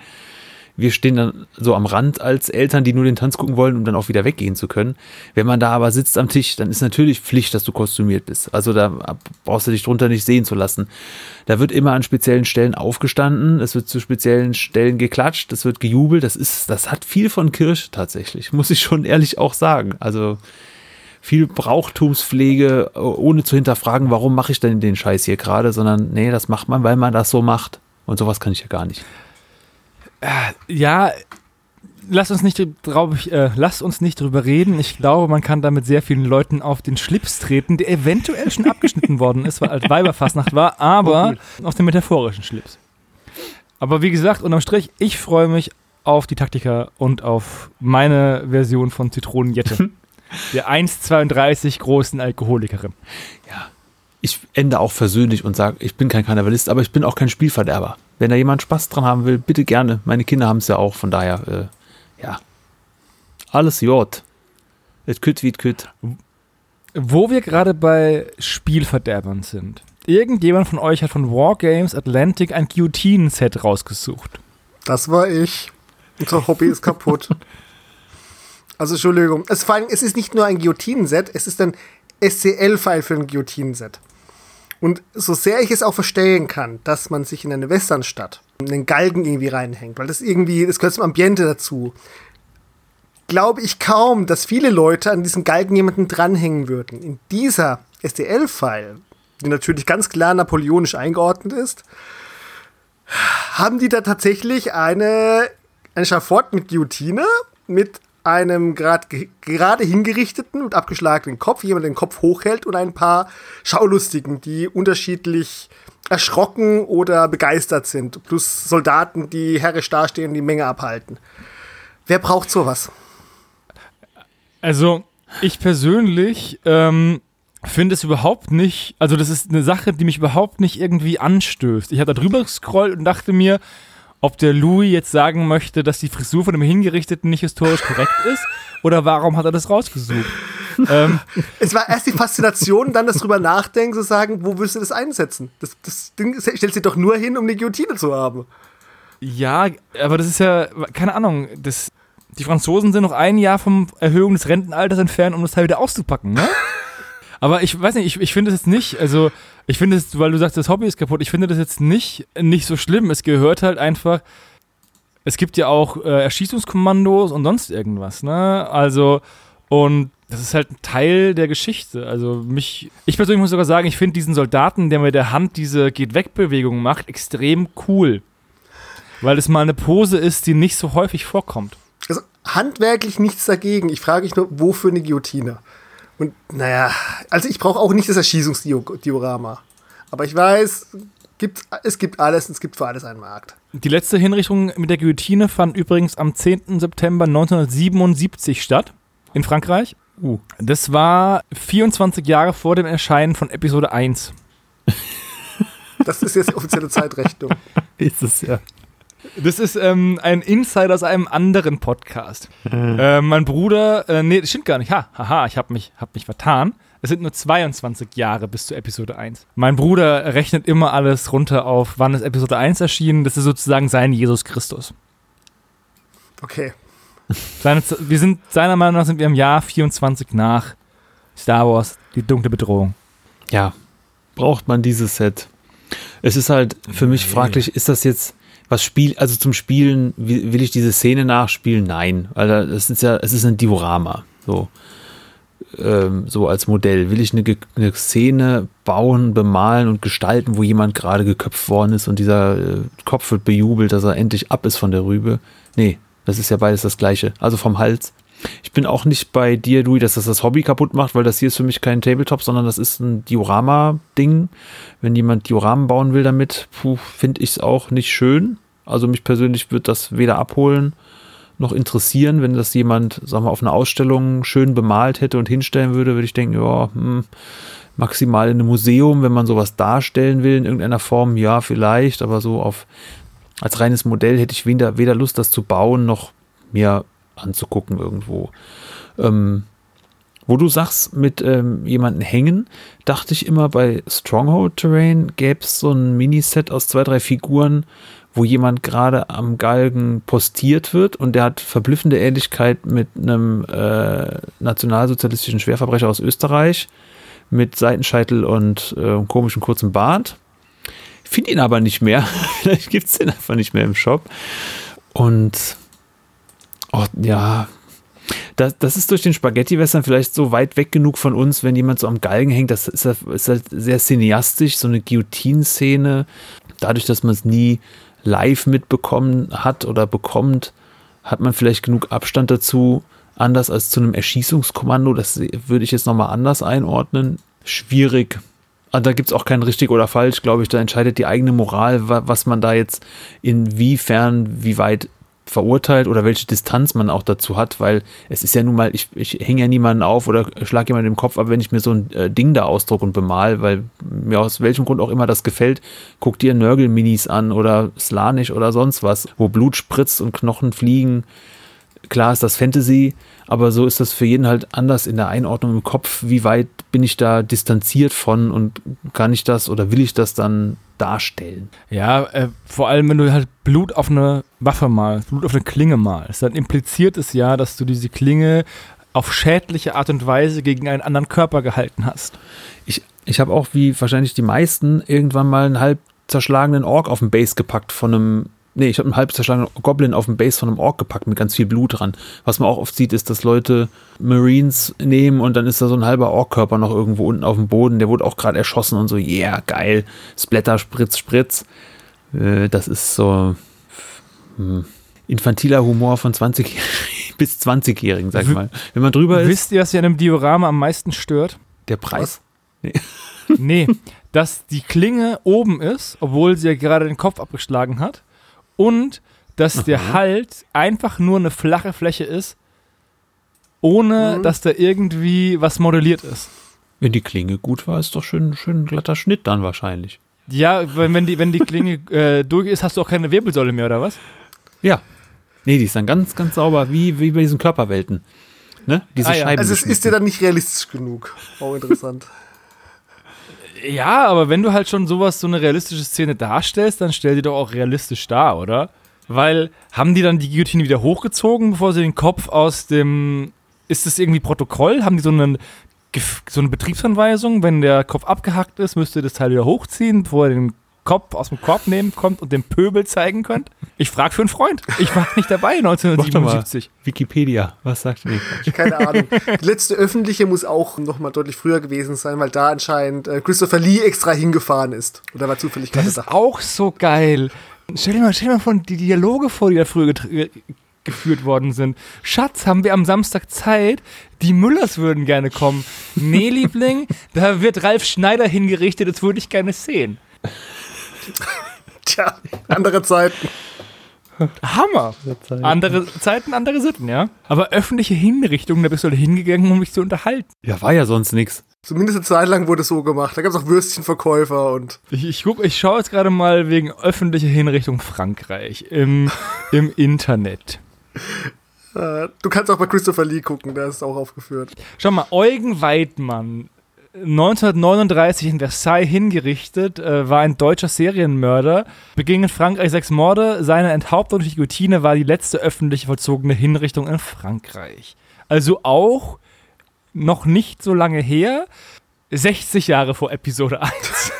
Wir stehen dann so am Rand als Eltern, die nur den Tanz gucken wollen, um dann auch wieder weggehen zu können. Wenn man da aber sitzt am Tisch, dann ist natürlich Pflicht, dass du kostümiert bist. Also da brauchst du dich drunter nicht sehen zu lassen. Da wird immer an speziellen Stellen aufgestanden, es wird zu speziellen Stellen geklatscht, es wird gejubelt. Das ist, das hat viel von Kirche tatsächlich, muss ich schon ehrlich auch sagen. Also viel Brauchtumspflege, ohne zu hinterfragen, warum mache ich denn den Scheiß hier gerade, sondern nee, das macht man, weil man das so macht. Und sowas kann ich ja gar nicht. Ja, lass uns nicht drauf, äh, lass uns nicht drüber reden. Ich glaube, man kann damit sehr vielen Leuten auf den Schlips treten, der eventuell schon abgeschnitten worden ist, weil alt Weiberfastnacht war, aber auf den metaphorischen Schlips. Aber wie gesagt, unterm Strich, ich freue mich auf die Taktiker und auf meine Version von Zitronenjette. der 1,32 großen Alkoholikerin. Ich ende auch versöhnlich und sage, ich bin kein Karnevalist, aber ich bin auch kein Spielverderber. Wenn da jemand Spaß dran haben will, bitte gerne. Meine Kinder haben es ja auch, von daher, äh, ja. Alles Jod. Et kütt wie kütt. Wo wir gerade bei Spielverderbern sind. Irgendjemand von euch hat von Wargames Atlantic ein Guillotinen-Set rausgesucht. Das war ich. Unser Hobby ist kaputt. Also Entschuldigung. Es, vor allem, es ist nicht nur ein Guillotinen-Set, es ist ein SCL-File für ein Guillotinen-Set. Und so sehr ich es auch verstehen kann, dass man sich in eine Westernstadt einen Galgen irgendwie reinhängt, weil das irgendwie, das gehört zum Ambiente dazu, glaube ich kaum, dass viele Leute an diesem Galgen jemanden dranhängen würden. In dieser STL-File, die natürlich ganz klar napoleonisch eingeordnet ist, haben die da tatsächlich eine, ein Schafott mit Guillotine, mit einem gerade gerade hingerichteten und abgeschlagenen Kopf, jemand den Kopf hochhält und ein paar Schaulustigen, die unterschiedlich erschrocken oder begeistert sind, plus Soldaten, die herrisch dastehen und die Menge abhalten. Wer braucht sowas? Also, ich persönlich ähm, finde es überhaupt nicht, also das ist eine Sache, die mich überhaupt nicht irgendwie anstößt. Ich habe da drüber gescrollt und dachte mir, ob der Louis jetzt sagen möchte, dass die Frisur von dem Hingerichteten nicht historisch korrekt ist oder warum hat er das rausgesucht? ähm, es war erst die Faszination, dann das drüber nachdenken, zu sagen, wo willst du das einsetzen? Das, das Ding stellt sich doch nur hin, um eine Guillotine zu haben. Ja, aber das ist ja, keine Ahnung, das, die Franzosen sind noch ein Jahr vom Erhöhung des Rentenalters entfernt, um das Teil wieder auszupacken, ne? Aber ich weiß nicht, ich, ich finde es jetzt nicht, also ich finde es, weil du sagst, das Hobby ist kaputt, ich finde das jetzt nicht, nicht so schlimm. Es gehört halt einfach, es gibt ja auch äh, Erschießungskommandos und sonst irgendwas, ne? Also, und das ist halt ein Teil der Geschichte. Also mich, ich persönlich muss sogar sagen, ich finde diesen Soldaten, der mit der Hand diese Geht-Weg-Bewegung macht, extrem cool. Weil es mal eine Pose ist, die nicht so häufig vorkommt. Also handwerklich nichts dagegen. Ich frage mich nur, wofür eine Guillotine? Und naja, also ich brauche auch nicht das Erschießungsdiorama. Aber ich weiß, gibt, es gibt alles, es gibt für alles einen Markt. Die letzte Hinrichtung mit der Guillotine fand übrigens am 10. September 1977 statt, in Frankreich. Uh. Das war 24 Jahre vor dem Erscheinen von Episode 1. Das ist jetzt die offizielle Zeitrechnung. ist es ja. Das ist ähm, ein Insider aus einem anderen Podcast. äh, mein Bruder, äh, nee, das stimmt gar nicht. Ha, haha, ich habe mich, hab mich vertan. Es sind nur 22 Jahre bis zu Episode 1. Mein Bruder rechnet immer alles runter auf, wann ist Episode 1 erschienen. Das ist sozusagen sein Jesus Christus. Okay. Seine, wir sind, seiner Meinung nach sind wir im Jahr 24 nach Star Wars, die dunkle Bedrohung. Ja, braucht man dieses Set? Es ist halt für mich fraglich, ist das jetzt was Spiel, also zum Spielen, will, ich diese Szene nachspielen? Nein, weil das ist ja, es ist ein Diorama, so, ähm, so als Modell. Will ich eine, eine, Szene bauen, bemalen und gestalten, wo jemand gerade geköpft worden ist und dieser äh, Kopf wird bejubelt, dass er endlich ab ist von der Rübe? Nee, das ist ja beides das Gleiche. Also vom Hals. Ich bin auch nicht bei dir, Louis, dass das das Hobby kaputt macht, weil das hier ist für mich kein Tabletop, sondern das ist ein Diorama-Ding. Wenn jemand Dioramen bauen will damit, finde ich es auch nicht schön. Also mich persönlich wird das weder abholen noch interessieren, wenn das jemand, sagen wir, auf einer Ausstellung schön bemalt hätte und hinstellen würde, würde ich denken, ja, hm, maximal in einem Museum, wenn man sowas darstellen will in irgendeiner Form, ja, vielleicht, aber so auf als reines Modell hätte ich weder, weder Lust, das zu bauen, noch mir anzugucken irgendwo. Ähm, wo du sagst, mit ähm, jemanden hängen, dachte ich immer bei Stronghold Terrain gäbe es so ein Miniset aus zwei, drei Figuren, wo jemand gerade am Galgen postiert wird und der hat verblüffende Ähnlichkeit mit einem äh, nationalsozialistischen Schwerverbrecher aus Österreich mit Seitenscheitel und äh, komischem kurzen Bart. Finde ihn aber nicht mehr. Vielleicht gibt es den einfach nicht mehr im Shop. Und oh, ja, das, das ist durch den Spaghetti-Western vielleicht so weit weg genug von uns, wenn jemand so am Galgen hängt. Das ist, ist halt sehr cineastisch, so eine Guillotine-Szene. Dadurch, dass man es nie live mitbekommen hat oder bekommt, hat man vielleicht genug Abstand dazu, anders als zu einem Erschießungskommando. Das würde ich jetzt nochmal anders einordnen. Schwierig. Und da gibt es auch kein richtig oder falsch, glaube ich. Da entscheidet die eigene Moral, was man da jetzt inwiefern, wie weit verurteilt oder welche Distanz man auch dazu hat, weil es ist ja nun mal, ich, ich hänge ja niemanden auf oder schlage jemanden im Kopf, aber wenn ich mir so ein äh, Ding da ausdruck und bemal, weil mir aus welchem Grund auch immer das gefällt, guck dir Nörgel-Minis an oder Slanisch oder sonst was, wo Blut spritzt und Knochen fliegen. Klar ist das Fantasy, aber so ist das für jeden halt anders in der Einordnung im Kopf. Wie weit bin ich da distanziert von und kann ich das oder will ich das dann darstellen? Ja, äh, vor allem, wenn du halt Blut auf eine Waffe malst, Blut auf eine Klinge malst, dann impliziert es ja, dass du diese Klinge auf schädliche Art und Weise gegen einen anderen Körper gehalten hast. Ich, ich habe auch, wie wahrscheinlich die meisten, irgendwann mal einen halb zerschlagenen Ork auf den Base gepackt von einem Nee, ich habe einen halb zerschlagenen Goblin auf dem Base von einem Ork gepackt mit ganz viel Blut dran. Was man auch oft sieht, ist, dass Leute Marines nehmen und dann ist da so ein halber Ork-Körper noch irgendwo unten auf dem Boden. Der wurde auch gerade erschossen und so, yeah, geil. Splatter, Spritz, Spritz. Äh, das ist so hm, infantiler Humor von 20 bis 20-Jährigen, sag ich mal. Wenn man drüber ist. Wisst ihr, was ihr an einem Diorama am meisten stört? Der Preis. Nee. nee, dass die Klinge oben ist, obwohl sie ja gerade den Kopf abgeschlagen hat und dass der Halt einfach nur eine flache Fläche ist, ohne mhm. dass da irgendwie was modelliert ist. Wenn die Klinge gut war, ist doch schön, schön glatter Schnitt dann wahrscheinlich. Ja, wenn, wenn, die, wenn die Klinge äh, durch ist, hast du auch keine Wirbelsäule mehr, oder was? Ja. Nee, die ist dann ganz, ganz sauber, wie, wie bei diesen Körperwelten. Ne? Diese ah, ja. Also es ist dir dann nicht realistisch genug. Auch interessant. Ja, aber wenn du halt schon sowas, so eine realistische Szene darstellst, dann stell die doch auch realistisch dar, oder? Weil, haben die dann die Guillotine wieder hochgezogen, bevor sie den Kopf aus dem. Ist das irgendwie Protokoll? Haben die so einen so eine Betriebsanweisung, wenn der Kopf abgehackt ist, müsst ihr das Teil wieder hochziehen, bevor ihr den Kopf aus dem Korb nehmen kommt und den Pöbel zeigen könnt? Ich frage für einen Freund. Ich war nicht dabei 1977. Wikipedia, was sagt ihr? Keine Ahnung. Die letzte öffentliche muss auch noch mal deutlich früher gewesen sein, weil da anscheinend äh, Christopher Lee extra hingefahren ist. Oder war zufällig gerade da. Das ist auch so geil. Stell dir mal, stell dir mal von die Dialoge vor, die da früher geführt worden sind. Schatz, haben wir am Samstag Zeit? Die Müllers würden gerne kommen. Nee, Liebling, da wird Ralf Schneider hingerichtet, das würde ich gerne sehen. Tja, andere Zeiten. Hammer. Andere Zeiten, andere Sitten, ja. Aber öffentliche Hinrichtungen, da bist du hingegangen, um mich zu unterhalten. Ja, war ja sonst nichts. Zumindest eine Zeit lang wurde es so gemacht. Da gab es auch Würstchenverkäufer und. Ich, ich, ich schaue jetzt gerade mal wegen öffentlicher Hinrichtung Frankreich im, im Internet. Äh, du kannst auch bei Christopher Lee gucken, der ist auch aufgeführt. Schau mal, Eugen Weidmann 1939 in Versailles hingerichtet, äh, war ein deutscher Serienmörder, beging in Frankreich sechs Morde. Seine Enthauptung durch Guillotine war die letzte öffentlich vollzogene Hinrichtung in Frankreich. Also auch noch nicht so lange her, 60 Jahre vor Episode 1.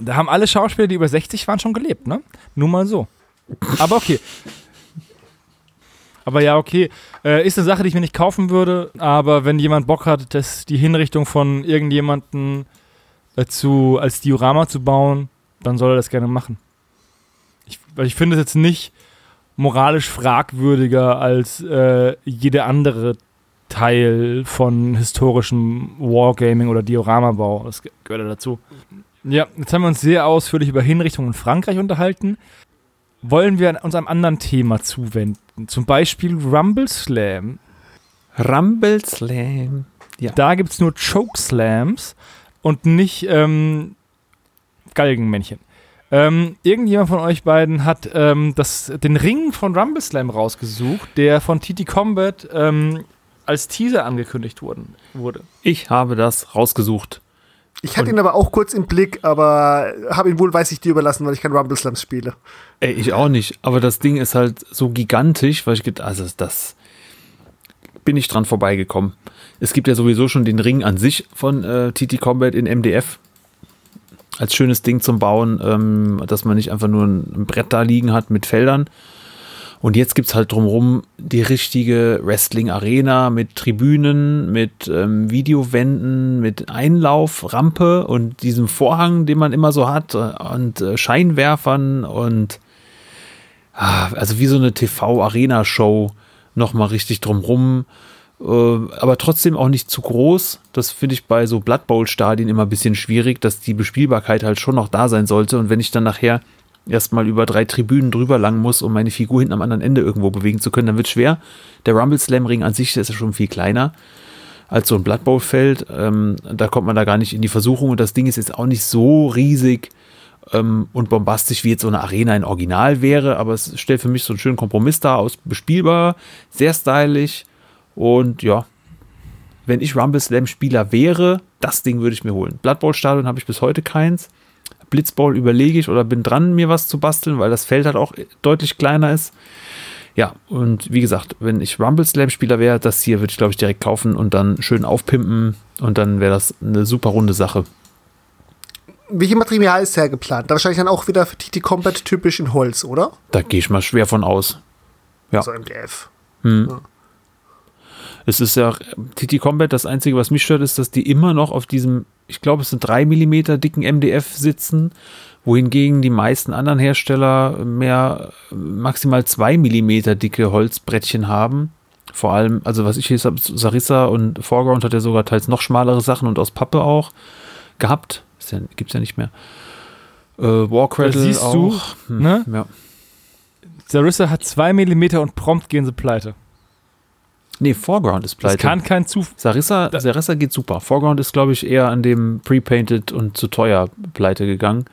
da haben alle Schauspieler, die über 60 waren, schon gelebt, ne? Nur mal so. Aber okay, aber ja, okay. Äh, ist eine Sache, die ich mir nicht kaufen würde, aber wenn jemand Bock hat, das, die Hinrichtung von irgendjemandem äh, als Diorama zu bauen, dann soll er das gerne machen. Ich, weil ich finde es jetzt nicht moralisch fragwürdiger als äh, jeder andere Teil von historischem Wargaming oder Dioramabau. Das gehört ja dazu. Ja, jetzt haben wir uns sehr ausführlich über Hinrichtungen in Frankreich unterhalten wollen wir uns einem anderen Thema zuwenden. Zum Beispiel Rumble Slam. Rumble Slam. Ja. Da gibt es nur Chokeslams und nicht ähm, Galgenmännchen. Ähm, irgendjemand von euch beiden hat ähm, das, den Ring von Rumble Slam rausgesucht, der von TT Combat ähm, als Teaser angekündigt worden, wurde. Ich habe das rausgesucht. Ich hatte ihn aber auch kurz im Blick, aber habe ihn wohl, weiß ich, dir überlassen, weil ich kein Rumble Slams spiele. Ey, ich auch nicht. Aber das Ding ist halt so gigantisch, weil ich gedacht, also das bin ich dran vorbeigekommen. Es gibt ja sowieso schon den Ring an sich von äh, TT Combat in MDF. Als schönes Ding zum Bauen, ähm, dass man nicht einfach nur ein Brett da liegen hat mit Feldern, und jetzt gibt es halt drumherum die richtige Wrestling-Arena mit Tribünen, mit ähm, Videowänden, mit Einlauframpe und diesem Vorhang, den man immer so hat, äh, und äh, Scheinwerfern und ah, also wie so eine TV-Arena-Show nochmal richtig drumherum. Äh, aber trotzdem auch nicht zu groß. Das finde ich bei so Blood Bowl-Stadien immer ein bisschen schwierig, dass die Bespielbarkeit halt schon noch da sein sollte. Und wenn ich dann nachher erstmal über drei Tribünen drüber lang muss, um meine Figur hinten am anderen Ende irgendwo bewegen zu können, dann wird schwer. Der Rumble Slam Ring an sich ist ja schon viel kleiner als so ein Blood Bowl Feld. Ähm, da kommt man da gar nicht in die Versuchung und das Ding ist jetzt auch nicht so riesig ähm, und bombastisch wie jetzt so eine Arena in Original wäre, aber es stellt für mich so einen schönen Kompromiss dar aus bespielbar, sehr stylisch und ja, wenn ich Rumble Slam Spieler wäre, das Ding würde ich mir holen. Blood Bowl Stadion habe ich bis heute keins. Blitzball überlege ich oder bin dran, mir was zu basteln, weil das Feld halt auch deutlich kleiner ist. Ja, und wie gesagt, wenn ich Rumble Slam Spieler wäre, das hier würde ich glaube ich direkt kaufen und dann schön aufpimpen und dann wäre das eine super runde Sache. Welche Material ist hergeplant? Da wahrscheinlich dann auch wieder für TT Combat typisch in Holz, oder? Da gehe ich mal schwer von aus. Ja. Also MDF. Hm. Ja. Es ist ja TT Combat, das Einzige, was mich stört, ist, dass die immer noch auf diesem ich glaube, es sind drei Millimeter dicken MDF sitzen, wohingegen die meisten anderen Hersteller mehr maximal zwei Millimeter dicke Holzbrettchen haben. Vor allem, also was ich hier habe, Sarissa und Foreground hat ja sogar teils noch schmalere Sachen und aus Pappe auch gehabt. Ja, Gibt es ja nicht mehr. Äh, Warcradle siehst auch. Du, hm, ne? ja. Sarissa hat zwei Millimeter und prompt gehen sie pleite. Nee, Foreground ist pleite. Das kann kein Zufall. Sarissa, Sarissa geht super. Foreground ist, glaube ich, eher an dem Pre-Painted und zu teuer pleite gegangen.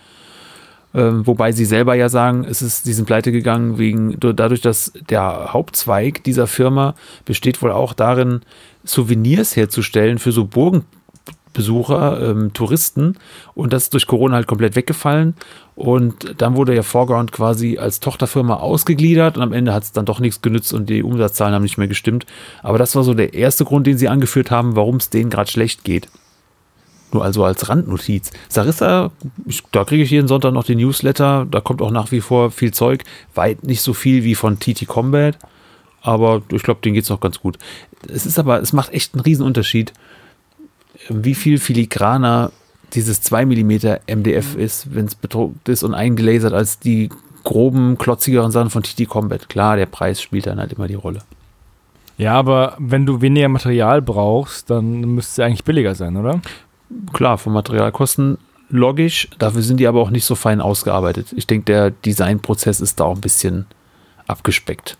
Ähm, wobei sie selber ja sagen, es ist, sie sind pleite gegangen wegen, dadurch, dass der Hauptzweig dieser Firma besteht wohl auch darin, Souvenirs herzustellen für so Burgen, Besucher, ähm, Touristen und das ist durch Corona halt komplett weggefallen und dann wurde ja Foreground quasi als Tochterfirma ausgegliedert und am Ende hat es dann doch nichts genützt und die Umsatzzahlen haben nicht mehr gestimmt. Aber das war so der erste Grund, den sie angeführt haben, warum es denen gerade schlecht geht. Nur also als Randnotiz. Sarissa, ich, da kriege ich jeden Sonntag noch den Newsletter, da kommt auch nach wie vor viel Zeug, weit nicht so viel wie von TT Combat, aber ich glaube, denen geht es noch ganz gut. Es ist aber, es macht echt einen Riesenunterschied, wie viel filigraner dieses 2 mm MDF ist, wenn es bedruckt ist und eingelasert, als die groben, klotzigeren Sachen von TT Combat. Klar, der Preis spielt dann halt immer die Rolle. Ja, aber wenn du weniger Material brauchst, dann müsste es eigentlich billiger sein, oder? Klar, von Materialkosten logisch. Dafür sind die aber auch nicht so fein ausgearbeitet. Ich denke, der Designprozess ist da auch ein bisschen abgespeckt.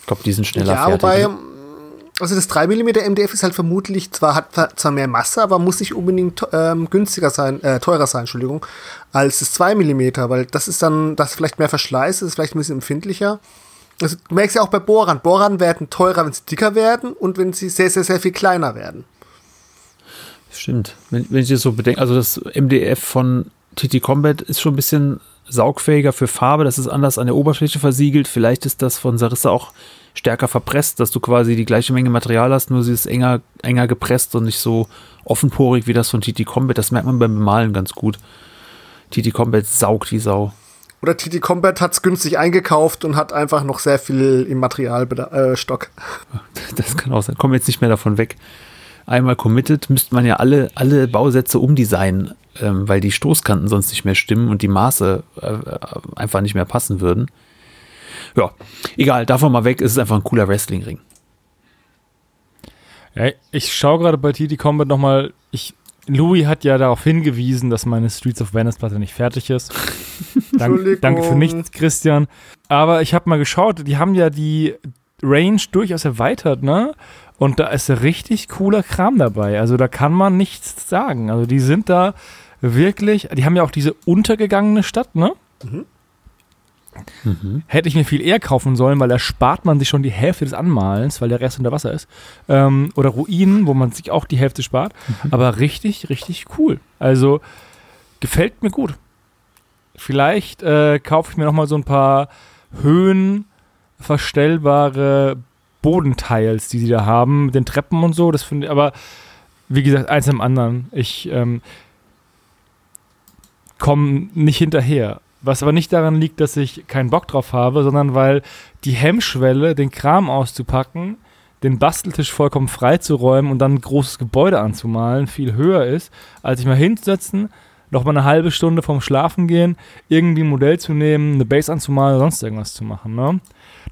Ich glaube, die sind schneller ja, fertig. Wobei, also das 3 mm MDF ist halt vermutlich, zwar hat zwar mehr Masse, aber muss nicht unbedingt ähm, günstiger sein, äh, teurer sein, Entschuldigung, als das 2 mm, weil das ist dann, das vielleicht mehr Verschleiß, ist vielleicht ein bisschen empfindlicher. Also, du merkst ja auch bei Bohrern, Bohrern werden teurer, wenn sie dicker werden und wenn sie sehr, sehr, sehr viel kleiner werden. Stimmt. Wenn, wenn ich das so bedenke, also das MDF von TT Combat ist schon ein bisschen saugfähiger für Farbe, das ist anders an der Oberfläche versiegelt. Vielleicht ist das von Sarissa auch stärker verpresst, dass du quasi die gleiche Menge Material hast, nur sie ist enger, enger gepresst und nicht so offenporig wie das von TT Combat. Das merkt man beim Bemalen ganz gut. TT Combat saugt wie Sau. Oder TT Combat hat es günstig eingekauft und hat einfach noch sehr viel im Materialstock. Äh, das kann auch sein. Kommen jetzt nicht mehr davon weg. Einmal committed, müsste man ja alle, alle Bausätze umdesignen, ähm, weil die Stoßkanten sonst nicht mehr stimmen und die Maße äh, äh einfach nicht mehr passen würden. Ja, egal, davon mal weg, es ist einfach ein cooler Wrestling-Ring. Ja, ich schaue gerade bei TT Combat nochmal, ich, Louis hat ja darauf hingewiesen, dass meine Streets of Venice Platte nicht fertig ist. Dank, danke für nichts, Christian. Aber ich habe mal geschaut, die haben ja die Range durchaus erweitert, ne? Und da ist richtig cooler Kram dabei. Also da kann man nichts sagen. Also die sind da wirklich, die haben ja auch diese untergegangene Stadt, ne? Mhm. Mhm. Hätte ich mir viel eher kaufen sollen, weil da spart man sich schon die Hälfte des Anmalens, weil der Rest unter Wasser ist. Ähm, oder Ruinen, wo man sich auch die Hälfte spart. Mhm. Aber richtig, richtig cool. Also gefällt mir gut. Vielleicht äh, kaufe ich mir nochmal so ein paar höhenverstellbare Bodenteils, die sie da haben, mit den Treppen und so. Das finde ich, aber wie gesagt, eins am anderen. Ich ähm, komme nicht hinterher. Was aber nicht daran liegt, dass ich keinen Bock drauf habe, sondern weil die Hemmschwelle, den Kram auszupacken, den Basteltisch vollkommen freizuräumen und dann ein großes Gebäude anzumalen, viel höher ist, als ich mal hinzusetzen, noch mal eine halbe Stunde vorm Schlafen gehen, irgendwie ein Modell zu nehmen, eine Base anzumalen oder sonst irgendwas zu machen. Ne?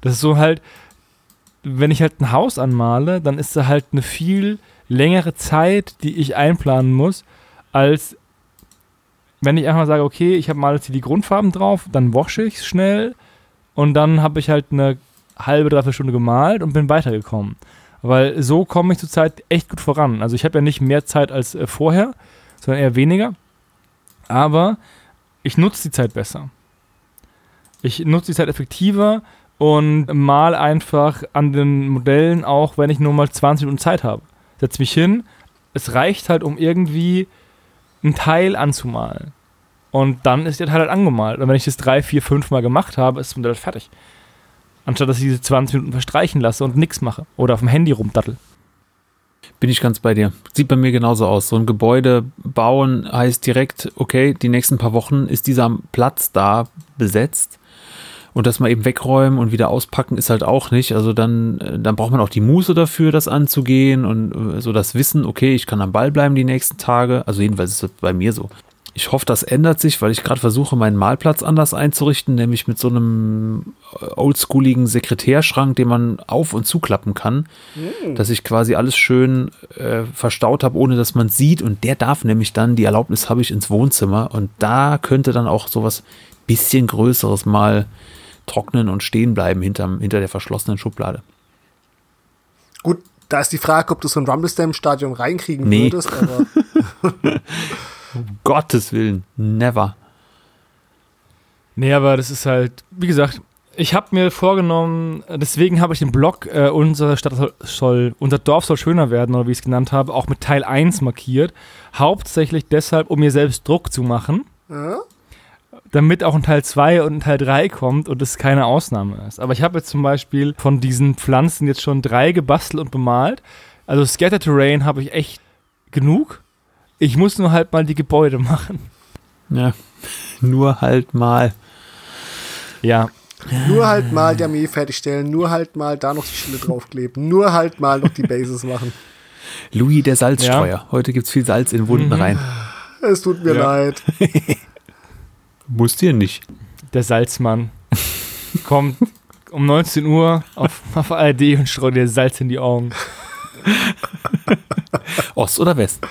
Das ist so halt, wenn ich halt ein Haus anmale, dann ist da halt eine viel längere Zeit, die ich einplanen muss, als wenn ich einfach sage, okay, ich habe mal jetzt hier die Grundfarben drauf, dann wasche ich es schnell und dann habe ich halt eine halbe, dreiviertel Stunde gemalt und bin weitergekommen. Weil so komme ich zurzeit echt gut voran. Also ich habe ja nicht mehr Zeit als äh, vorher, sondern eher weniger. Aber ich nutze die Zeit besser. Ich nutze die Zeit effektiver und mal einfach an den Modellen auch, wenn ich nur mal 20 Minuten Zeit habe. Setz mich hin. Es reicht halt, um irgendwie einen Teil anzumalen. Und dann ist der Teil halt angemalt. Und wenn ich das drei, vier, fünf Mal gemacht habe, ist das Modell fertig. Anstatt dass ich diese 20 Minuten verstreichen lasse und nichts mache. Oder auf dem Handy rumdattel. Bin ich ganz bei dir. Sieht bei mir genauso aus. So ein Gebäude bauen heißt direkt, okay, die nächsten paar Wochen ist dieser Platz da besetzt. Und das mal eben wegräumen und wieder auspacken ist halt auch nicht. Also dann, äh, dann braucht man auch die Muße dafür, das anzugehen und äh, so das Wissen, okay, ich kann am Ball bleiben die nächsten Tage. Also jedenfalls ist es bei mir so. Ich hoffe, das ändert sich, weil ich gerade versuche, meinen Malplatz anders einzurichten, nämlich mit so einem äh, oldschooligen Sekretärschrank, den man auf- und zuklappen kann, Hm. dass ich quasi alles schön äh, verstaut habe, ohne dass man sieht. Und der darf nämlich dann, die Erlaubnis habe ich ins Wohnzimmer. Und da könnte dann auch sowas bisschen Größeres mal trocknen und stehen bleiben hinterm, hinter der verschlossenen Schublade. Gut, da ist die Frage, ob du so ein Rumblestam-Stadion reinkriegen Nee. würdest, aber Gottes Willen, never. Nee, aber das ist halt, wie gesagt, ich habe mir vorgenommen, deswegen habe ich den Blog, äh, unsere Stadt soll- soll, unser Dorf soll schöner werden, oder wie ich es genannt habe, auch mit Teil 1 markiert. Hauptsächlich deshalb, um mir selbst Druck zu machen, ja, damit auch ein Teil 2 und ein Teil 3 kommt und es keine Ausnahme ist. Aber ich habe jetzt zum Beispiel von diesen Pflanzen jetzt schon drei gebastelt und bemalt. Also Scatter Terrain habe ich echt genug. Ich muss nur halt mal die Gebäude machen. Ja, nur halt mal. Ja, nur halt mal die Armee fertigstellen, nur halt mal da noch die Schilde draufkleben, nur halt mal noch die Bases machen. Louis der Salzstreuer. Heute gibt es viel Salz in Wunden Mhm. rein. Es tut mir Ja. leid. Musst dir nicht. der Salzmann kommt um 19 Uhr auf, auf ARD und streut dir Salz in die Augen. Ost oder West?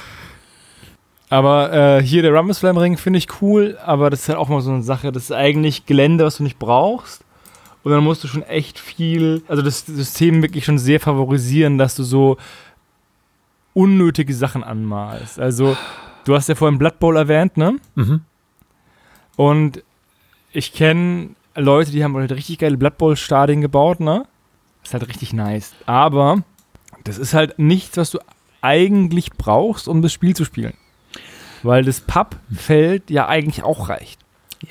Aber äh, hier der Rumble Slam Ring finde ich cool, aber das ist halt auch mal so eine Sache. Das ist eigentlich Gelände, was du nicht brauchst. Und dann musst du schon echt viel, also das System wirklich schon sehr favorisieren, dass du so unnötige Sachen anmalst. Also, du hast ja vorhin Blood Bowl erwähnt, ne? Mhm. Und ich kenne Leute, die haben halt richtig geile Blood Bowl Stadien gebaut, ne? Ist halt richtig nice. Aber das ist halt nichts, was du eigentlich brauchst, um das Spiel zu spielen. Weil das Pappfeld ja eigentlich auch reicht.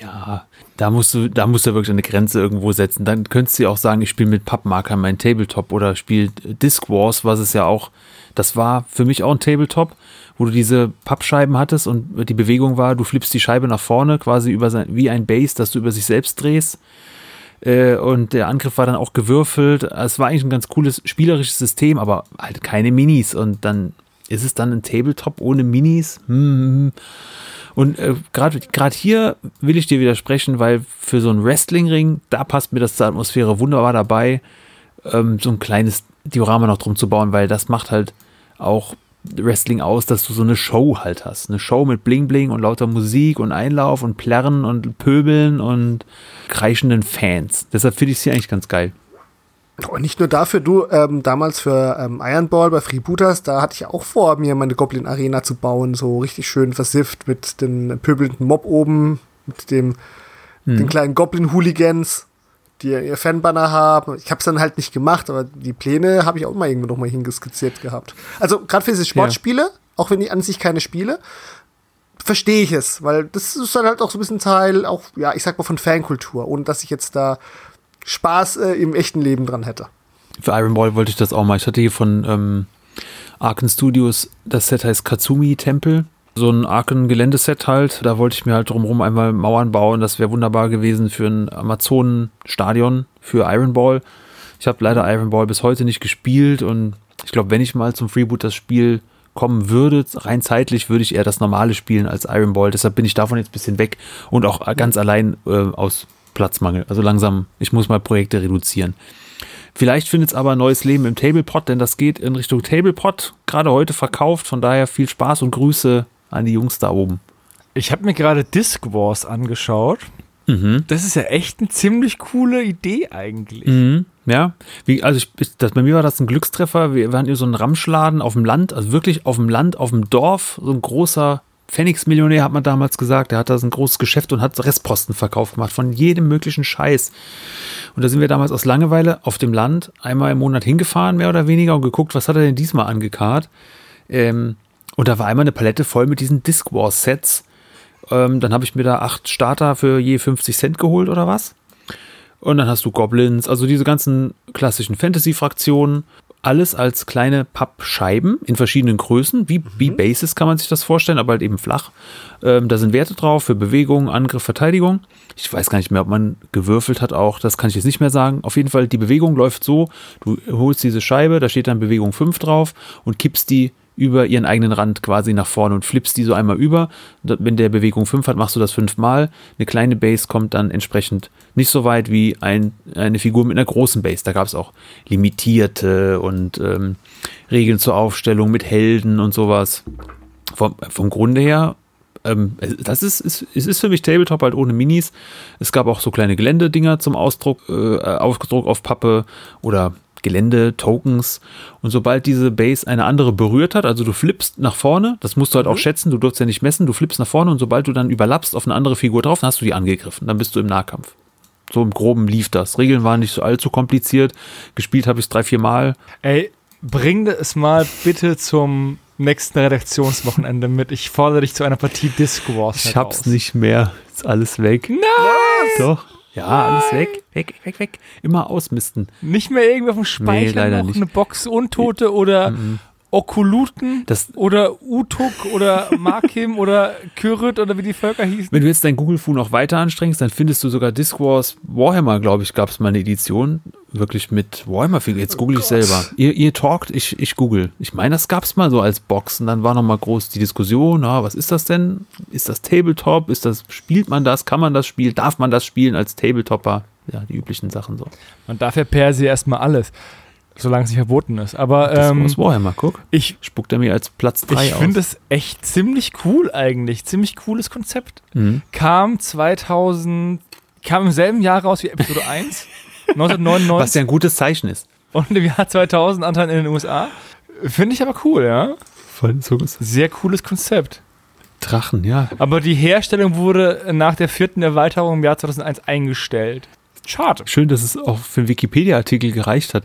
Ja, da musst du, da musst du wirklich eine Grenze irgendwo setzen. Dann könntest du ja auch sagen, ich spiele mit Pappmarkern mein Tabletop oder spiele Disc Wars, was es ja auch, das war für mich auch ein Tabletop, wo du diese Pappscheiben hattest und die Bewegung war, du flippst die Scheibe nach vorne, quasi über sein, wie ein Base, das du über sich selbst drehst. Äh, Und der Angriff war dann auch gewürfelt. Es war eigentlich ein ganz cooles spielerisches System, aber halt keine Minis. Und dann ist es dann ein Tabletop ohne Minis. Hm. Und äh, gerade gerade hier will ich dir widersprechen, weil für so einen Wrestling-Ring, da passt mir das zur Atmosphäre wunderbar dabei, ähm, so ein kleines Diorama noch drum zu bauen, weil das macht halt auch Wrestling aus, dass du so eine Show halt hast. Eine Show mit Bling Bling und lauter Musik und Einlauf und Plärren und Pöbeln und kreischenden Fans. Deshalb finde ich es hier eigentlich ganz geil. Und nicht nur dafür, du, ähm, damals für ähm, Iron Ball bei Freebooters, da hatte ich auch vor, mir meine Goblin Arena zu bauen, so richtig schön versifft mit den pöbelnden Mob oben, mit dem, den kleinen Goblin-Hooligans, die ihr Fanbanner haben. Ich habe es dann halt nicht gemacht, aber die Pläne habe ich auch immer irgendwo noch mal hingeskizziert gehabt. Also gerade für diese Sportspiele, auch wenn ich an sich keine spiele, verstehe ich es, weil das ist dann halt auch so ein bisschen Teil, auch, ja, ich sag mal von Fankultur, ohne dass ich jetzt da Spaß äh, im echten Leben dran hätte. Für Iron Ball wollte ich das auch mal. Ich hatte hier von ähm, Arken Studios, das Set heißt Katsumi Tempel. So ein Arken-Geländeset halt. Da wollte ich mir halt drumherum einmal Mauern bauen. Das wäre wunderbar gewesen für ein Amazonen-Stadion für Iron Ball. Ich habe leider Iron Ball bis heute nicht gespielt und ich glaube, wenn ich mal zum Freeboot das Spiel kommen würde, rein zeitlich, würde ich eher das normale spielen als Iron Ball. Deshalb bin ich davon jetzt ein bisschen weg und auch ganz allein äh, aus Platzmangel. Also langsam, ich muss mal Projekte reduzieren. Vielleicht findet es aber ein neues Leben im Tablepot, denn das geht in Richtung Tablepot, gerade heute verkauft. Von daher viel Spaß und Grüße an die Jungs da oben. Ich habe mir gerade Disc Wars angeschaut. Mhm. Das ist ja echt eine ziemlich coole Idee eigentlich. Mhm. Ja, wie, also ich, das, bei mir war das ein Glückstreffer. Wir waren in so einem Ramschladen auf dem Land, also wirklich auf dem Land, auf dem Dorf, so ein großer Pfennigsmillionär hat man damals gesagt, der hat da so ein großes Geschäft und hat Restpostenverkauf gemacht von jedem möglichen Scheiß. Und da sind wir damals aus Langeweile auf dem Land einmal im Monat hingefahren, mehr oder weniger, und geguckt, was hat er denn diesmal angekarrt. Ähm, und da war einmal eine Palette voll mit diesen Disc Wars Sets. Ähm, dann habe ich mir da acht Starter für je 50 Cent geholt oder was. Und dann hast du Goblins, also diese ganzen klassischen Fantasy-Fraktionen. Alles als kleine Pappscheiben in verschiedenen Größen, wie, wie Bases kann man sich das vorstellen, aber halt eben flach. Ähm, da sind Werte drauf für Bewegung, Angriff, Verteidigung. Ich weiß gar nicht mehr, ob man gewürfelt hat auch, das kann ich jetzt nicht mehr sagen. Auf jeden Fall, die Bewegung läuft so, du holst diese Scheibe, da steht dann Bewegung 5 drauf und kippst die über ihren eigenen Rand quasi nach vorne und flippst die so einmal über. Wenn der Bewegung 5 hat, machst du das fünfmal. Eine kleine Base kommt dann entsprechend nicht so weit wie ein, eine Figur mit einer großen Base. Da gab es auch limitierte und ähm, Regeln zur Aufstellung mit Helden und sowas. Vom, vom Grunde her, ähm, das ist, ist, es ist für mich Tabletop halt ohne Minis. Es gab auch so kleine Geländedinger zum Ausdruck, äh, Ausdruck auf Pappe oder Gelände, Tokens. Und sobald diese Base eine andere berührt hat, also du flippst nach vorne, das musst du halt auch schätzen, du durfst ja nicht messen, du flippst nach vorne und sobald du dann überlappst auf eine andere Figur drauf, dann hast du die angegriffen. Dann bist du im Nahkampf. So im Groben lief das. Regeln waren nicht so allzu kompliziert. Gespielt habe ich es drei, vier Mal. Ey, bring es mal bitte zum nächsten Redaktionswochenende mit. Ich fordere dich zu einer Partie Disc Wars. Ich hab's heraus. nicht mehr. Ist alles weg. Nein! Doch. Ja, alles weg. Weg, weg, weg. Immer ausmisten. Nicht mehr irgendwie auf dem Speicher leider noch nicht. eine Box Untote oder Okuluten Das, oder Utuk oder Markim oder Kyrit oder wie die Völker hießen. wenn du jetzt dein Google-Fu noch weiter anstrengst, dann findest du sogar Disc Wars Warhammer, glaube ich, gab es mal eine Edition. Wirklich mit Warhammer-Figuren. Jetzt google ich selber. Ihr, ihr talkt, ich, ich google. Ich meine, das gab es mal so als Box. Und dann war noch mal groß die Diskussion, ah, was ist das denn? Ist das Tabletop? Ist das, spielt man das? Kann man das spielen? Darf man das spielen als Tabletopper? Ja, die üblichen Sachen so. Man darf ja per se erstmal alles, solange es nicht verboten ist. Aber Disc ähm, Wars Warhammer, guck. ich, Spuckt er mir als Platz 3 ich finde es echt ziemlich cool eigentlich. Ziemlich cooles Konzept. Mhm. Kam 2000, kam im selben Jahr raus wie Episode 1, 1999. Was ja ein gutes Zeichen ist. Und im Jahr 2000 anscheinend in den USA. Finde ich aber cool, ja. Von so Sehr cooles Konzept. Drachen, ja. Aber die Herstellung wurde nach der vierten Erweiterung im Jahr 2001 eingestellt. Schade. Schön, dass es auch für einen Wikipedia-Artikel gereicht hat.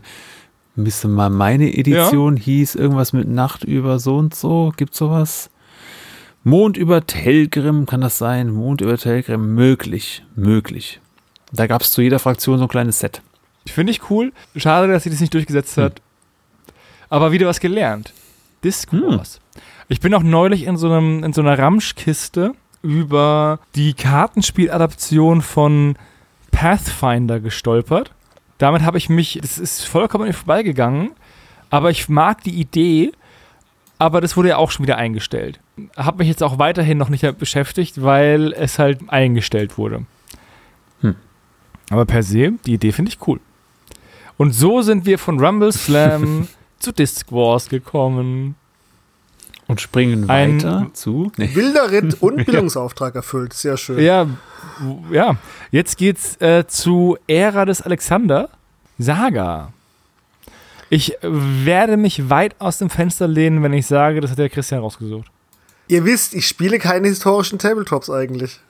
Müsste mal meine Edition hieß irgendwas mit Nacht über so und so. Gibt sowas? Mond über Telgrim, kann das sein? Mond über Telgrim, möglich, möglich. Da gab es zu jeder Fraktion so ein kleines Set. Finde ich cool. Schade, dass sie das nicht durchgesetzt hat. Aber wieder was gelernt. Discourse. Ich bin auch neulich in so, einem, in so einer Ramschkiste über die Kartenspieladaption von Pathfinder gestolpert. Damit habe ich mich, das ist vollkommen mir vorbeigegangen, aber ich mag die Idee, aber das wurde ja auch schon wieder eingestellt. Habe mich jetzt auch weiterhin noch nicht beschäftigt, weil es halt eingestellt wurde. Hm. Aber per se, die Idee finde ich cool. Und so sind wir von Rumble Slam zu Disc Wars gekommen. Und springen Ein- weiter zu. Nee. Wilder Ritt und Bildungsauftrag erfüllt. Sehr schön. Ja, ja. Jetzt geht's äh, zu Ära des Alexander. Saga. Ich äh, werde mich weit aus dem Fenster lehnen, wenn ich sage, das hat der Christian rausgesucht. Ihr wisst, ich spiele keine historischen Tabletops eigentlich.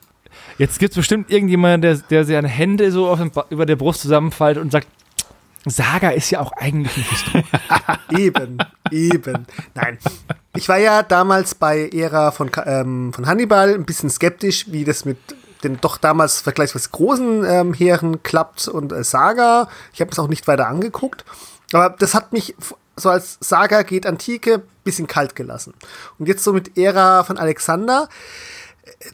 Jetzt gibt's bestimmt irgendjemanden, der, der seine Hände so auf dem, Ba- über der Brust zusammenfaltet und sagt, Saga ist ja auch eigentlich ein Historie. Eben, eben. Nein. Ich war ja damals bei Ära von, ähm, von Hannibal ein bisschen skeptisch, wie das mit den doch damals vergleichsweise großen ähm, Heeren klappt und äh, Saga. Ich habe es auch nicht weiter angeguckt. Aber das hat mich so als Saga geht Antike bisschen kalt gelassen. Und jetzt so mit Ära von Alexander,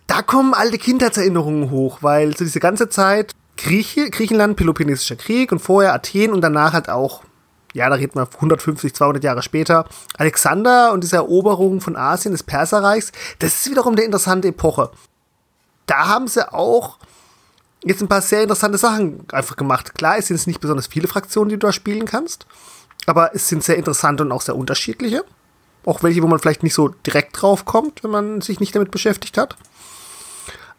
da kommen alte Kindheitserinnerungen hoch, weil so diese ganze Zeit Grieche, Griechenland, Peloponnesischer Krieg und vorher Athen und danach halt auch, ja, da reden wir 150, 200 Jahre später, Alexander und diese Eroberung von Asien, des Perserreichs, das ist wiederum eine interessante Epoche. Da haben sie auch jetzt ein paar sehr interessante Sachen einfach gemacht. Klar, es sind nicht besonders viele Fraktionen, die du da spielen kannst, aber es sind sehr interessante und auch sehr unterschiedliche. Auch welche, wo man vielleicht nicht so direkt drauf kommt, wenn man sich nicht damit beschäftigt hat.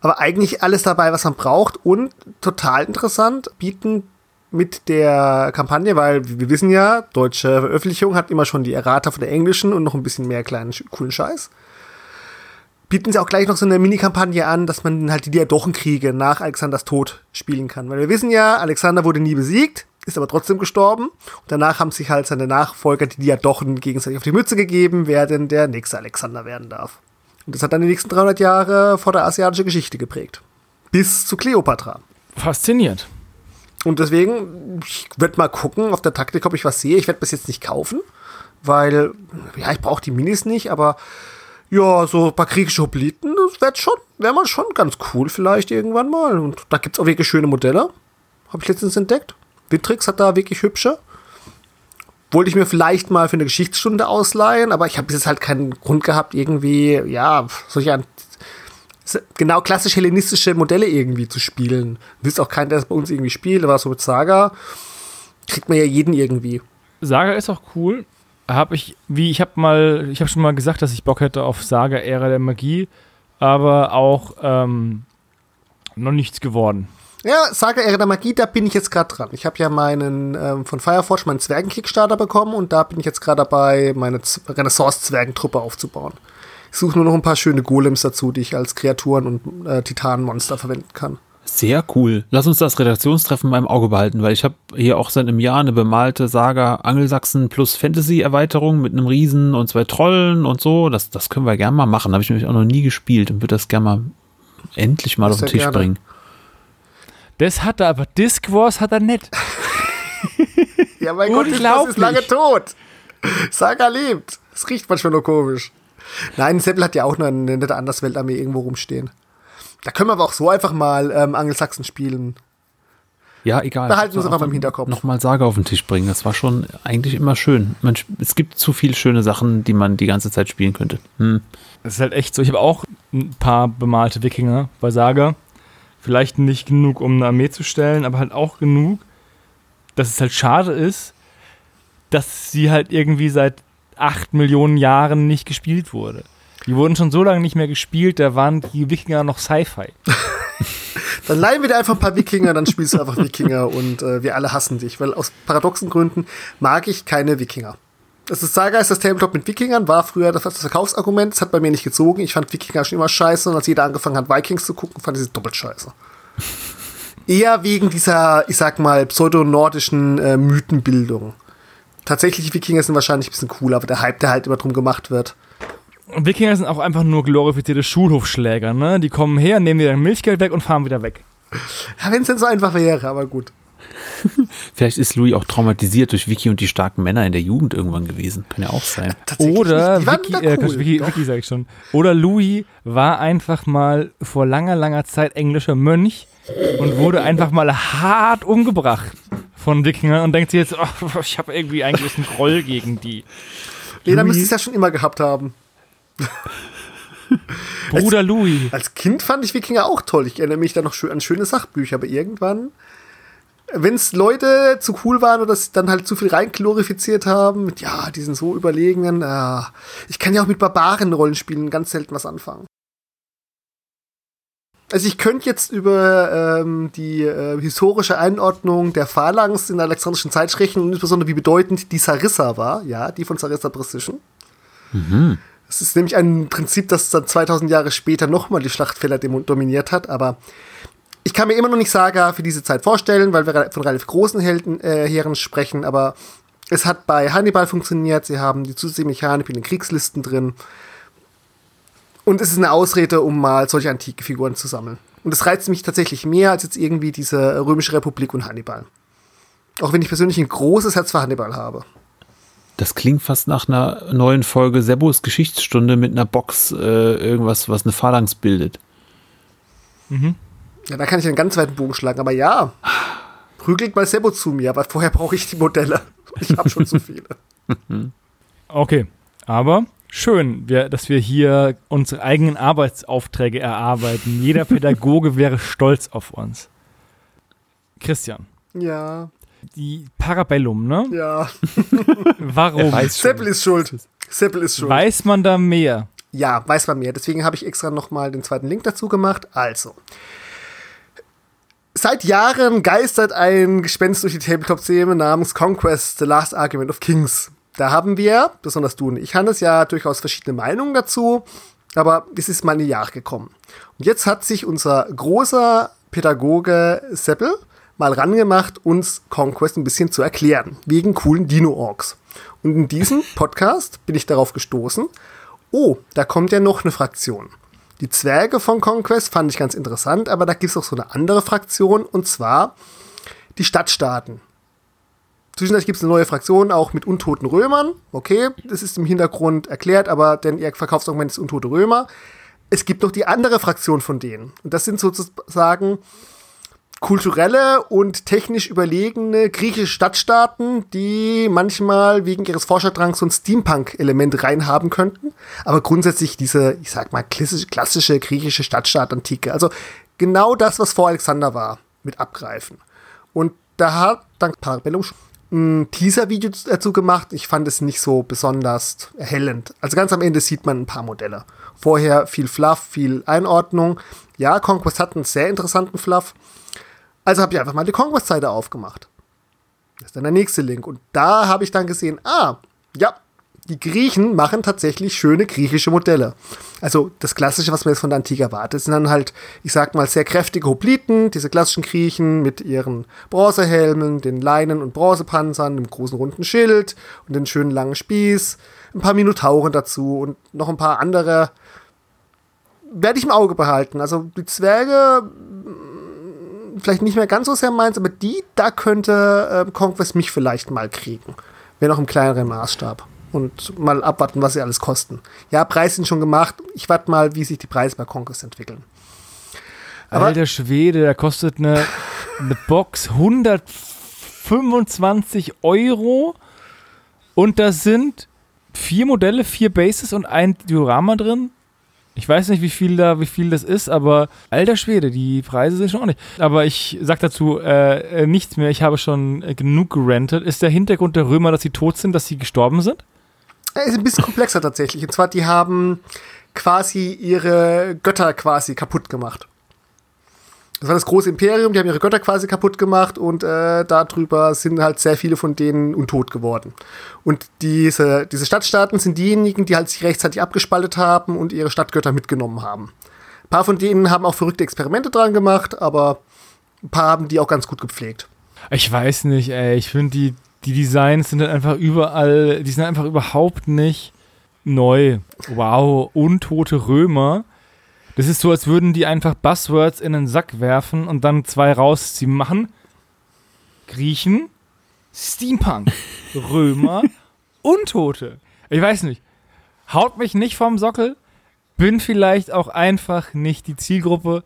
Aber eigentlich alles dabei, was man braucht und total interessant, bieten mit der Kampagne, weil wir wissen ja, deutsche Veröffentlichung hat immer schon die Errata von der englischen und noch ein bisschen mehr kleinen coolen Scheiß. Bieten sie auch gleich noch so eine Mini-Kampagne an, dass man halt die Diadochenkriege nach Alexanders Tod spielen kann. Weil wir wissen ja, Alexander wurde nie besiegt, ist aber trotzdem gestorben. Und danach haben sich halt seine Nachfolger, die Diadochen, gegenseitig auf die Mütze gegeben, wer denn der nächste Alexander werden darf. Und das hat dann die nächsten 300 Jahre vor der asiatischen Geschichte geprägt. Bis zu Kleopatra. Fasziniert. Und deswegen, ich werde mal gucken auf der Taktik, ob ich was sehe. Ich werde bis jetzt nicht kaufen, weil, ja, ich brauche die Minis nicht, aber ja, so ein paar griechische Hopliten, das wäre schon, wäre mal schon ganz cool vielleicht irgendwann mal. Und da gibt es auch wirklich schöne Modelle. Habe ich letztens entdeckt. Vitrix hat da wirklich hübsche. Wollte ich mir vielleicht mal für eine Geschichtsstunde ausleihen, aber ich habe bis jetzt halt keinen Grund gehabt, irgendwie, ja, solche genau klassisch hellenistische Modelle irgendwie zu spielen. Wisst auch keiner, der das bei uns irgendwie spielt, aber so mit Saga kriegt man ja jeden irgendwie. Saga ist auch cool. Habe ich, wie ich habe mal, ich habe schon mal gesagt, dass ich Bock hätte auf Saga Ära der Magie, aber auch ähm, noch nichts geworden. Ja, Saga der Magie, da bin ich jetzt gerade dran. Ich habe ja meinen ähm, von Fireforge meinen Zwergen-Kickstarter bekommen und da bin ich jetzt gerade dabei, meine Renaissance-Zwergentruppe aufzubauen. Ich suche nur noch ein paar schöne Golems dazu, die ich als Kreaturen und äh, Titanenmonster verwenden kann. Sehr cool. Lass uns das Redaktionstreffen beim Auge behalten, weil ich habe hier auch seit einem Jahr eine bemalte Saga Angelsachsen plus Fantasy-Erweiterung mit einem Riesen und zwei Trollen und so. Das, das können wir gerne mal machen. Habe ich nämlich auch noch nie gespielt und würde das gerne mal endlich mal auf den Tisch gerne. bringen. Das hat er, aber Disc Wars hat er nicht. ja, mein Gott, das ist lange tot. Saga lebt. Es riecht manchmal nur komisch. Nein, Seppel hat ja auch noch eine nette Andersweltarmee irgendwo rumstehen. Da können wir aber auch so einfach mal ähm, Angelsachsen spielen. Ja, egal. Behalten wir uns einfach mal im Hinterkopf. Nochmal Sage auf den Tisch bringen. Das war schon eigentlich immer schön. Man, es gibt zu viele schöne Sachen, die man die ganze Zeit spielen könnte. Hm. Das ist halt echt so. Ich habe auch ein paar bemalte Wikinger bei Saga. Vielleicht nicht genug, um eine Armee zu stellen, aber halt auch genug, dass es halt schade ist, dass sie halt irgendwie seit acht Millionen Jahren nicht gespielt wurde. Die wurden schon so lange nicht mehr gespielt, da waren die Wikinger noch Sci-Fi. dann leihen wir dir einfach ein paar Wikinger, dann spielst du einfach Wikinger und äh, wir alle hassen dich, weil aus paradoxen Gründen mag ich keine Wikinger. Das ist Saga ist das Tabletop mit Wikingern, war früher das, das Verkaufsargument, das hat bei mir nicht gezogen. Ich fand Wikinger schon immer scheiße und als jeder angefangen hat, Vikings zu gucken, fand ich sie doppelt scheiße. Eher wegen dieser, ich sag mal, pseudonordischen äh, Mythenbildung. Tatsächlich, Wikinger sind wahrscheinlich ein bisschen cooler, aber der Hype, der halt immer drum gemacht wird. Wikinger sind auch einfach nur glorifizierte Schulhofschläger, ne? Die kommen her, nehmen dir dein Milchgeld weg und fahren wieder weg. Ja, wenn es denn so einfach wäre, aber gut. Vielleicht ist Louis auch traumatisiert durch Vicky und die starken Männer in der Jugend irgendwann gewesen. Kann ja auch sein. Oder Vicky, äh, cool, Vicky, Vicky sag ich schon. Oder Louis war einfach mal vor langer, langer Zeit englischer Mönch und wurde einfach mal hart umgebracht von Wikingern und denkt sich jetzt, oh, ich habe irgendwie eigentlich einen Groll gegen die. Nee, dann müsste es ja schon immer gehabt haben. Bruder als, Louis. Als Kind fand ich Wikinger auch toll. Ich erinnere mich da noch an schöne Sachbücher, aber irgendwann, wenn es Leute zu cool waren oder dann halt zu viel reinglorifiziert haben, mit ja, die sind so überlegen, äh, ich kann ja auch mit Barbaren-Rollenspielen ganz selten was anfangen. Also ich könnte jetzt über ähm, die äh, historische Einordnung der Phalanx in der alexandrischen Zeit sprechen und insbesondere wie bedeutend die Sarissa war, ja, die von Sarissa Precision. Mhm. Es ist nämlich ein Prinzip, das dann 2000 Jahre später nochmal die Schlachtfelder dominiert hat, aber ich kann mir immer noch nicht Saga für diese Zeit vorstellen, weil wir von relativ großen Helden, äh, Heeren sprechen, aber es hat bei Hannibal funktioniert, sie haben die zusätzliche Mechanik in den Kriegslisten drin. Und es ist eine Ausrede, um mal solche antike Figuren zu sammeln. Und das reizt mich tatsächlich mehr als jetzt irgendwie diese Römische Republik und Hannibal. Auch wenn ich persönlich ein großes Herz für Hannibal habe. Das klingt fast nach einer neuen Folge Sebos Geschichtsstunde mit einer Box, äh, irgendwas, was eine Phalanx bildet. Mhm. Ja, da kann ich einen ganz weiten Bogen schlagen, aber ja. Prügelt mal Sebo zu mir, aber vorher brauche ich die Modelle. Ich habe schon zu viele. Okay, aber schön, wir, dass wir hier unsere eigenen Arbeitsaufträge erarbeiten. Jeder Pädagoge wäre stolz auf uns. Christian. Ja die Parabellum, ne? Ja. Warum? Seppel ist schuld. Seppel ist schuld. Weiß man da mehr? Ja, weiß man mehr. Deswegen habe ich extra nochmal den zweiten Link dazu gemacht. Also. Seit Jahren geistert ein Gespenst durch die Tabletop-Szene namens Conquest, The Last Argument of Kings. Da haben wir, besonders du und ich, Hannes, ja durchaus verschiedene Meinungen dazu, aber es ist mal ein Jahr gekommen. Und jetzt hat sich unser großer Pädagoge Seppel mal rangemacht, uns Conquest ein bisschen zu erklären, wegen coolen Dino-Orks. Und in diesem Podcast bin ich darauf gestoßen, oh, da kommt ja noch eine Fraktion. Die Zwerge von Conquest fand ich ganz interessant, aber da gibt es auch so eine andere Fraktion, und zwar die Stadtstaaten. Zwischendurch gibt es eine neue Fraktion, auch mit untoten Römern. Okay, das ist im Hintergrund erklärt, aber denn ihr Verkaufsargument ist untote Römer. Es gibt noch die andere Fraktion von denen. Und das sind sozusagen kulturelle und technisch überlegene griechische Stadtstaaten, die manchmal wegen ihres Forscherdrangs so ein Steampunk-Element reinhaben könnten, aber grundsätzlich diese, ich sag mal, klassische, klassische griechische Stadtstaat-Antike, also genau das, was vor Alexander war, mit abgreifen. Und da hat dann Parabellum ein Teaser-Video dazu gemacht. Ich fand es nicht so besonders erhellend. Also ganz am Ende sieht man ein paar Modelle. Vorher viel Fluff, viel Einordnung. Ja, Conquest hat einen sehr interessanten Fluff. Also habe ich einfach mal die Conquest-Seite aufgemacht. Das ist dann der nächste Link. Und da habe ich dann gesehen, ah, ja, die Griechen machen tatsächlich schöne griechische Modelle. Also das Klassische, was man jetzt von der Antike erwartet, sind dann halt, ich sag mal, sehr kräftige Hopliten, diese klassischen Griechen mit ihren Bronzehelmen, den Leinen- und Bronzepanzern, dem großen runden Schild und den schönen langen Spieß, ein paar Minotauren dazu und noch ein paar andere. Werde ich im Auge behalten. Also die Zwerge vielleicht nicht mehr ganz so sehr meins, aber die, da könnte äh, Conquest mich vielleicht mal kriegen. Wenn auch im kleineren Maßstab. Und mal abwarten, was sie alles kosten. Ja, Preise sind schon gemacht. Ich warte mal, wie sich die Preise bei Conquest entwickeln. Aber Alter Schwede, da kostet eine, eine Box 125 Euro und da sind vier Modelle, vier Bases und ein Diorama drin. Ich weiß nicht, wie viel da, wie viel das ist, aber alter Schwede, die Preise sind schon ordentlich. Aber ich sag dazu äh, äh, nichts mehr. Ich habe schon äh, genug gerentet. Ist der Hintergrund der Römer, dass sie tot sind, dass sie gestorben sind? Ja, ist ein bisschen komplexer tatsächlich. Und zwar, die haben quasi ihre Götter quasi kaputt gemacht. Das war das große Imperium, die haben ihre Götter quasi kaputt gemacht und äh, darüber sind halt sehr viele von denen untot geworden. Und diese, diese Stadtstaaten sind diejenigen, die halt sich rechtzeitig abgespaltet haben und ihre Stadtgötter mitgenommen haben. Ein paar von denen haben auch verrückte Experimente dran gemacht, aber ein paar haben die auch ganz gut gepflegt. Ich weiß nicht, ey. Ich finde, die, die Designs sind halt einfach überall, die sind einfach überhaupt nicht neu. Wow, untote Römer das ist so, als würden die einfach Buzzwords in einen Sack werfen und dann zwei rausziehen. Machen Griechen, Steampunk, Römer, Untote. Ich weiß nicht. Haut mich nicht vom Sockel. Bin vielleicht auch einfach nicht die Zielgruppe.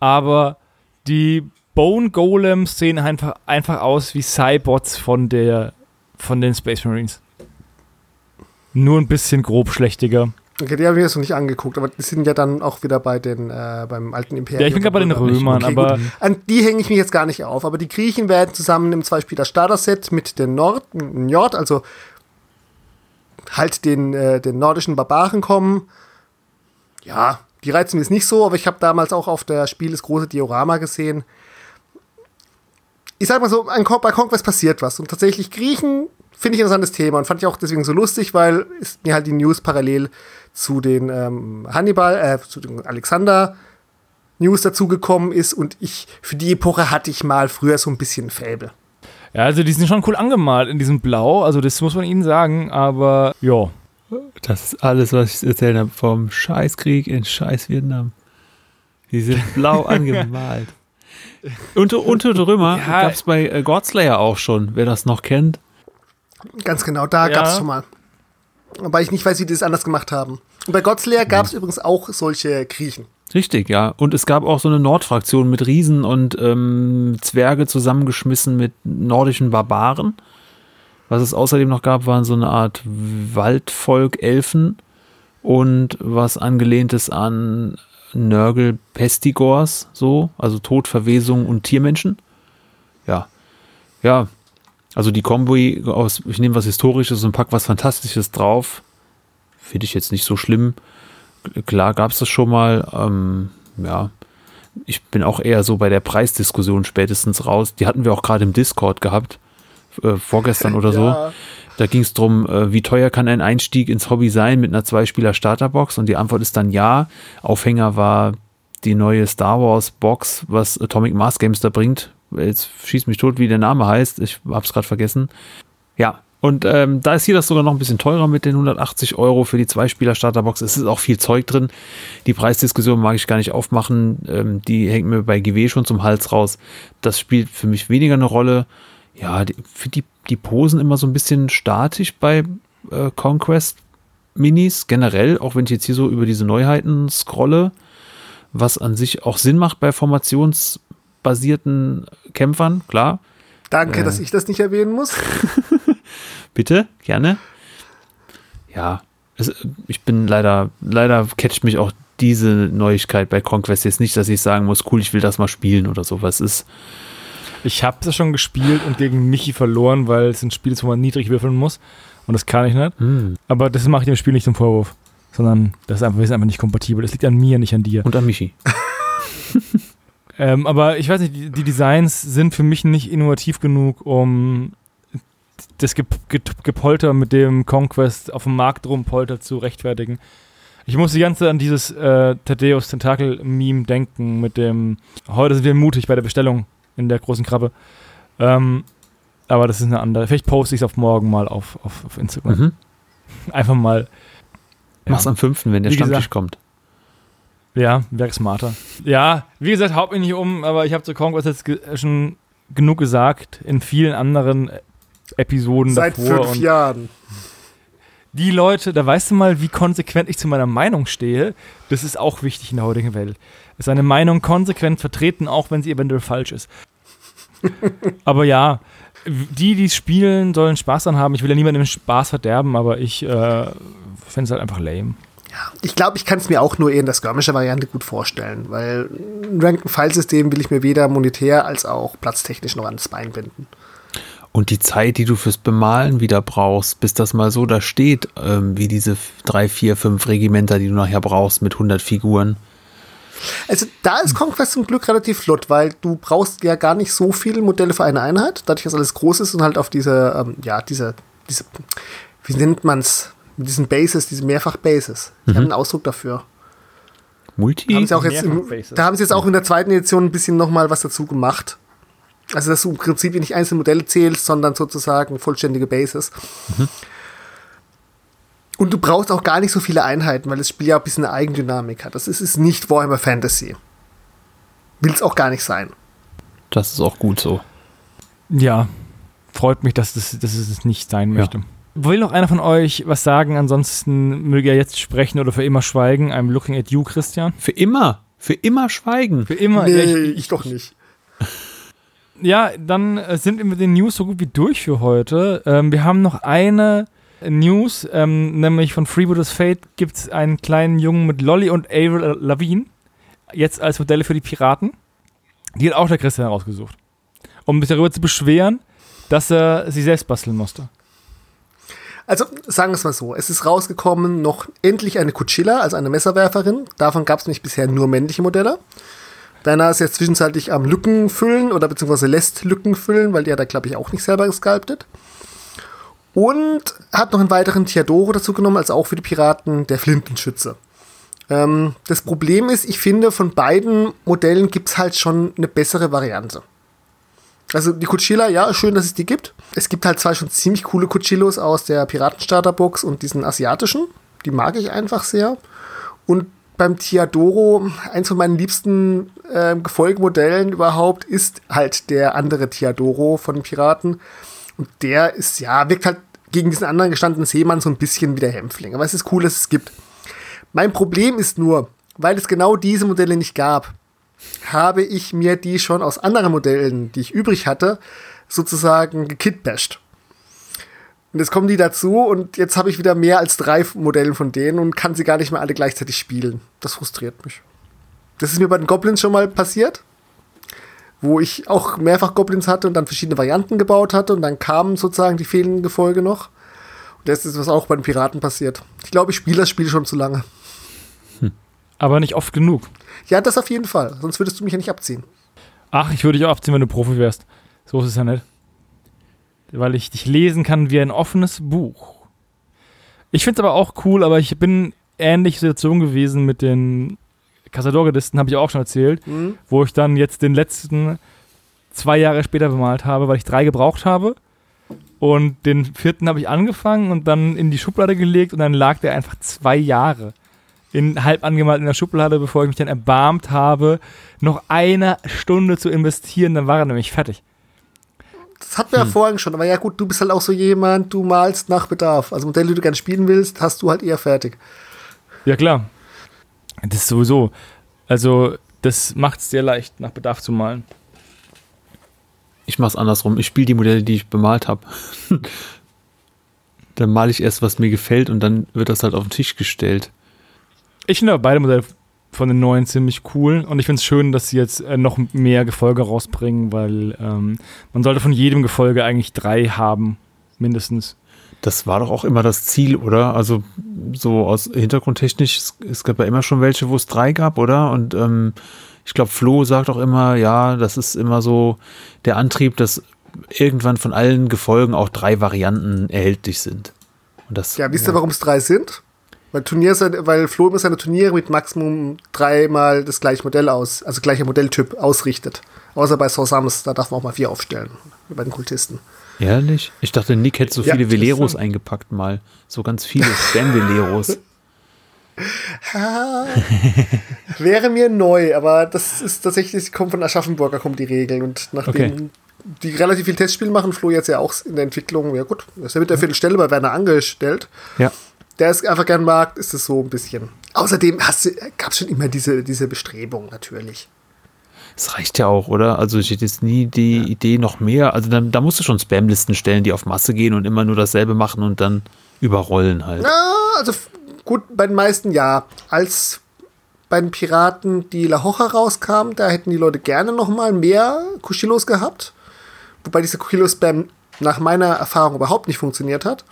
Aber die Bone Golems sehen einfach, einfach aus wie Cybots von, der, von den Space Marines. Nur ein bisschen grob schlechtiger. Okay, die habe ich jetzt noch nicht angeguckt, aber die sind ja dann auch wieder bei den, äh, beim alten Imperium. Ja, ich bin gerade bei den Römern, okay, aber. Gut. An die hänge ich mich jetzt gar nicht auf, aber die Griechen werden zusammen im Zwei-Spieler Starter-Set mit den Nord, Nord, also halt den, äh, den nordischen Barbaren kommen. Ja, die reizen mich nicht so, aber ich habe damals auch auf der Spiel das große Diorama gesehen. Ich sag mal so, bei Conquest passiert was. Und tatsächlich Griechen finde ich ein interessantes Thema und fand ich auch deswegen so lustig, weil ist mir halt die News parallel zu den ähm, Hannibal, äh, zu den Alexander News dazugekommen ist und ich, für die Epoche hatte ich mal früher so ein bisschen Fäbel. Ja, also die sind schon cool angemalt in diesem Blau, also das muss man ihnen sagen, aber ja. Das ist alles, was ich erzählt habe, vom Scheißkrieg in Scheiß Vietnam. Die sind blau angemalt. Unter, unter Römer ja. gab es bei äh, Godslayer auch schon, wer das noch kennt. Ganz genau, da ja. gab es schon mal. Wobei ich nicht weiß, wie die das anders gemacht haben. Und bei Godslayer gab es mhm. übrigens auch solche Griechen. Richtig, ja. Und es gab auch so eine Nordfraktion mit Riesen und ähm, Zwerge zusammengeschmissen mit nordischen Barbaren. Was es außerdem noch gab, waren so eine Art Waldvolk, Elfen und was angelehntes an Nörgel Pestigors, so, also Todverwesung und Tiermenschen. Ja. Ja, also die Kombi aus, ich nehme was Historisches und pack was Fantastisches drauf. Finde ich jetzt nicht so schlimm. klar gab es das schon mal. Ähm, ja, ich bin auch eher so bei der Preisdiskussion spätestens raus. Die hatten wir auch gerade im Discord gehabt, äh, vorgestern oder so. Ja. Da ging es darum, äh, wie teuer kann ein Einstieg ins Hobby sein mit einer Zwei-Spieler-Starterbox? Und die Antwort ist dann ja. Aufhänger war die neue Star Wars Box, was Atomic Mass Games da bringt. Jetzt schießt mich tot, wie der Name heißt. Ich hab's gerade vergessen. Ja, und ähm, da ist hier das sogar noch ein bisschen teurer mit den 180 Euro für die Zwei-Spieler-Starterbox. Es ist auch viel Zeug drin. Die Preisdiskussion mag ich gar nicht aufmachen. Ähm, die hängt mir bei GW schon zum Hals raus. Das spielt für mich weniger eine Rolle. Ja, die, die, die Posen immer so ein bisschen statisch bei äh, Conquest Minis generell, auch wenn ich jetzt hier so über diese Neuheiten scrolle, was an sich auch Sinn macht bei formationsbasierten Kämpfern, klar. Danke, Äh. dass ich das nicht erwähnen muss. Bitte, gerne. Ja, es, ich bin leider, leider catcht mich auch diese Neuigkeit bei Conquest jetzt nicht, dass ich sagen muss, cool, ich will das mal spielen oder so. Was ist, Ich habe das schon gespielt und gegen Michi verloren, weil es ein Spiel ist, wo man niedrig würfeln muss. Und das kann ich nicht. hm, Aber das mache ich dem Spiel nicht zum Vorwurf. Sondern das ist einfach, wir sind einfach nicht kompatibel. Das liegt an mir, nicht an dir. und an Michi. Ähm, aber ich weiß nicht, die, die Designs sind für mich nicht innovativ genug, um das Ge Ge Gepolter mit dem Conquest auf dem Markt rumpolter zu rechtfertigen. Ich muss die ganze Zeit an dieses äh, Thaddeus Tentakel-Meme denken mit dem Heute sind wir mutig bei der Bestellung in der großen Krabbe. Ähm, aber das ist eine andere. Vielleicht poste ich es auf morgen mal auf, auf, auf Instagram. Mhm. Einfach mal. Mach's am 5., wenn der Wie Stammtisch gesagt. kommt. Ja, wäre smarter. Ja, wie gesagt, haut mich nicht um, aber ich habe zu Conquest jetzt ge schon genug gesagt in vielen anderen äh, Episoden Seit davor. fünf Und Jahren. die Leute, da weißt du mal, wie konsequent ich zu meiner Meinung stehe. Das ist auch wichtig in der heutigen Welt. Seine Meinung konsequent vertreten, auch wenn sie eventuell falsch ist. aber ja, die, die es spielen, sollen Spaß dran haben. Ich will ja niemandem Spaß verderben, aber ich äh, finde es halt einfach lame. Ich glaube, ich kann es mir auch nur eher in der Skirmisher-Variante gut vorstellen, weil ein Rank-File-System will ich mir weder monetär als auch platztechnisch noch ans Bein binden. Und die Zeit, die du fürs Bemalen wieder brauchst, bis das mal so da steht, ähm, wie diese drei, vier, fünf Regimenter, die du nachher brauchst mit 100 Figuren. Also da ist Conquest zum Glück relativ flott, weil du brauchst ja gar nicht so viele Modelle für eine Einheit, dadurch, dass alles groß ist und halt auf diese, ähm, ja, diese, diese, wie nennt man's, mit diesen Bases, diese Mehrfach-Bases. Ich habe einen Ausdruck dafür. Multi? Haben sie auch jetzt im, da haben sie jetzt auch in der zweiten Edition ein bisschen nochmal was dazu gemacht. Also, dass du im Prinzip nicht einzelne Modelle zählst, sondern sozusagen vollständige Bases. Und du brauchst auch gar nicht so viele Einheiten, weil das Spiel ja ein bisschen eine Eigendynamik hat. Das ist, ist nicht Warhammer Fantasy. Will es auch gar nicht sein. Das ist auch gut so. Ja, freut mich, dass, das, dass es nicht sein Ja. Will noch einer von euch was sagen? Ansonsten möge er jetzt sprechen oder für immer schweigen. I'm looking at you, Christian. Für immer. Für immer schweigen. Für immer. nee, Ja, ich, ich doch nicht. ja, dann äh, sind wir mit den News so gut wie durch für heute. Ähm, wir haben noch eine News, ähm, nämlich von Freebooters Fate gibt es einen kleinen Jungen mit Lolly und Avril Lavigne. Jetzt als Modelle für die Piraten. Die hat auch der Christian rausgesucht. Um sich darüber zu beschweren, dass er sie selbst basteln musste. Also sagen wir es mal so, es ist rausgekommen noch endlich eine Cuchilla, also eine Messerwerferin. Davon gab es nicht bisher nur männliche Modelle. Deiner ist jetzt zwischenzeitlich am Lücken füllen oder beziehungsweise lässt Lücken füllen, weil der da glaube ich auch nicht selber gesculptet. Und hat noch einen weiteren Theodoro dazu genommen, also auch für die Piraten, der Flintenschütze. Ähm, das Problem ist, ich finde, von beiden Modellen gibt es halt schon eine bessere Variante. Also die Cuchilla, ja, schön, dass es die gibt. Es gibt halt zwei schon ziemlich coole Cuchillos aus der Piratenstarterbox und diesen asiatischen. Die mag ich einfach sehr. Und beim Tiadoro, eins von meinen liebsten äh, Gefolgemodellen überhaupt, ist halt der andere Tiadoro von Piraten. Und der ist, ja, wirkt halt gegen diesen anderen gestandenen Seemann so ein bisschen wie der Hämpfling. Aber es ist cool, dass es gibt. Mein Problem ist nur, weil es genau diese Modelle nicht gab, habe ich mir die schon aus anderen Modellen, die ich übrig hatte, sozusagen gekitbasht. Und jetzt kommen die dazu und jetzt habe ich wieder mehr als drei Modelle von denen und kann sie gar nicht mehr alle gleichzeitig spielen. Das frustriert mich. Das ist mir bei den Goblins schon mal passiert, wo ich auch mehrfach Goblins hatte und dann verschiedene Varianten gebaut hatte und dann kamen sozusagen die fehlenden Gefolge noch. Und das ist was auch bei den Piraten passiert. Ich glaube, ich spiele das Spiel schon zu lange. Aber nicht oft genug. Ja, das auf jeden Fall. Sonst würdest du mich ja nicht abziehen. Ach, ich würde dich auch abziehen, wenn du Profi wärst. So ist es ja nicht. Weil ich dich lesen kann wie ein offenes Buch. Ich finde es aber auch cool, aber ich bin ähnliche Situation gewesen mit den Casador-Gardisten, habe ich auch schon erzählt, Mhm. wo ich dann jetzt den letzten zwei Jahre später bemalt habe, weil ich drei gebraucht habe. Und den vierten habe ich angefangen und dann in die Schublade gelegt und dann lag der einfach zwei Jahre in halb angemalt in der Schublade, bevor ich mich dann erbarmt habe, noch eine Stunde zu investieren, dann war er nämlich fertig. Das hatten wir ja vorhin schon, aber ja gut, du bist halt auch so jemand, du malst nach Bedarf. Also Modelle, die du gerne spielen willst, hast du halt eher fertig. Ja, klar. Das ist sowieso. Also, das macht es sehr leicht, nach Bedarf zu malen. Ich mache es andersrum. Ich spiele die Modelle, die ich bemalt habe. dann male ich erst, was mir gefällt und dann wird das halt auf den Tisch gestellt. Ich finde beide Modelle von den neuen ziemlich cool und ich finde es schön, dass sie jetzt äh, noch mehr Gefolge rausbringen, weil ähm, man sollte von jedem Gefolge eigentlich drei haben, mindestens. Das war doch auch immer das Ziel, oder? Also so aus Hintergrundtechnisch, es, es gab ja immer schon welche, wo es drei gab, oder? Und ähm, ich glaube, Flo sagt auch immer, ja, das ist immer so der Antrieb, dass irgendwann von allen Gefolgen auch drei Varianten erhältlich sind. Und das, Ja, wisst ihr, warum es drei sind? Weil, Turnier, weil Flo immer seine Turniere mit Maximum dreimal das gleiche Modell aus, also gleicher Modelltyp ausrichtet. Außer bei Sausams, da darf man auch mal vier aufstellen. Wie bei den Kultisten. Ehrlich? Ich dachte, Nick hätte so Ja, viele Veleros interessant. eingepackt mal. So ganz viele Spam-Veleros. Wäre mir neu, aber das ist tatsächlich, kommt von Aschaffenburger, kommen die Regeln. Und nachdem Okay. die relativ viel Testspiele machen, Flo jetzt ja auch in der Entwicklung, ja gut, er ist ja mit der Viertelstelle bei Werner angestellt. ja. Der es einfach gern mag, ist es so ein bisschen. Außerdem gab es schon immer diese, diese Bestrebung, natürlich. Es reicht ja auch, oder? Also ich hätte jetzt nie die Idee noch mehr. Also dann, da musst du schon Spam-Listen stellen, die auf Masse gehen und immer nur dasselbe machen und dann überrollen halt. Na, also gut, bei den meisten ja. Als bei den Piraten die La Hoja rauskam, da hätten die Leute gerne noch mal mehr Kuschillos gehabt. Wobei dieser Kuschillo-Spam nach meiner Erfahrung überhaupt nicht funktioniert hat.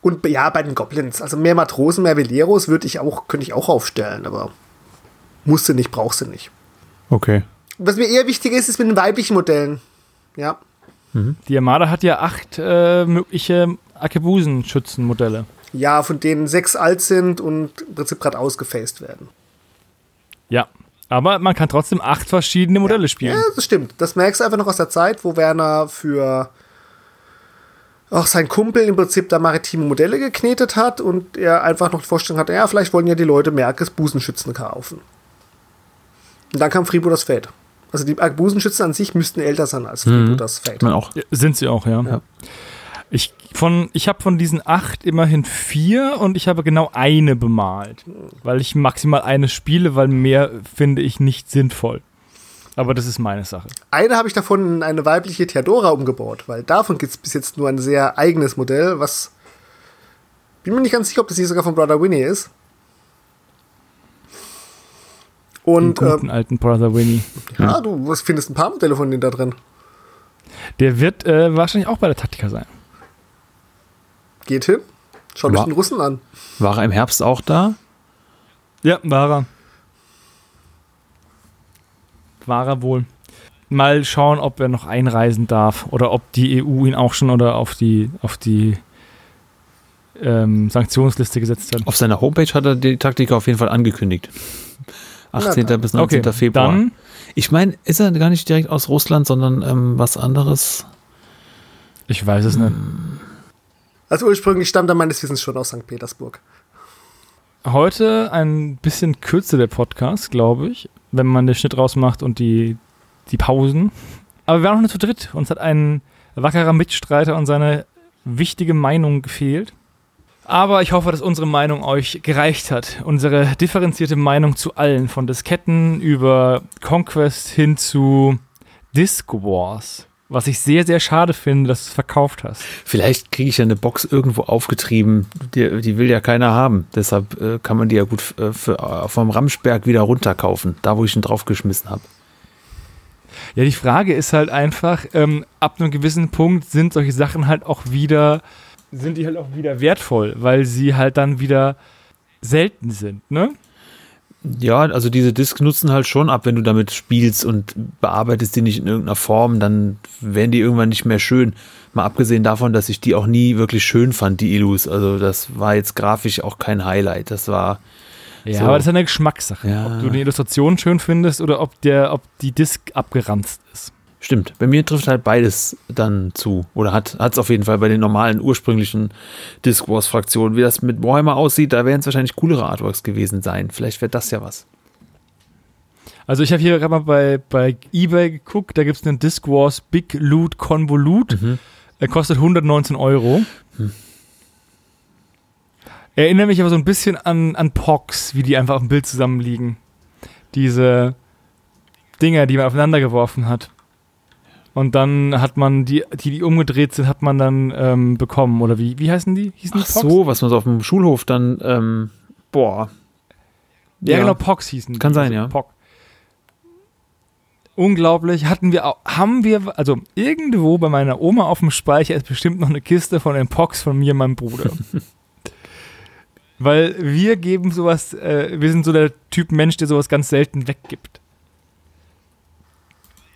Und ja, bei den Goblins, also mehr Matrosen, mehr Veleros würde ich auch, könnte ich auch aufstellen, aber musste nicht, brauchst du nicht. Okay. Was mir eher wichtig ist, ist mit den weiblichen Modellen. Ja. Die Armada hat ja acht äh, mögliche Arkebusen-Schützenmodelle. Ja, von denen sechs alt sind und im Prinzip gerade ausgefaced werden. Ja. Aber man kann trotzdem acht verschiedene Modelle spielen. Ja, das stimmt. Das merkst du einfach noch aus der Zeit, wo Werner für auch sein Kumpel im Prinzip da maritime Modelle geknetet hat und er einfach noch die Vorstellung hatte, ja, vielleicht wollen ja die Leute mehr Busenschützen kaufen. Und dann kam Freebooters Fate. Also die Busenschützen an sich müssten älter sein als Freebooters Fate. Man auch. Ja, Sind sie auch, ja. Ja. Ich, von, ich habe von diesen acht immerhin vier und ich habe genau eine bemalt. Weil ich maximal eine spiele, weil mehr finde ich nicht sinnvoll. Aber das ist meine Sache. Eine habe ich davon in eine weibliche Theodora umgebaut, weil davon gibt es bis jetzt nur ein sehr eigenes Modell, was. Bin mir nicht ganz sicher, ob das hier sogar von Brother Winnie ist. Den Und ähm, guten alten Brother Winnie. ja, du was findest ein paar Modelle von denen da drin. Der wird äh, wahrscheinlich auch bei der Taktika sein. Geht hin. Schaut euch Wa- den Russen an. War er im Herbst auch da? Ja, war er. War er wohl. Mal schauen, ob er noch einreisen darf oder ob die EU ihn auch schon oder auf die, auf die ähm, Sanktionsliste gesetzt hat. Auf seiner Homepage hat er die Taktik auf jeden Fall angekündigt. 18. dann. bis 19. Okay, Februar. dann ich meine, ist er gar nicht direkt aus Russland, sondern ähm, was anderes? Ich weiß es nicht. Also ursprünglich stammt er meines Wissens schon aus St. Petersburg. Heute ein bisschen kürzer der Podcast, glaube ich, wenn man den Schnitt rausmacht und die, die Pausen. Aber wir waren noch nicht zu dritt. Uns hat ein wackerer Mitstreiter und seine wichtige Meinung gefehlt. Aber ich hoffe, dass unsere Meinung euch gereicht hat. Unsere differenzierte Meinung zu allen, von Disketten über Conquest hin zu Disc Wars. Was ich sehr, sehr schade finde, dass du es verkauft hast. Vielleicht kriege ich ja eine Box irgendwo aufgetrieben. Die, die will ja keiner haben. Deshalb äh, kann man die ja gut äh, für, äh, vom Ramsberg wieder runterkaufen. Da, wo ich ihn draufgeschmissen habe. Ja, die Frage ist halt einfach, ähm, ab einem gewissen Punkt sind solche Sachen halt auch wieder, sind die halt auch wieder wertvoll, weil sie halt dann wieder selten sind, ne? Ja, also diese Discs nutzen halt schon ab, wenn du damit spielst und bearbeitest die nicht in irgendeiner Form, dann werden die irgendwann nicht mehr schön. Mal abgesehen davon, dass ich die auch nie wirklich schön fand, die Illus. Also das war jetzt grafisch auch kein Highlight. Das war. Ja, so. aber das ist eine Geschmackssache. Ja. Ob du die Illustration schön findest oder ob, der, ob die Disc abgeranzt ist. Stimmt. Bei mir trifft halt beides dann zu. Oder hat es auf jeden Fall bei den normalen ursprünglichen Disc Wars Fraktionen. Wie das mit Warhammer aussieht, da werden es wahrscheinlich coolere Artworks gewesen sein. Vielleicht wäre das ja was. Also ich habe hier gerade mal bei, bei Ebay geguckt, da gibt es einen Disc Wars Big Loot Convolut. Mhm. Er kostet 119 Euro. Hm. Erinnere mich aber so ein bisschen an, an Pox, wie die einfach auf dem Bild zusammenliegen. Diese Dinger, die man aufeinander geworfen hat. Und dann hat man die, die, die umgedreht sind, hat man dann ähm, bekommen. Oder wie, wie heißen die? Hießen Ach die Pox? so, was man so auf dem Schulhof dann, ähm, boah. Ja, genau, Pox hießen die. Kann sein, Also ja. Pox. Unglaublich. Hatten wir auch, haben wir, also irgendwo bei meiner Oma auf dem Speicher ist bestimmt noch eine Kiste von den Pox von mir und meinem Bruder. Weil wir geben sowas, äh, wir sind so der Typ Mensch, der sowas ganz selten weggibt.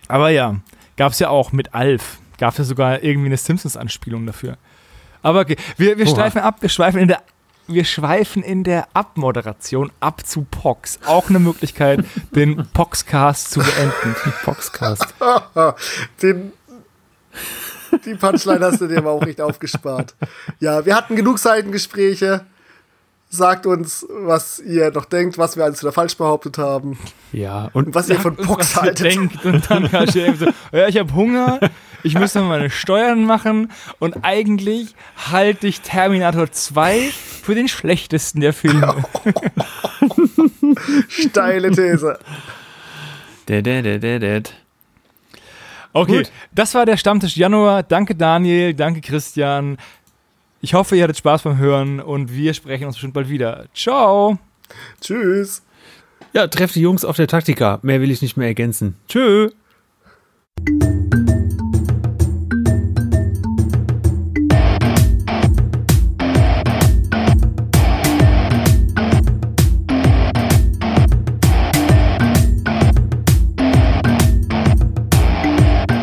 Aber ja, gab es ja auch mit Alf. Gab es ja sogar irgendwie eine Simpsons-Anspielung dafür. Aber okay, wir, wir Oha. schweifen ab, wir schweifen in der wir schweifen in der Abmoderation ab zu Pox. Auch eine Möglichkeit, den Poxcast zu beenden. Foxcast. Den, die Punchline hast du dir aber auch nicht aufgespart. Ja, wir hatten genug Seitengespräche. Sagt uns, was ihr noch denkt, was wir alles wieder falsch behauptet haben. Ja, Und was ihr von Pox haltet. denkt. Und dann kann ich eben so, ja, ich habe Hunger, ich müsste mal meine Steuern machen und eigentlich halte ich Terminator 2 für den schlechtesten der Filme. Steile These. Okay, Gut. das war der Stammtisch Januar. Danke Daniel, danke Christian. Ich hoffe, ihr hattet Spaß beim Hören und wir sprechen uns bestimmt bald wieder. Ciao. Tschüss. Ja, treff die Jungs auf der Taktika. Mehr will ich nicht mehr ergänzen. Tschö.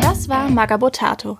Das war Magabotato,